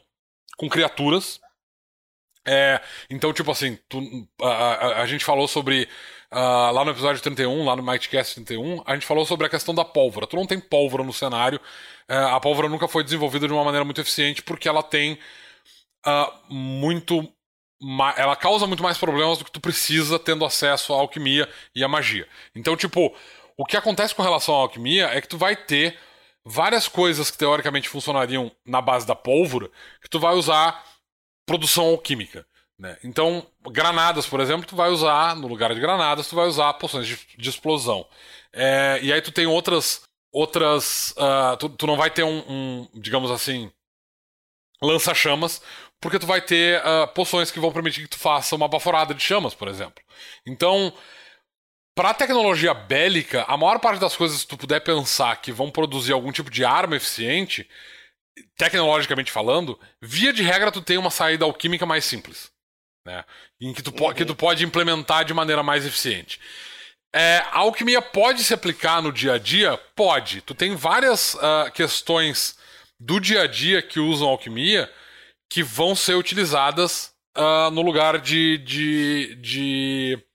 com criaturas. É, então, tipo assim, tu, a, a, a, gente falou sobre. Uh, lá no episódio 31, lá no Mightcast 31, a gente falou sobre a questão da pólvora. Tu não tem pólvora no cenário. Uh, a pólvora nunca foi desenvolvida de uma maneira muito eficiente porque ela tem uh, muito. Ela causa muito mais problemas do que tu precisa tendo acesso à alquimia e à magia. Então, tipo, o que acontece com relação à alquimia é que tu vai ter várias coisas que teoricamente funcionariam na base da pólvora que tu vai usar produção alquímica. Né? Então, granadas, por exemplo, tu vai usar, no lugar de granadas, tu vai usar poções de, de explosão. É, e aí tu tem outras. outras uh, tu, tu, não vai ter um, um digamos assim, lança-chamas, porque tu vai ter uh, poções que vão permitir que tu faça uma baforada de chamas, por exemplo. Então, para a tecnologia bélica, a maior parte das coisas que tu puder pensar que vão produzir algum tipo de arma eficiente, tecnologicamente falando, via de regra tu tem uma saída alquímica mais simples. Né? Em que tu, uhum. que tu pode implementar de maneira mais eficiente. É, a alquimia pode se aplicar no dia a dia? Pode. Tu tem várias uh, questões do dia a dia que usam alquimia que vão ser utilizadas uh, no lugar de, de, de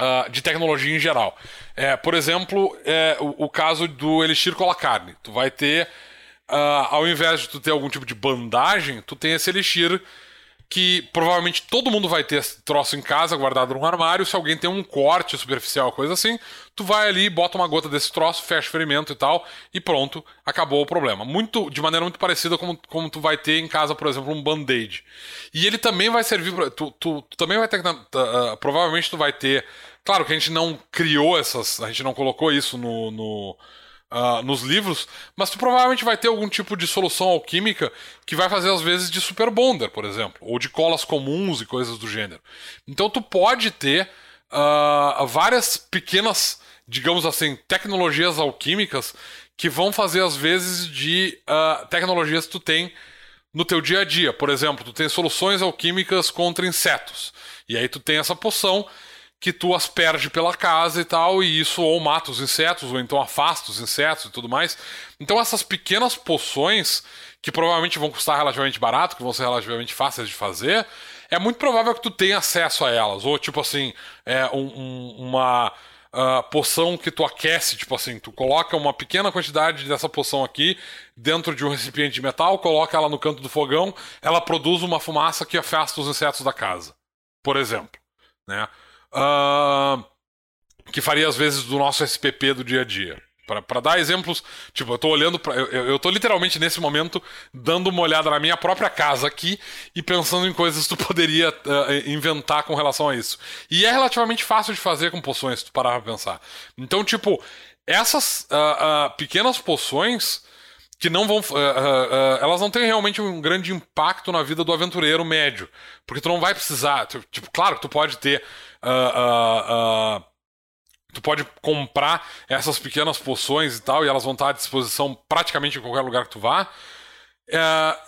Uh, de tecnologia em geral. É, por exemplo, é, o, o, caso do Elixir Cola Carne. Tu vai ter, uh, ao invés de tu ter algum tipo de bandagem, tu tem esse Elixir que provavelmente todo mundo vai ter esse troço em casa, guardado num armário. Se alguém tem um corte superficial, coisa assim, tu vai ali, bota uma gota desse troço, fecha o ferimento e tal, e pronto, acabou o problema. Muito, de maneira muito parecida como, como tu vai ter em casa, por exemplo, um band-aid. E ele também vai servir tu, tu, tu também vai ter. Uh, provavelmente tu vai ter Claro que a gente não criou essas, a gente não colocou isso no, no uh, nos livros, mas tu provavelmente vai ter algum tipo de solução alquímica que vai fazer às vezes de super bonder, por exemplo, ou de colas comuns e coisas do gênero. Então tu pode ter uh, várias pequenas, digamos assim, tecnologias alquímicas que vão fazer às vezes de uh, tecnologias que tu tem no teu dia a dia. Por exemplo, tu tem soluções alquímicas contra insetos. E aí tu tem essa poção que tu asperge pela casa e tal, e isso ou mata os insetos, ou então afasta os insetos e tudo mais. Então essas pequenas poções, que provavelmente vão custar relativamente barato, que vão ser relativamente fáceis de fazer, é muito provável que tu tenha acesso a elas. Ou tipo assim, é um, um, uma uh, poção que tu aquece, tipo assim, tu coloca uma pequena quantidade dessa poção aqui dentro de um recipiente de metal, coloca ela no canto do fogão, ela produz uma fumaça que afasta os insetos da casa. Por exemplo. Né? Uh, que faria às vezes do nosso SPP do dia a dia. Para dar exemplos, tipo, eu tô olhando eu, eu tô literalmente nesse momento dando uma olhada na minha própria casa aqui e pensando em coisas que tu poderia uh, inventar com relação a isso. E é relativamente fácil de fazer com poções, se tu parar pra pensar. Então, tipo, essas uh, pequenas poções que não vão. Uh, elas não têm realmente um grande impacto na vida do aventureiro médio. Porque tu não vai precisar. Tipo, claro que tu pode ter. tu pode comprar essas pequenas poções e tal, e elas vão estar à disposição praticamente em qualquer lugar que tu vá.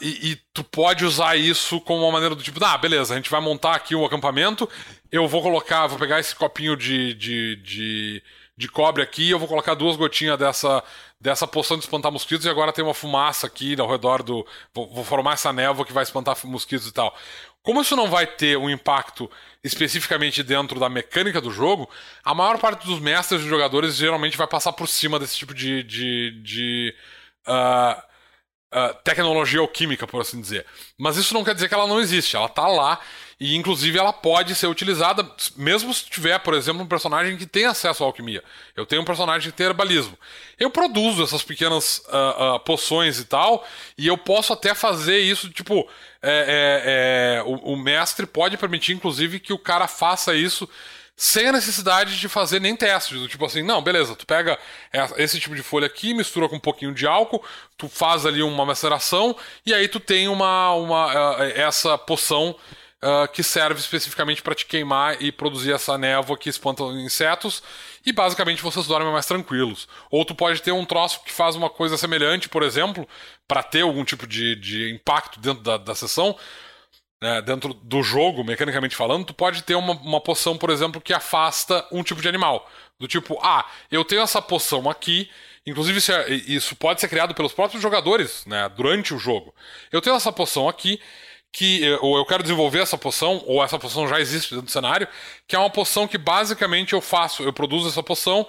E, e, tu pode usar isso como uma maneira do tipo, ah, beleza, a gente vai montar aqui um acampamento, eu vou colocar, vou pegar esse copinho de, de, de, de cobre aqui, eu vou colocar duas gotinhas dessa, dessa poção de espantar mosquitos e agora tem uma fumaça aqui ao redor do. Vou, vou formar essa névoa que vai espantar mosquitos e tal. Como isso não vai ter um impacto especificamente dentro da mecânica do jogo, a maior parte dos mestres e jogadores geralmente vai passar por cima desse tipo de. de, de uh, uh, tecnologia alquímica, por assim dizer. Mas isso não quer dizer que ela não existe, ela está lá e inclusive ela pode ser utilizada, mesmo se tiver, por exemplo, um personagem que tem acesso à alquimia. Eu tenho um personagem que tem herbalismo. Eu produzo essas pequenas uh, uh, poções e tal, e eu posso até fazer isso, tipo, é, é, é, o, o mestre pode permitir, inclusive, que o cara faça isso sem a necessidade de fazer nem testes. Do tipo assim, não, beleza, tu pega esse tipo de folha aqui, mistura com um pouquinho de álcool, tu faz ali uma maceração e aí tu tem uma, uma uh, essa poção uh, que serve especificamente para te queimar e produzir essa névoa que espanta insetos e basicamente vocês dormem mais tranquilos. Ou tu pode ter um troço que faz uma coisa semelhante, por exemplo, para ter algum tipo de, de impacto dentro da, da sessão né, dentro do jogo, mecanicamente falando, tu pode ter uma, uma poção, por exemplo, que afasta um tipo de animal. Do tipo, ah, eu tenho essa poção aqui, inclusive isso, é, isso pode ser criado pelos próprios jogadores, né, durante o jogo. Eu tenho essa poção aqui, que ou eu quero desenvolver essa poção, ou essa poção já existe dentro do cenário, que é uma poção que basicamente eu faço, eu produzo essa poção,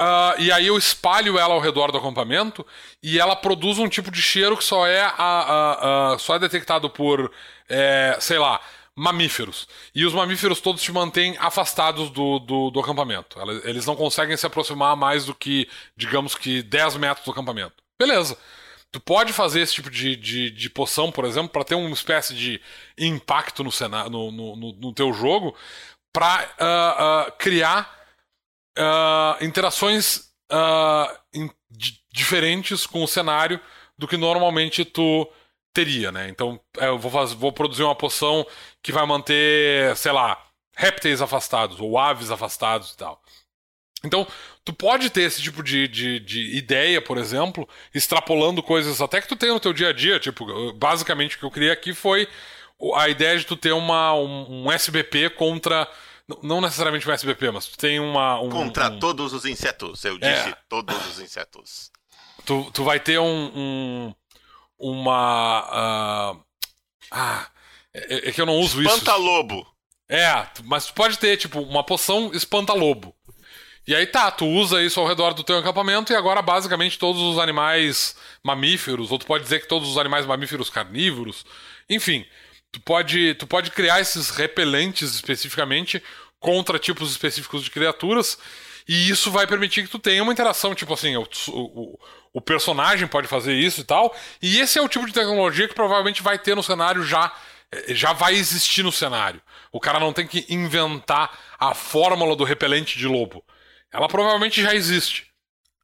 Uh, e aí eu espalho ela ao redor do acampamento e ela produz um tipo de cheiro que só é, a, a, a, só é detectado por, é, sei lá, mamíferos. E os mamíferos todos te mantêm afastados do, do, do, acampamento. Eles não conseguem se aproximar mais do que, digamos que, 10 metros do acampamento. Beleza. Tu pode fazer esse tipo de, de, de poção, por exemplo, para ter uma espécie de impacto no, cenário, no, no, no, no teu jogo, para uh, uh, ah, criar uh, interações in, diferentes com o cenário do que normalmente tu teria, né? Então, é, eu vou, fazer, vou produzir uma poção que vai manter, sei lá, répteis afastados ou aves afastados e tal. Então, tu pode ter esse tipo de, de, de, ideia, por exemplo, extrapolando coisas até que tu tem no teu dia a dia. Tipo, basicamente o que eu criei aqui foi a ideia de tu ter uma, um, um SBP contra não necessariamente um SBP, mas tu tem uma. Um, Contra um... todos os insetos, eu disse é. todos os insetos. Tu, tu vai ter um. um uma. Uh... Ah. É, é, que eu não uso espanta isso. Espanta-lobo. É, mas tu pode ter, tipo, uma poção espanta-lobo. E aí tá, tu usa isso ao redor do teu acampamento e agora basicamente todos os animais mamíferos, ou tu pode dizer que todos os animais mamíferos carnívoros, enfim, tu pode, tu pode criar esses repelentes especificamente contra tipos específicos de criaturas. E isso vai permitir que tu tenha uma interação, tipo assim, o, o, o, personagem pode fazer isso e tal. E esse é o tipo de tecnologia que provavelmente vai ter no cenário já. Eh, já vai existir no cenário. O cara não tem que inventar a fórmula do repelente de lobo. Ela provavelmente já existe.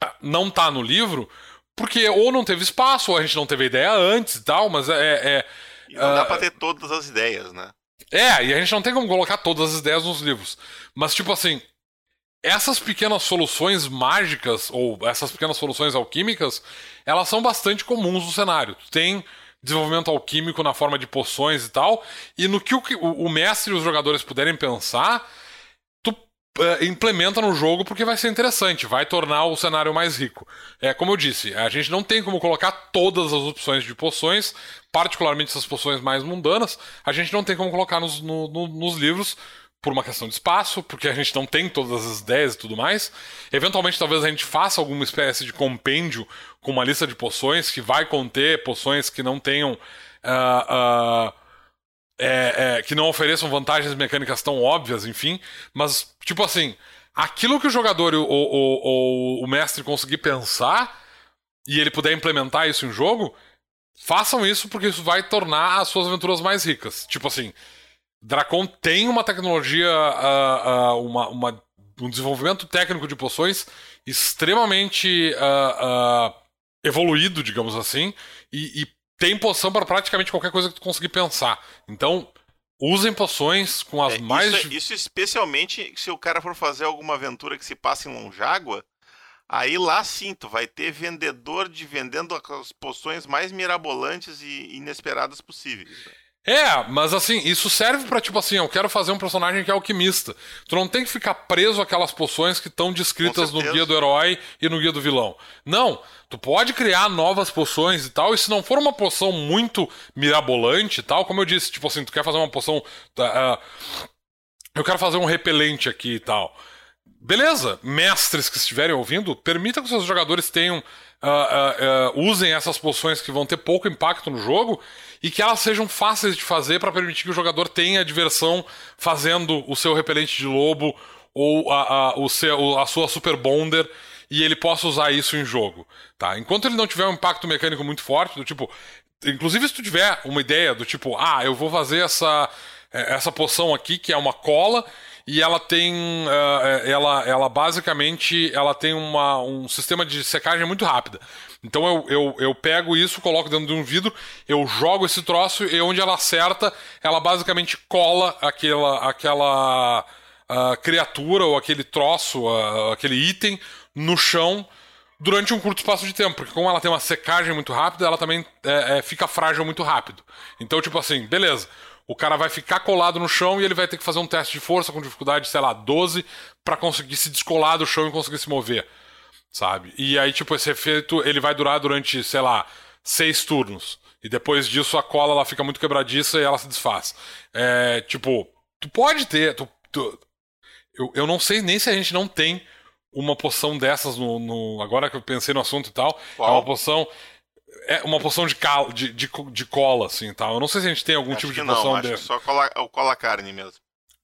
Ah, não tá no livro, porque ou não teve espaço, ou a gente não teve ideia antes e tal, mas é, é e não uh, dá pra ter todas as ideias, né? É, e a gente não tem como colocar todas as ideias nos livros. Mas, tipo assim, essas pequenas soluções mágicas, ou essas pequenas soluções alquímicas, elas são bastante comuns no cenário. Tem desenvolvimento alquímico na forma de poções e tal, e no que o, o mestre e os jogadores puderem pensar, implementa no jogo porque vai ser interessante, vai tornar o cenário mais rico. É como eu disse, a gente não tem como colocar todas as opções de poções, particularmente essas poções mais mundanas, a gente não tem como colocar nos, no, no, nos livros por uma questão de espaço, porque a gente não tem todas as ideias e tudo mais. Eventualmente, talvez a gente faça alguma espécie de compêndio com uma lista de poções que vai conter poções que não tenham. Uh, uh, é, é, que não ofereçam vantagens mecânicas tão óbvias, enfim. Mas, tipo assim, aquilo que o jogador ou o, mestre conseguir pensar e ele puder implementar isso em jogo, façam isso porque isso vai tornar as suas aventuras mais ricas. Tipo assim, Dracon tem uma tecnologia, uh, uh, uma, uma um desenvolvimento técnico de poções extremamente uh, evoluído, digamos assim, e, e tem poção para praticamente qualquer coisa que tu conseguir pensar. Então, usem poções com as é, mais. Isso, isso, especialmente se o cara for fazer alguma aventura que se passe em Longágua. Aí lá sim, tu vai ter vendedor de vendendo as poções mais mirabolantes e inesperadas possíveis. É, mas assim, isso serve para tipo assim, eu quero fazer um personagem que é alquimista. Tu não tem que ficar preso àquelas poções que estão descritas no guia do herói e no guia do vilão. Não, tu pode criar novas poções e tal, e se não for uma poção muito mirabolante e tal, como eu disse, tipo assim, tu quer fazer uma poção. Uh, eu quero fazer um repelente aqui e tal. Beleza, mestres que estiverem ouvindo, permita que os seus jogadores tenham. Uh, uh, usem essas poções que vão ter pouco impacto no jogo e que elas sejam fáceis de fazer para permitir que o jogador tenha diversão fazendo o seu repelente de lobo ou a, a, o seu, a sua Super Bonder e ele possa usar isso em jogo. Tá? Enquanto ele não tiver um impacto mecânico muito forte, do tipo. Inclusive, se tu tiver uma ideia do tipo, ah, eu vou fazer essa, é, essa poção aqui, que é uma cola, e ela tem uh, ela, ela basicamente ela tem uma, um sistema de secagem muito rápida então eu, eu, eu pego isso coloco dentro de um vidro eu jogo esse troço e onde ela acerta ela basicamente cola aquela aquela uh, criatura ou aquele troço uh, aquele item no chão durante um curto espaço de tempo, porque como ela tem uma secagem muito rápida, ela também é, é, fica frágil muito rápido. Então, tipo assim, beleza. O cara vai ficar colado no chão e ele vai ter que fazer um teste de força com dificuldade, sei lá, 12, para conseguir se descolar do chão e conseguir se mover. Sabe? E aí, tipo, esse efeito ele vai durar durante, sei lá, seis turnos. E depois disso a cola ela fica muito quebradiça e ela se desfaz. É, tipo, tu pode ter. Tu, tu, eu, eu não sei nem se a gente não tem uma poção dessas no, no, Agora que eu pensei no assunto e tal. Qual? É uma poção é uma poção de, cal, de, de, de, cola, assim, tal. Tá? Eu não sei se a gente tem algum acho tipo de não, poção acho desse. só cola, o cola carne mesmo.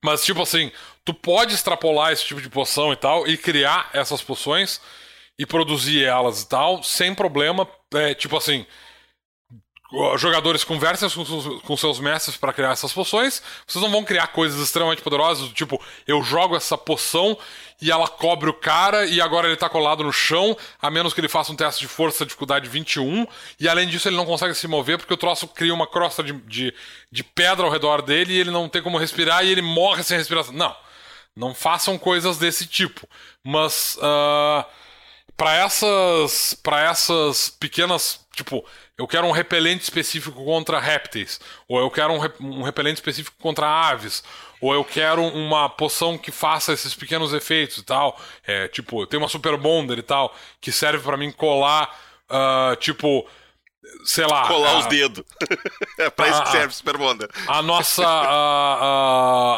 Mas, tipo assim, tu pode extrapolar esse tipo de poção e tal, e criar essas poções e produzir elas e tal, sem problema. É, tipo assim, jogadores conversem com, seus mestres para criar essas poções. Vocês não vão criar coisas extremamente poderosas, tipo, eu jogo essa poção e ela cobre o cara e agora ele tá colado no chão, a menos que ele faça um teste de força dificuldade 21, e além disso ele não consegue se mover porque o troço cria uma crosta de, de, de pedra ao redor dele e ele não tem como respirar e ele morre sem respiração. Não. Não façam coisas desse tipo. Mas. Uh, para essas para essas pequenas tipo eu quero um repelente específico contra répteis, ou eu quero um, re um repelente específico contra aves, ou eu quero uma poção que faça esses pequenos efeitos e tal. É, tipo, tem uma Super Bonder e tal, que serve para mim colar, uh, tipo, sei lá. Colar os dedos. é pra isso que serve Super Bonder. A nossa.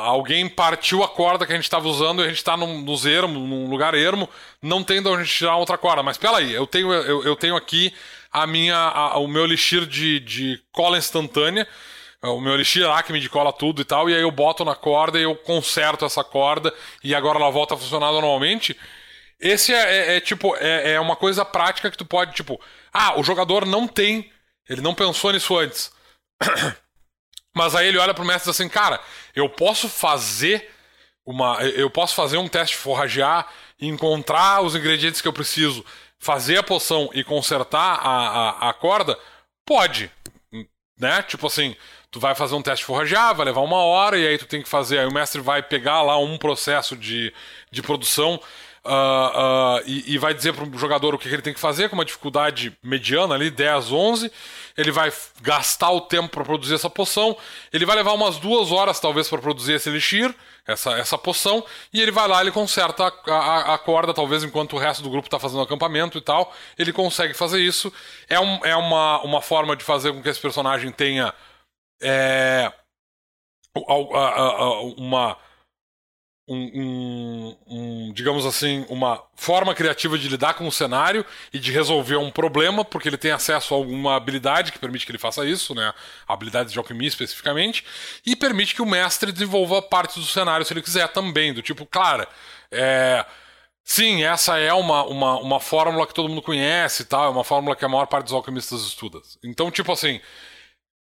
alguém partiu a corda que a gente tava usando e a gente tá num, nos ermo, num lugar ermo, não tem de onde tirar outra corda. Mas pera aí, eu tenho, eu, eu tenho aqui a minha, a, o meu elixir de, de cola instantânea. O meu elixir Acme de cola tudo e tal, e aí eu boto na corda e eu conserto essa corda e agora ela volta a funcionar normalmente. Esse é, é, é tipo, é, é uma coisa prática que tu pode, tipo, ah, o jogador não tem, ele não pensou nisso antes. Mas aí ele olha pro mestre assim, cara, eu posso fazer uma. Eu posso fazer um teste forragear e encontrar os ingredientes que eu preciso fazer a poção e consertar a, a, a corda, pode. Né? Tipo assim, tu vai fazer um teste forragear, vai levar uma hora, e aí tu tem que fazer. Aí o mestre vai pegar lá um processo de, de produção uh, uh, e, e, vai dizer pro jogador o que, que, ele tem que fazer, com uma dificuldade mediana ali, 10, 11. Ele vai gastar o tempo para produzir essa poção. Ele vai levar umas duas horas, talvez, para produzir esse elixir essa, essa poção, e ele vai lá, ele conserta a, a, a corda, talvez enquanto o resto do grupo está fazendo acampamento e tal, ele consegue fazer isso. É, um, é uma, uma forma de fazer com que esse personagem tenha é, uma um, um, um, digamos assim, uma forma criativa de lidar com o cenário e de resolver um problema, porque ele tem acesso a alguma habilidade que permite que ele faça isso, né? Habilidades de alquimia especificamente, e permite que o mestre desenvolva partes do cenário se ele quiser também, do tipo, claro, é. Sim, essa é uma, uma, uma fórmula que todo mundo conhece, tá? é uma fórmula que a maior parte dos alquimistas estuda. Então, tipo assim,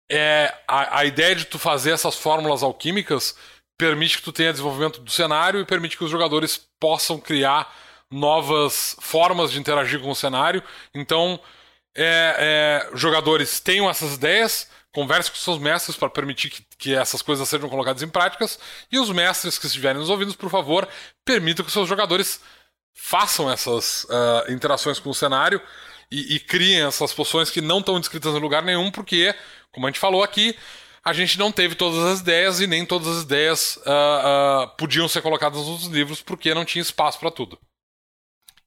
é, a, a ideia de tu fazer essas fórmulas alquímicas permite que tu tenha desenvolvimento do cenário e permite que os jogadores possam criar novas formas de interagir com o cenário. Então, é, é, jogadores tenham essas ideias, conversem com seus mestres para permitir que, que, essas coisas sejam colocadas em práticas, e os mestres que estiverem nos ouvindo, por favor, permitam que seus jogadores façam essas uh, interações com o cenário e, e criem essas poções que não estão descritas em lugar nenhum, porque, como a gente falou aqui, a gente não teve todas as ideias e nem todas as ideias uh, uh, podiam ser colocadas nos livros porque não tinha espaço para tudo.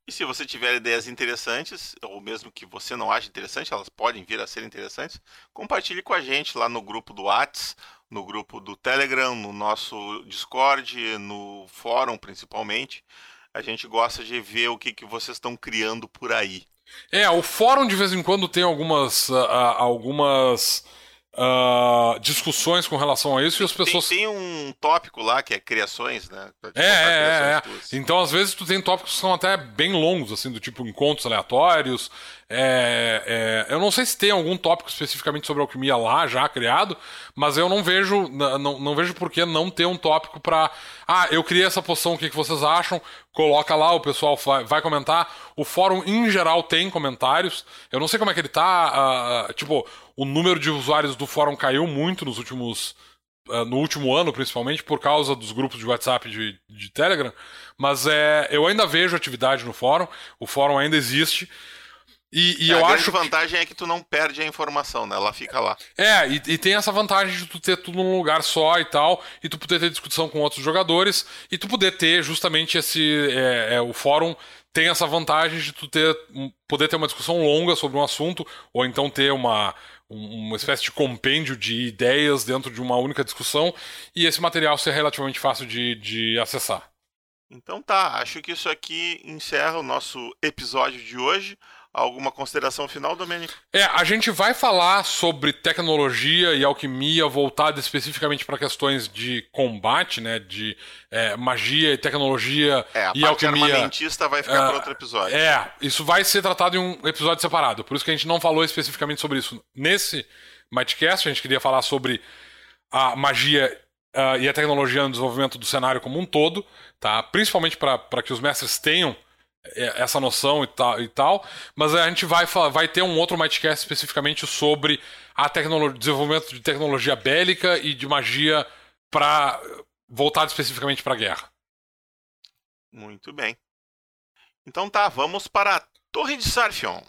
E se você tiver ideias interessantes, ou mesmo que você não ache interessante, elas podem vir a ser interessantes, compartilhe com a gente lá no grupo do Whats, no grupo do Telegram, no nosso Discord, no fórum principalmente. A gente gosta de ver o que, que vocês estão criando por aí. É, o fórum de vez em quando tem algumas, uh, algumas uh, discussões com relação a isso tem, e as pessoas. Tem, tem, um tópico lá que é criações, né? É, é, é. Então, às vezes, tu tem tópicos que são até bem longos, assim, do tipo encontros aleatórios. É, é, eu não sei se tem algum tópico especificamente sobre alquimia lá já criado, mas eu não vejo não, não vejo por que não ter um tópico para ah, eu criei essa poção, o que, que vocês acham? Coloca lá, o pessoal vai, comentar. O fórum em geral tem comentários. Eu não sei como é que ele tá. Uh, tipo, o número de usuários do fórum caiu muito nos últimos. Uh, no último ano, principalmente, por causa dos grupos de WhatsApp de, de Telegram. Mas é, eu ainda vejo atividade no fórum, o fórum ainda existe. E, e é, eu a acho. A vantagem que... é que tu não perde a informação, né? Ela fica lá. É, e, e, tem essa vantagem de tu ter tudo num lugar só e tal, e tu poder ter discussão com outros jogadores, e tu poder ter justamente esse. É, é, o fórum tem essa vantagem de tu ter, poder ter uma discussão longa sobre um assunto, ou então ter uma, uma espécie de compêndio de ideias dentro de uma única discussão, e esse material ser relativamente fácil de, de acessar. Então tá, acho que isso aqui encerra o nosso episódio de hoje. Alguma consideração final, Domênico? É, a gente vai falar sobre tecnologia e alquimia voltada especificamente para questões de combate, né? De é, magia e tecnologia é, a e parte alquimia. armamentista vai ficar é, para outro episódio. É, isso vai ser tratado em um episódio separado. Por isso que a gente não falou especificamente sobre isso nesse Mightcast. A gente queria falar sobre a magia uh, e a tecnologia no desenvolvimento do cenário como um todo, tá? Principalmente para que os mestres tenham essa noção e tal, e tal, mas a gente vai, vai ter um outro Mightcast especificamente sobre a tecnologia, desenvolvimento de tecnologia bélica e de magia para voltado especificamente para a guerra. Muito bem. Então tá, vamos para a Torre de Sarfion.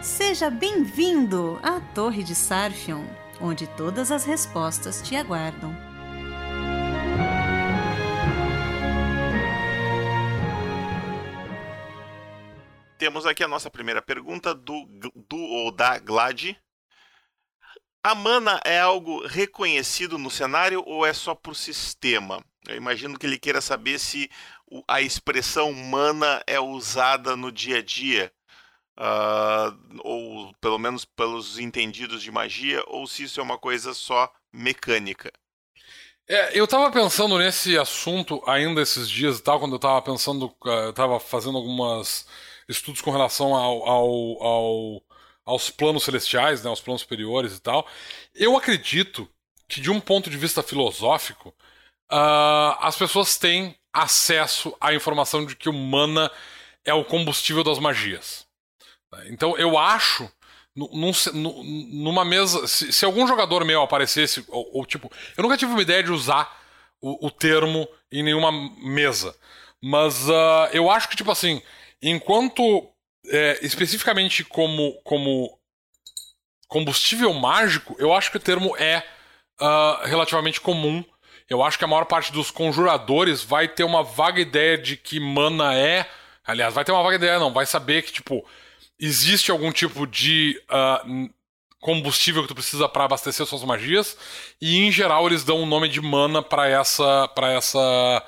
Seja bem-vindo à Torre de Sarfion, onde todas as respostas te aguardam. Temos aqui a nossa primeira pergunta do, do ou da Glad. A mana é algo reconhecido no cenário ou é só por sistema? Eu imagino que ele queira saber se a expressão mana é usada no dia a dia, uh, ou pelo menos pelos entendidos de magia, ou se isso é uma coisa só mecânica. É, eu tava pensando nesse assunto ainda esses dias e tal, quando eu tava pensando, uh, eu tava fazendo algumas estudos com relação ao, ao, ao, aos planos celestiais, né, aos planos superiores e tal. Eu acredito que, de um ponto de vista filosófico, uh, as pessoas têm acesso à informação de que o mana é o combustível das magias. Então eu acho. Num, numa mesa. Se, se, algum jogador meu aparecesse, ou, ou, tipo. Eu nunca tive uma ideia de usar o, o termo em nenhuma mesa. Mas uh, eu acho que, tipo assim, Enquanto, é, especificamente como, como combustível mágico, eu acho que o termo é uh, relativamente comum. Eu acho que a maior parte dos conjuradores vai ter uma vaga ideia de que mana é. Aliás, vai ter uma vaga ideia, não. Vai saber que, tipo, existe algum tipo de uh, combustível que tu precisa para abastecer suas magias. E, em geral, eles dão o um nome de mana para essa. para essa.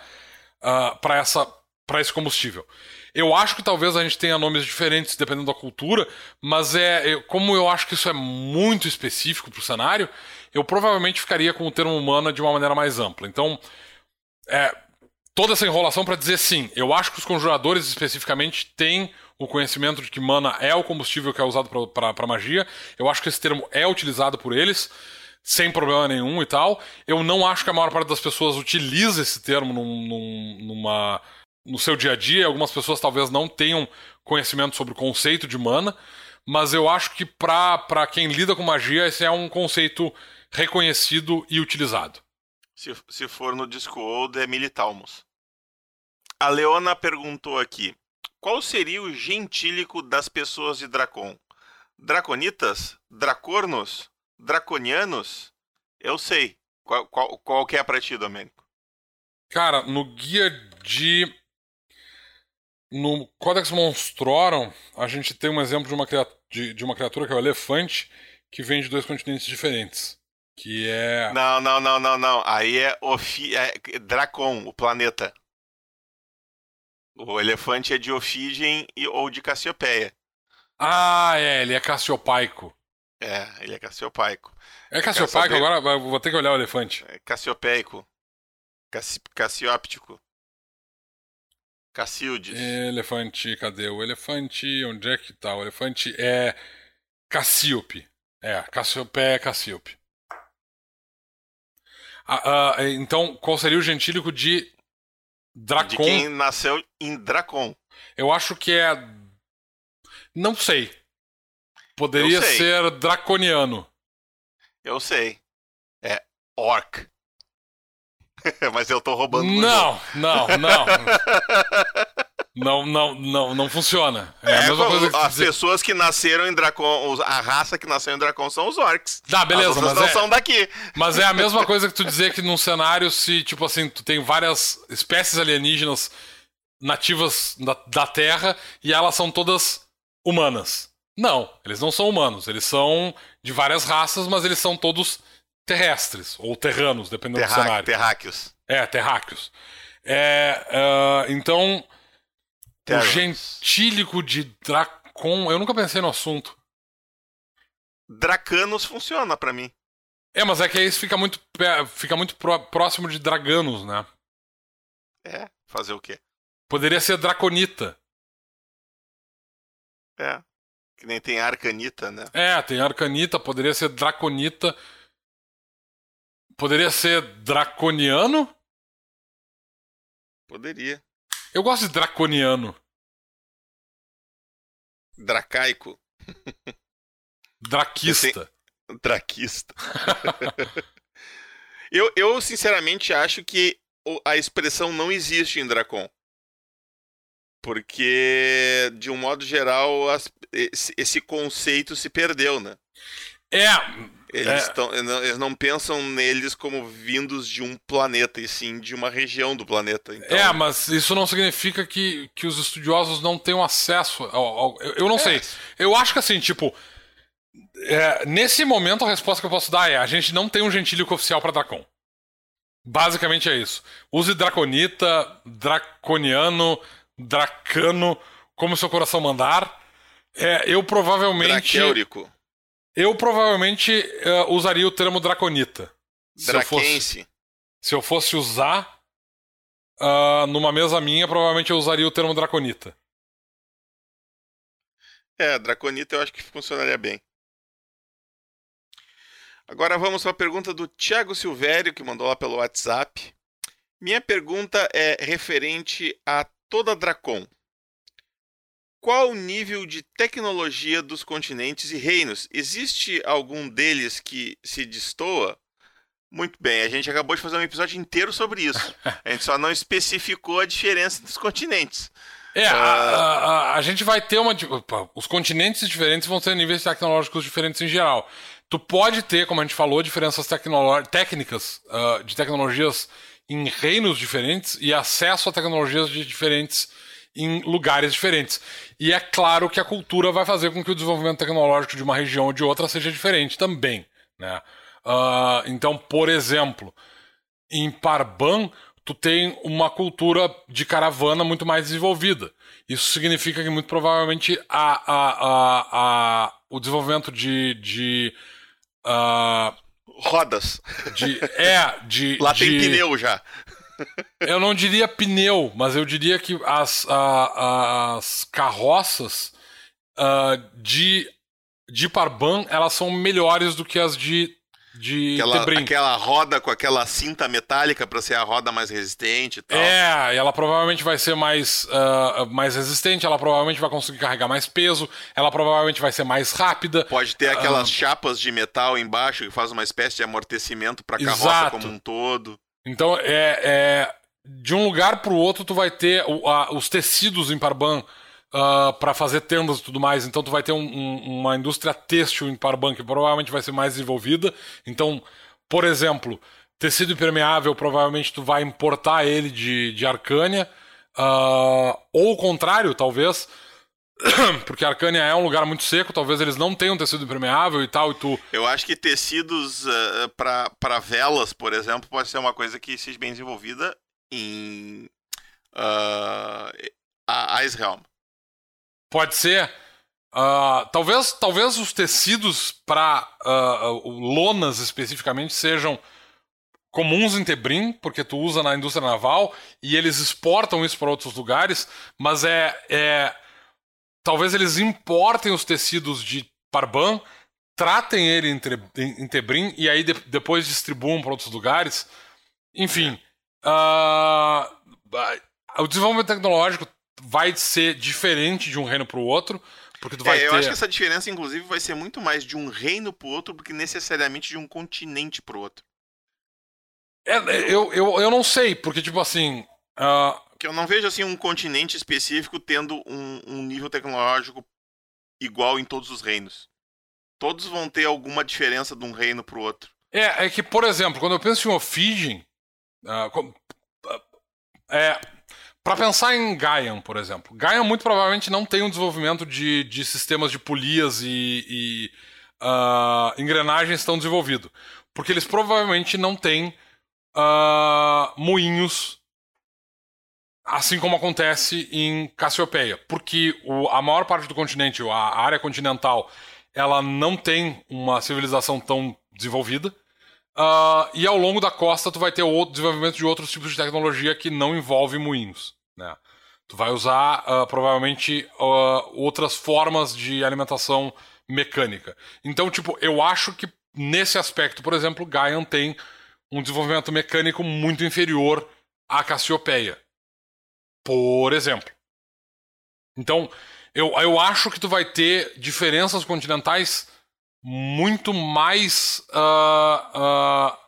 Uh, para essa. para esse combustível. Eu acho que talvez a gente tenha nomes diferentes dependendo da cultura, mas é como eu acho que isso é muito específico para o cenário, eu provavelmente ficaria com o termo humana de uma maneira mais ampla. Então, é, toda essa enrolação para dizer sim, eu acho que os conjuradores especificamente têm o conhecimento de que mana é o combustível que é usado para magia. Eu acho que esse termo é utilizado por eles. sem problema nenhum e tal. Eu não acho que a maior parte das pessoas utiliza esse termo num, num, numa, no seu dia a dia. Algumas pessoas talvez não tenham conhecimento sobre o conceito de mana, mas eu acho que para quem lida com magia, esse é um conceito reconhecido e utilizado. Se, se for no Discworld, é Militalmos. A Leona perguntou aqui: qual seria o gentílico das pessoas de Dracon? Draconitas? Dracornos? Draconianos? Eu sei. Qual, qual, qual que é pra ti, Domênico? Cara, no guia de. No Codex Monstrorum, a gente tem um exemplo de uma, de, de uma criatura que é o elefante, que vem de dois continentes diferentes. Que é. Não, não, não, não, não. Aí é, Ofi... é Dracon, o planeta. O elefante é de Ofígem ou de Cassiopeia. Ah, é, ele é cassiopaico. É, ele é cassiopaico. É cassiopaico? Saber... Agora vou ter que olhar o elefante. É cassiopeico. Cassi... Cassióptico. Cacildes. Elefante, cadê o elefante? Onde é que tá? O elefante é Cassíope. É, Cassiopeia é Cassíope. Ah, ah, então, qual seria o gentílico de Dracon? De quem nasceu em Dracon. Eu acho que é. Não sei. Poderia sei. ser draconiano. Eu sei. É orc. Mas eu tô roubando. Não, não, não. Não, não, não, não funciona. É, é que as dizer... pessoas que nasceram em Dracon, a raça que nasceu em Dracon são os orcs. Tá, beleza, mas não é... são daqui. Mas é a mesma coisa que tu dizer que num cenário se, tipo assim, tu tem várias espécies alienígenas nativas da, da Terra e elas são todas humanas. Não, eles não são humanos, eles são de várias raças, mas eles são todos terrestres ou terranos, dependendo Terra do cenário. Terráqueos. É, terráqueos. É, uh, então o gentílico de Dracon. Eu nunca pensei no assunto. Dracanos funciona para mim. É, mas é que isso fica muito, fica muito próximo de Draganos, né? É, fazer o quê? Poderia ser Draconita. É. Que nem tem Arcanita, né? É, tem Arcanita, poderia ser Draconita. Poderia ser Draconiano? Poderia. Eu gosto de draconiano. Dracaico. Draquista. Draquista. eu, eu, sinceramente, acho que a expressão não existe em Dracon. Porque, de um modo geral, as, esse, esse conceito se perdeu, né? É, eles, é. Tão, eles não pensam neles como vindos de um planeta, e sim de uma região do planeta. Então... É, mas isso não significa que, que os estudiosos não tenham acesso ao. ao eu, eu, não é. sei. Eu acho que assim, tipo. É, nesse momento, a resposta que eu posso dar é: a gente não tem um gentílico oficial para Dracon. Basicamente é isso. Use Draconita, Draconiano, Dracano, como seu coração mandar. É, eu provavelmente. Draqueurico. Eu provavelmente uh, usaria o termo Draconita. Se eu fosse, se eu fosse usar uh, numa mesa minha, provavelmente eu usaria o termo Draconita. É, Draconita eu acho que funcionaria bem. Agora vamos para a pergunta do Thiago Silvério, que mandou lá pelo WhatsApp. Minha pergunta é referente a toda Dracon qual o nível de tecnologia dos continentes e reinos? Existe algum deles que se destoa? Muito bem, a gente acabou de fazer um episódio inteiro sobre isso. A gente só não especificou a diferença dos continentes. É, a, a, a, gente vai ter uma. Os continentes diferentes vão ter níveis tecnológicos diferentes em geral. Tu pode ter, como a gente falou, diferenças técnicas uh, de tecnologias em reinos diferentes e acesso a tecnologias de diferentes em lugares diferentes. E é claro que a cultura vai fazer com que o desenvolvimento tecnológico de uma região ou de outra seja diferente também. Né? Uh, então, por exemplo, em Parban, tu tem uma cultura de caravana muito mais desenvolvida. Isso significa que muito provavelmente a, a, a, a o desenvolvimento de, de uh, rodas. De, é, de. Lá de, tem pneu já. Eu não diria pneu, mas eu diria que as, a, as carroças uh, de, de Parban elas são melhores do que as de de aquela, Tebrim. aquela roda com aquela cinta metálica para ser a roda mais resistente e tal. É, ela provavelmente vai ser mais, uh, mais resistente, ela provavelmente vai conseguir carregar mais peso, ela provavelmente vai ser mais rápida. Pode ter aquelas uh, chapas de metal embaixo que faz uma espécie de amortecimento para a carroça Exato. como um todo. Então, é, é de um lugar para o outro, tu vai ter o, a, os tecidos em Parban uh, para fazer tendas e tudo mais. Então tu vai ter um, um, uma indústria têxtil em Parban que provavelmente vai ser mais desenvolvida. Então, por exemplo, tecido impermeável, provavelmente tu vai importar ele de, de Arcânia. Uh, ou o contrário, talvez. Porque a Arcânia é um lugar muito seco, talvez eles não tenham tecido impermeável e tal, e tu... Eu acho que tecidos uh, para velas, por exemplo, pode ser uma coisa que seja bem desenvolvida em uh, a Icehelm. Pode ser. Uh, talvez, talvez os tecidos para uh, lonas especificamente sejam comuns em Tebrim, porque tu usa na indústria naval e eles exportam isso para outros lugares, mas é, é talvez eles importem os tecidos de Parban, tratem ele em, em, em Tebrim e aí de, depois distribuam para outros lugares. Enfim, uh, o desenvolvimento tecnológico vai ser diferente de um reino para o outro. Porque tu vai é, eu ter... acho que essa diferença, inclusive, vai ser muito mais de um reino para o outro do que necessariamente de um continente para o outro. É, eu, eu, eu não sei, porque, tipo assim. Uh... Que eu não vejo assim um continente específico tendo um, um nível tecnológico igual em todos os reinos. Todos vão ter alguma diferença de um reino para o outro. É, é que, por exemplo, quando eu penso em Ophidian, uh, é, para pensar em Gaian, por exemplo, Gaian muito provavelmente não tem um desenvolvimento de, de sistemas de polias e, e uh, engrenagens tão desenvolvido. Porque eles provavelmente não têm uh, moinhos, assim como acontece em Cassiopeia. Porque o, a maior parte do continente, a área continental, ela não tem uma civilização tão desenvolvida. Uh, e ao longo da costa tu vai ter o desenvolvimento de outros tipos de tecnologia que não envolve moinhos. Né? Tu vai usar uh, provavelmente uh, outras formas de alimentação mecânica. Então, tipo, eu acho que nesse aspecto, por exemplo, Gaian tem um desenvolvimento mecânico muito inferior à Cassiopeia. Por exemplo. Então, eu, eu acho que tu vai ter diferenças continentais muito mais. Uh, uh,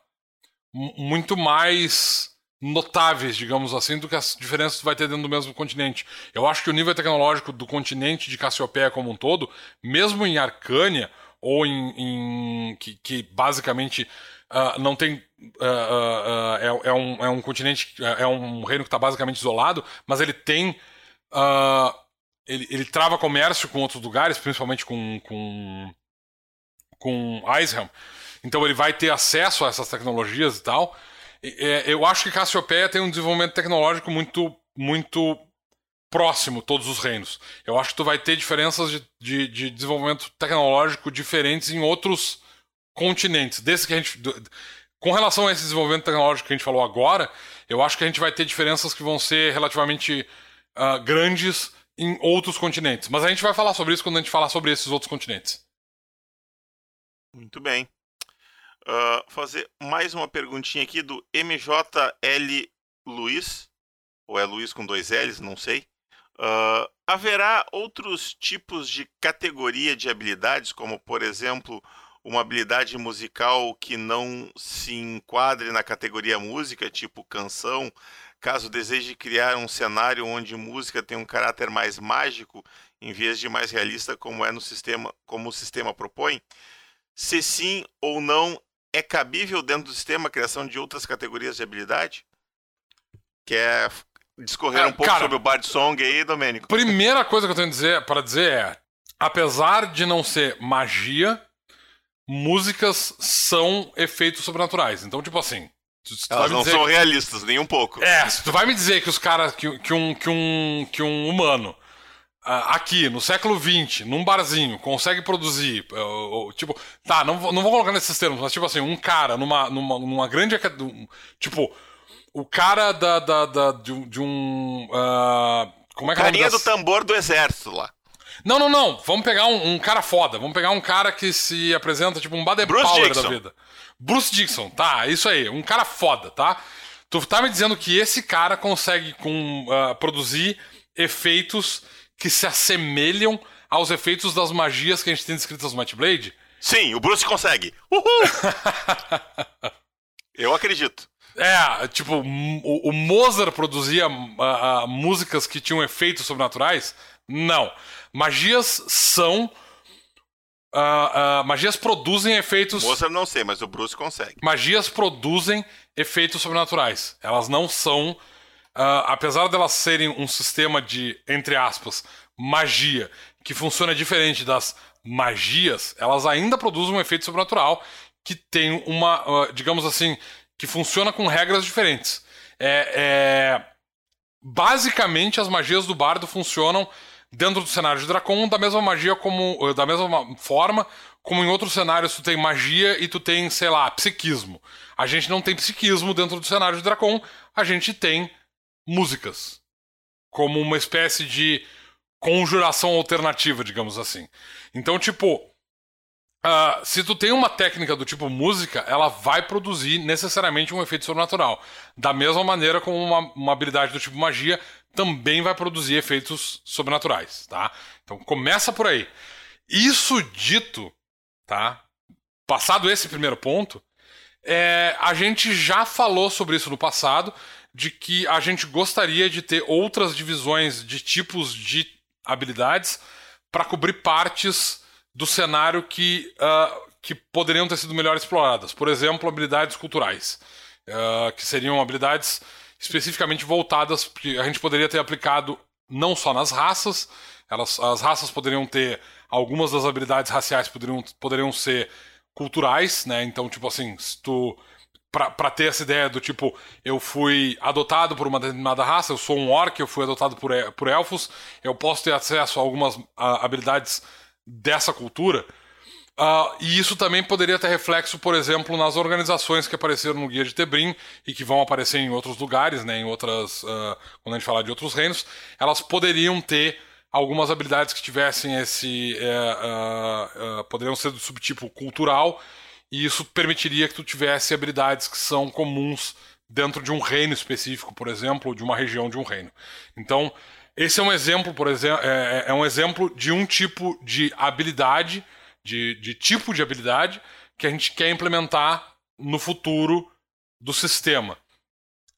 muito mais notáveis, digamos assim, do que as diferenças que vai ter dentro do mesmo continente. Eu acho que o nível tecnológico do continente de Cassiopeia como um todo, mesmo em Arcânia, ou em. em que, que, basicamente uh, não tem. É, é, um, é um continente. É um reino que está basicamente isolado, mas ele tem. ele, ele trava comércio com outros lugares, principalmente com, com com Icehelm. Então ele vai ter acesso a essas tecnologias e tal. É, eu acho que Cassiopeia tem um desenvolvimento tecnológico muito, muito próximo, todos os reinos. Eu acho que tu vai ter diferenças de, de, de desenvolvimento tecnológico diferentes em outros continentes. Desse que a gente. Com relação a esse desenvolvimento tecnológico que a gente falou agora, eu acho que a gente vai ter diferenças que vão ser relativamente uh, grandes em outros continentes. Mas a gente vai falar sobre isso quando a gente falar sobre esses outros continentes. Muito bem. Uh, fazer mais uma perguntinha aqui do MJL Luiz, ou é Luiz com dois L's, não sei. Uh, haverá outros tipos de categoria de habilidades, como por exemplo uma habilidade musical que não se enquadre na categoria música, tipo canção, caso deseje criar um cenário onde música tem um caráter mais mágico em vez de mais realista, como é no sistema, como o sistema propõe? Se sim ou não, é cabível dentro do sistema a criação de outras categorias de habilidade? Quer discorrer é, um pouco cara, sobre o Bard Song aí, Domênico? Primeira coisa que eu tenho dizer, para dizer é: apesar de não ser magia, músicas são efeitos sobrenaturais. Então, tipo assim. Elas não são realistas, nem um pouco. É, se tu vai me dizer que os caras. Que, que, um, que, um, que um humano aqui, no século XX, num barzinho, consegue produzir, uh, tipo, tá, não, não vou colocar nesses termos, mas tipo assim, um cara numa, numa, numa grande. Tipo, o cara da, da, da de, de, um. Uh, como é que Carinha é do tambor do exército lá. Não, não, não. Vamos pegar um, um, cara foda. Vamos pegar um cara que se apresenta tipo um Baden Powell da vida. Bruce Dixon, tá, isso aí. Um cara foda, tá? Tu tá me dizendo que esse cara consegue com, uh, produzir efeitos que se assemelham aos efeitos das magias que a gente tem descritas no Might Blade? Sim, o Bruce consegue. Uhul! Eu acredito. É, tipo, o, o Mozart produzia uh, uh, músicas que tinham efeitos sobrenaturais? Não. Magias são. Uh, magias produzem efeitos. Mozart não sei, mas o Bruce consegue. Magias produzem efeitos sobrenaturais. Elas não são. apesar delas serem um sistema de, entre aspas, magia, que funciona diferente das magias, elas ainda produzem um efeito sobrenatural que tem uma, digamos assim, que funciona com regras diferentes. É, é... Basicamente, as magias do bardo funcionam dentro do cenário de Dracon da mesma magia como da mesma forma como em outros cenários tu tem magia e tu tem, sei lá, psiquismo. A gente não tem psiquismo dentro do cenário de Dracon, a gente tem músicas como uma espécie de conjuração alternativa, digamos assim. Então, tipo, Uh, se tu tem uma técnica do tipo música, ela vai produzir necessariamente um efeito sobrenatural. Da mesma maneira como uma, uma habilidade do tipo magia também vai produzir efeitos sobrenaturais, tá? Então começa por aí. Isso dito, tá? Passado esse primeiro ponto, é, a gente já falou sobre isso no passado, de que a gente gostaria de ter outras divisões de tipos de habilidades para cobrir partes do cenário que, uh, que poderiam ter sido melhor exploradas. Por exemplo, habilidades culturais, uh, que seriam habilidades especificamente voltadas, que a gente poderia ter aplicado não só nas raças, elas, as raças poderiam ter algumas das habilidades raciais poderiam, poderiam ser culturais, né? Então, tipo assim, se tu para ter essa ideia do tipo, eu fui adotado por uma determinada raça, eu sou um orc, eu fui adotado por, por elfos, eu posso ter acesso a algumas a, habilidades dessa cultura. Uh, e isso também poderia ter reflexo, por exemplo, nas organizações que apareceram no Guia de Tebrim e que vão aparecer em outros lugares, né, em outras. Uh, quando a gente falar de outros reinos, elas poderiam ter algumas habilidades que tivessem esse. Uh, poderiam ser do subtipo cultural, e isso permitiria que tu tivesse habilidades que são comuns dentro de um reino específico, por exemplo, ou de uma região de um reino. Então, esse é um exemplo, por exemplo, é, é, é um exemplo de um tipo de habilidade, de, de tipo de habilidade que a gente quer implementar no futuro do sistema.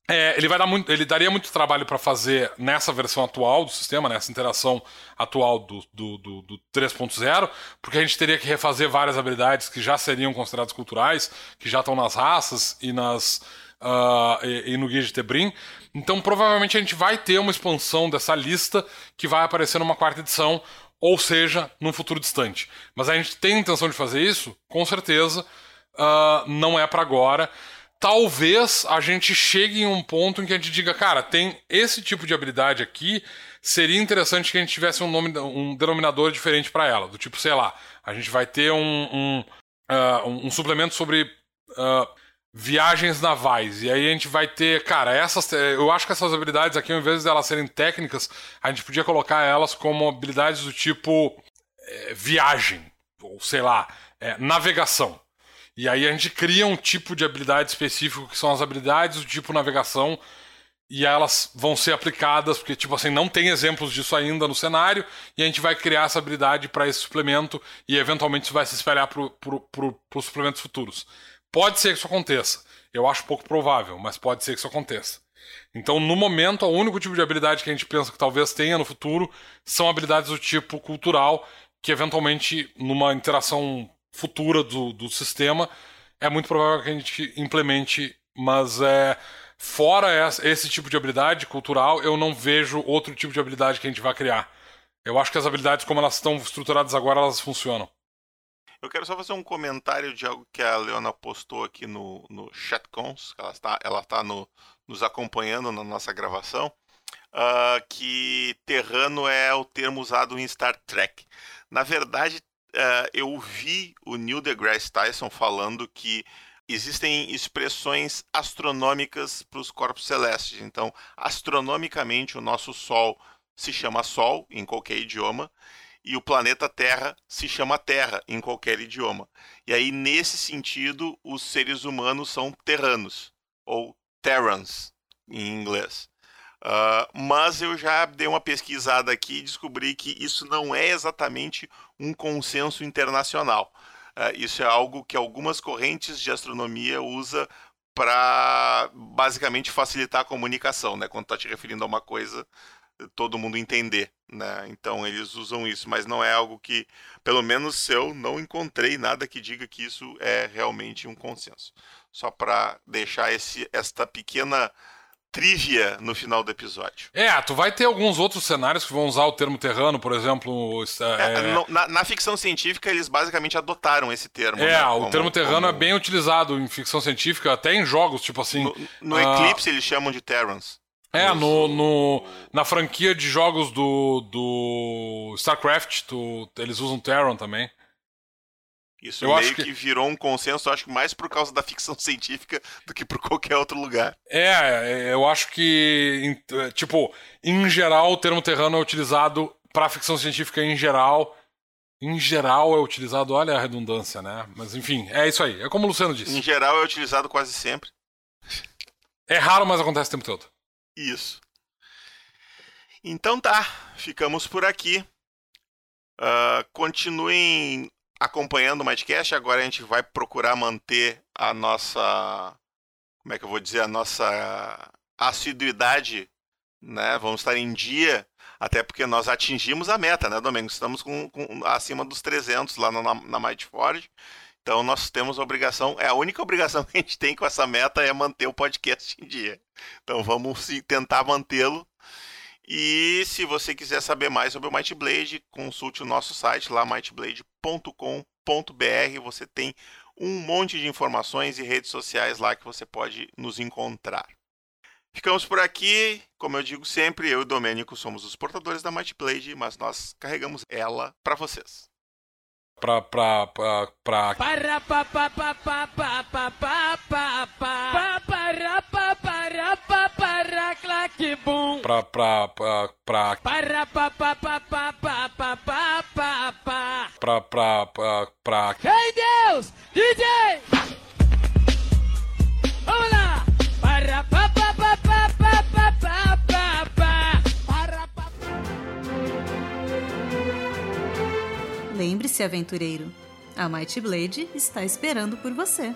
É, ele vai dar muito, ele daria muito trabalho para fazer nessa versão atual do sistema, nessa interação atual do, do, do, do 3.0, porque a gente teria que refazer várias habilidades que já seriam consideradas culturais, que já estão nas raças e nas uh, e, e, no guia de Tebrim. Então, provavelmente a gente vai ter uma expansão dessa lista que vai aparecer numa quarta edição, ou seja, num futuro distante. Mas a gente tem a intenção de fazer isso? Com certeza. Uh, não é para agora. Talvez a gente chegue em um ponto em que a gente diga, cara, tem esse tipo de habilidade aqui, seria interessante que a gente tivesse um nome, um denominador diferente para ela. Do tipo, sei lá, a gente vai ter um, um, uh, um suplemento sobre uh, viagens navais. E aí a gente vai ter, cara, essas. Eu acho que essas habilidades aqui, ao invés de elas serem técnicas, a gente podia colocar elas como habilidades do tipo é, viagem, ou sei lá, é, navegação. E aí a gente cria um tipo de habilidade específico que são as habilidades do tipo navegação. E elas vão ser aplicadas, porque, tipo assim, não tem exemplos disso ainda no cenário, e a gente vai criar essa habilidade para esse suplemento, e eventualmente isso vai se espalhar para os suplementos futuros. Pode ser que isso aconteça. Eu acho pouco provável, mas pode ser que isso aconteça. Então, no momento, o único tipo de habilidade que a gente pensa que talvez tenha no futuro são habilidades do tipo cultural, que eventualmente, numa interação futura do, do sistema, é muito provável que a gente implemente, mas é. Fora esse tipo de habilidade cultural, eu não vejo outro tipo de habilidade que a gente vai criar. Eu acho que as habilidades, como elas estão estruturadas agora, elas funcionam. Eu quero só fazer um comentário de algo que a Leona postou aqui no, no chatcons, ela está, ela está no, nos acompanhando na nossa gravação, uh, que terrano é o termo usado em Star Trek. Na verdade, uh, eu vi o Neil deGrasse Tyson falando que existem expressões astronômicas para os corpos celestes. Então, astronomicamente, o nosso Sol se chama Sol, em qualquer idioma, e o planeta Terra se chama Terra em qualquer idioma. E aí, nesse sentido, os seres humanos são terranos, ou Terrans em inglês. Uh, mas eu já dei uma pesquisada aqui e descobri que isso não é exatamente um consenso internacional. Uh, isso é algo que algumas correntes de astronomia usa para basicamente facilitar a comunicação, né? Quando está te referindo a uma coisa, todo mundo entender, né? Então eles usam isso, mas não é algo que, pelo menos eu não encontrei nada que diga que isso é realmente um consenso. Só para deixar esse, esta pequena trivia no final do episódio. É, tu vai ter alguns outros cenários que vão usar o termo terrano, por exemplo. É, é... Na, na, ficção científica, eles basicamente adotaram esse termo. É, né? como, o termo terrano é como... é bem utilizado em ficção científica, até em jogos, tipo assim. No, no uh... Eclipse eles chamam de Terrans. É, no, no, na franquia de jogos do, do StarCraft, tu, eles usam Terran também. Isso eu meio que... que... virou um consenso, acho que mais por causa da ficção científica do que por qualquer outro lugar. É, eu acho que, tipo, em geral, o termo terrano é utilizado para ficção científica em geral. Em geral é utilizado, olha a redundância, né? Mas enfim, é isso aí. É como o Luciano disse. Em geral é utilizado quase sempre. É raro, mas acontece o tempo todo. Isso. Então tá, ficamos por aqui. Uh, continuem acompanhando o Midcast. Agora a gente vai procurar manter a nossa. Como é que eu vou dizer? A nossa assiduidade. Né? Vamos estar em dia. Até porque nós atingimos a meta, né, Domingo? Estamos com, com acima dos 300 lá na, na Mightforge. Então nós temos a obrigação, é a única obrigação que a gente tem com essa meta é manter o podcast em dia. Então vamos tentar mantê-lo. E se você quiser saber mais sobre o Might Blade, consulte o nosso site lá mightblade.com.br. Você tem um monte de informações e redes sociais lá que você pode nos encontrar. Ficamos por aqui. Como eu digo sempre, eu e o Domênico somos os portadores da Might Blade, mas nós carregamos ela para vocês pra. pra. pra. pra... Para pa pa pa pa pa pa pa pa pa para pa para pa para bum pra pra pra pra para pa pa pa pa pa pa pa pa pa pra pra pra pra Ei Deus DJ Lembre-se, aventureiro, a Might Blade está esperando por você.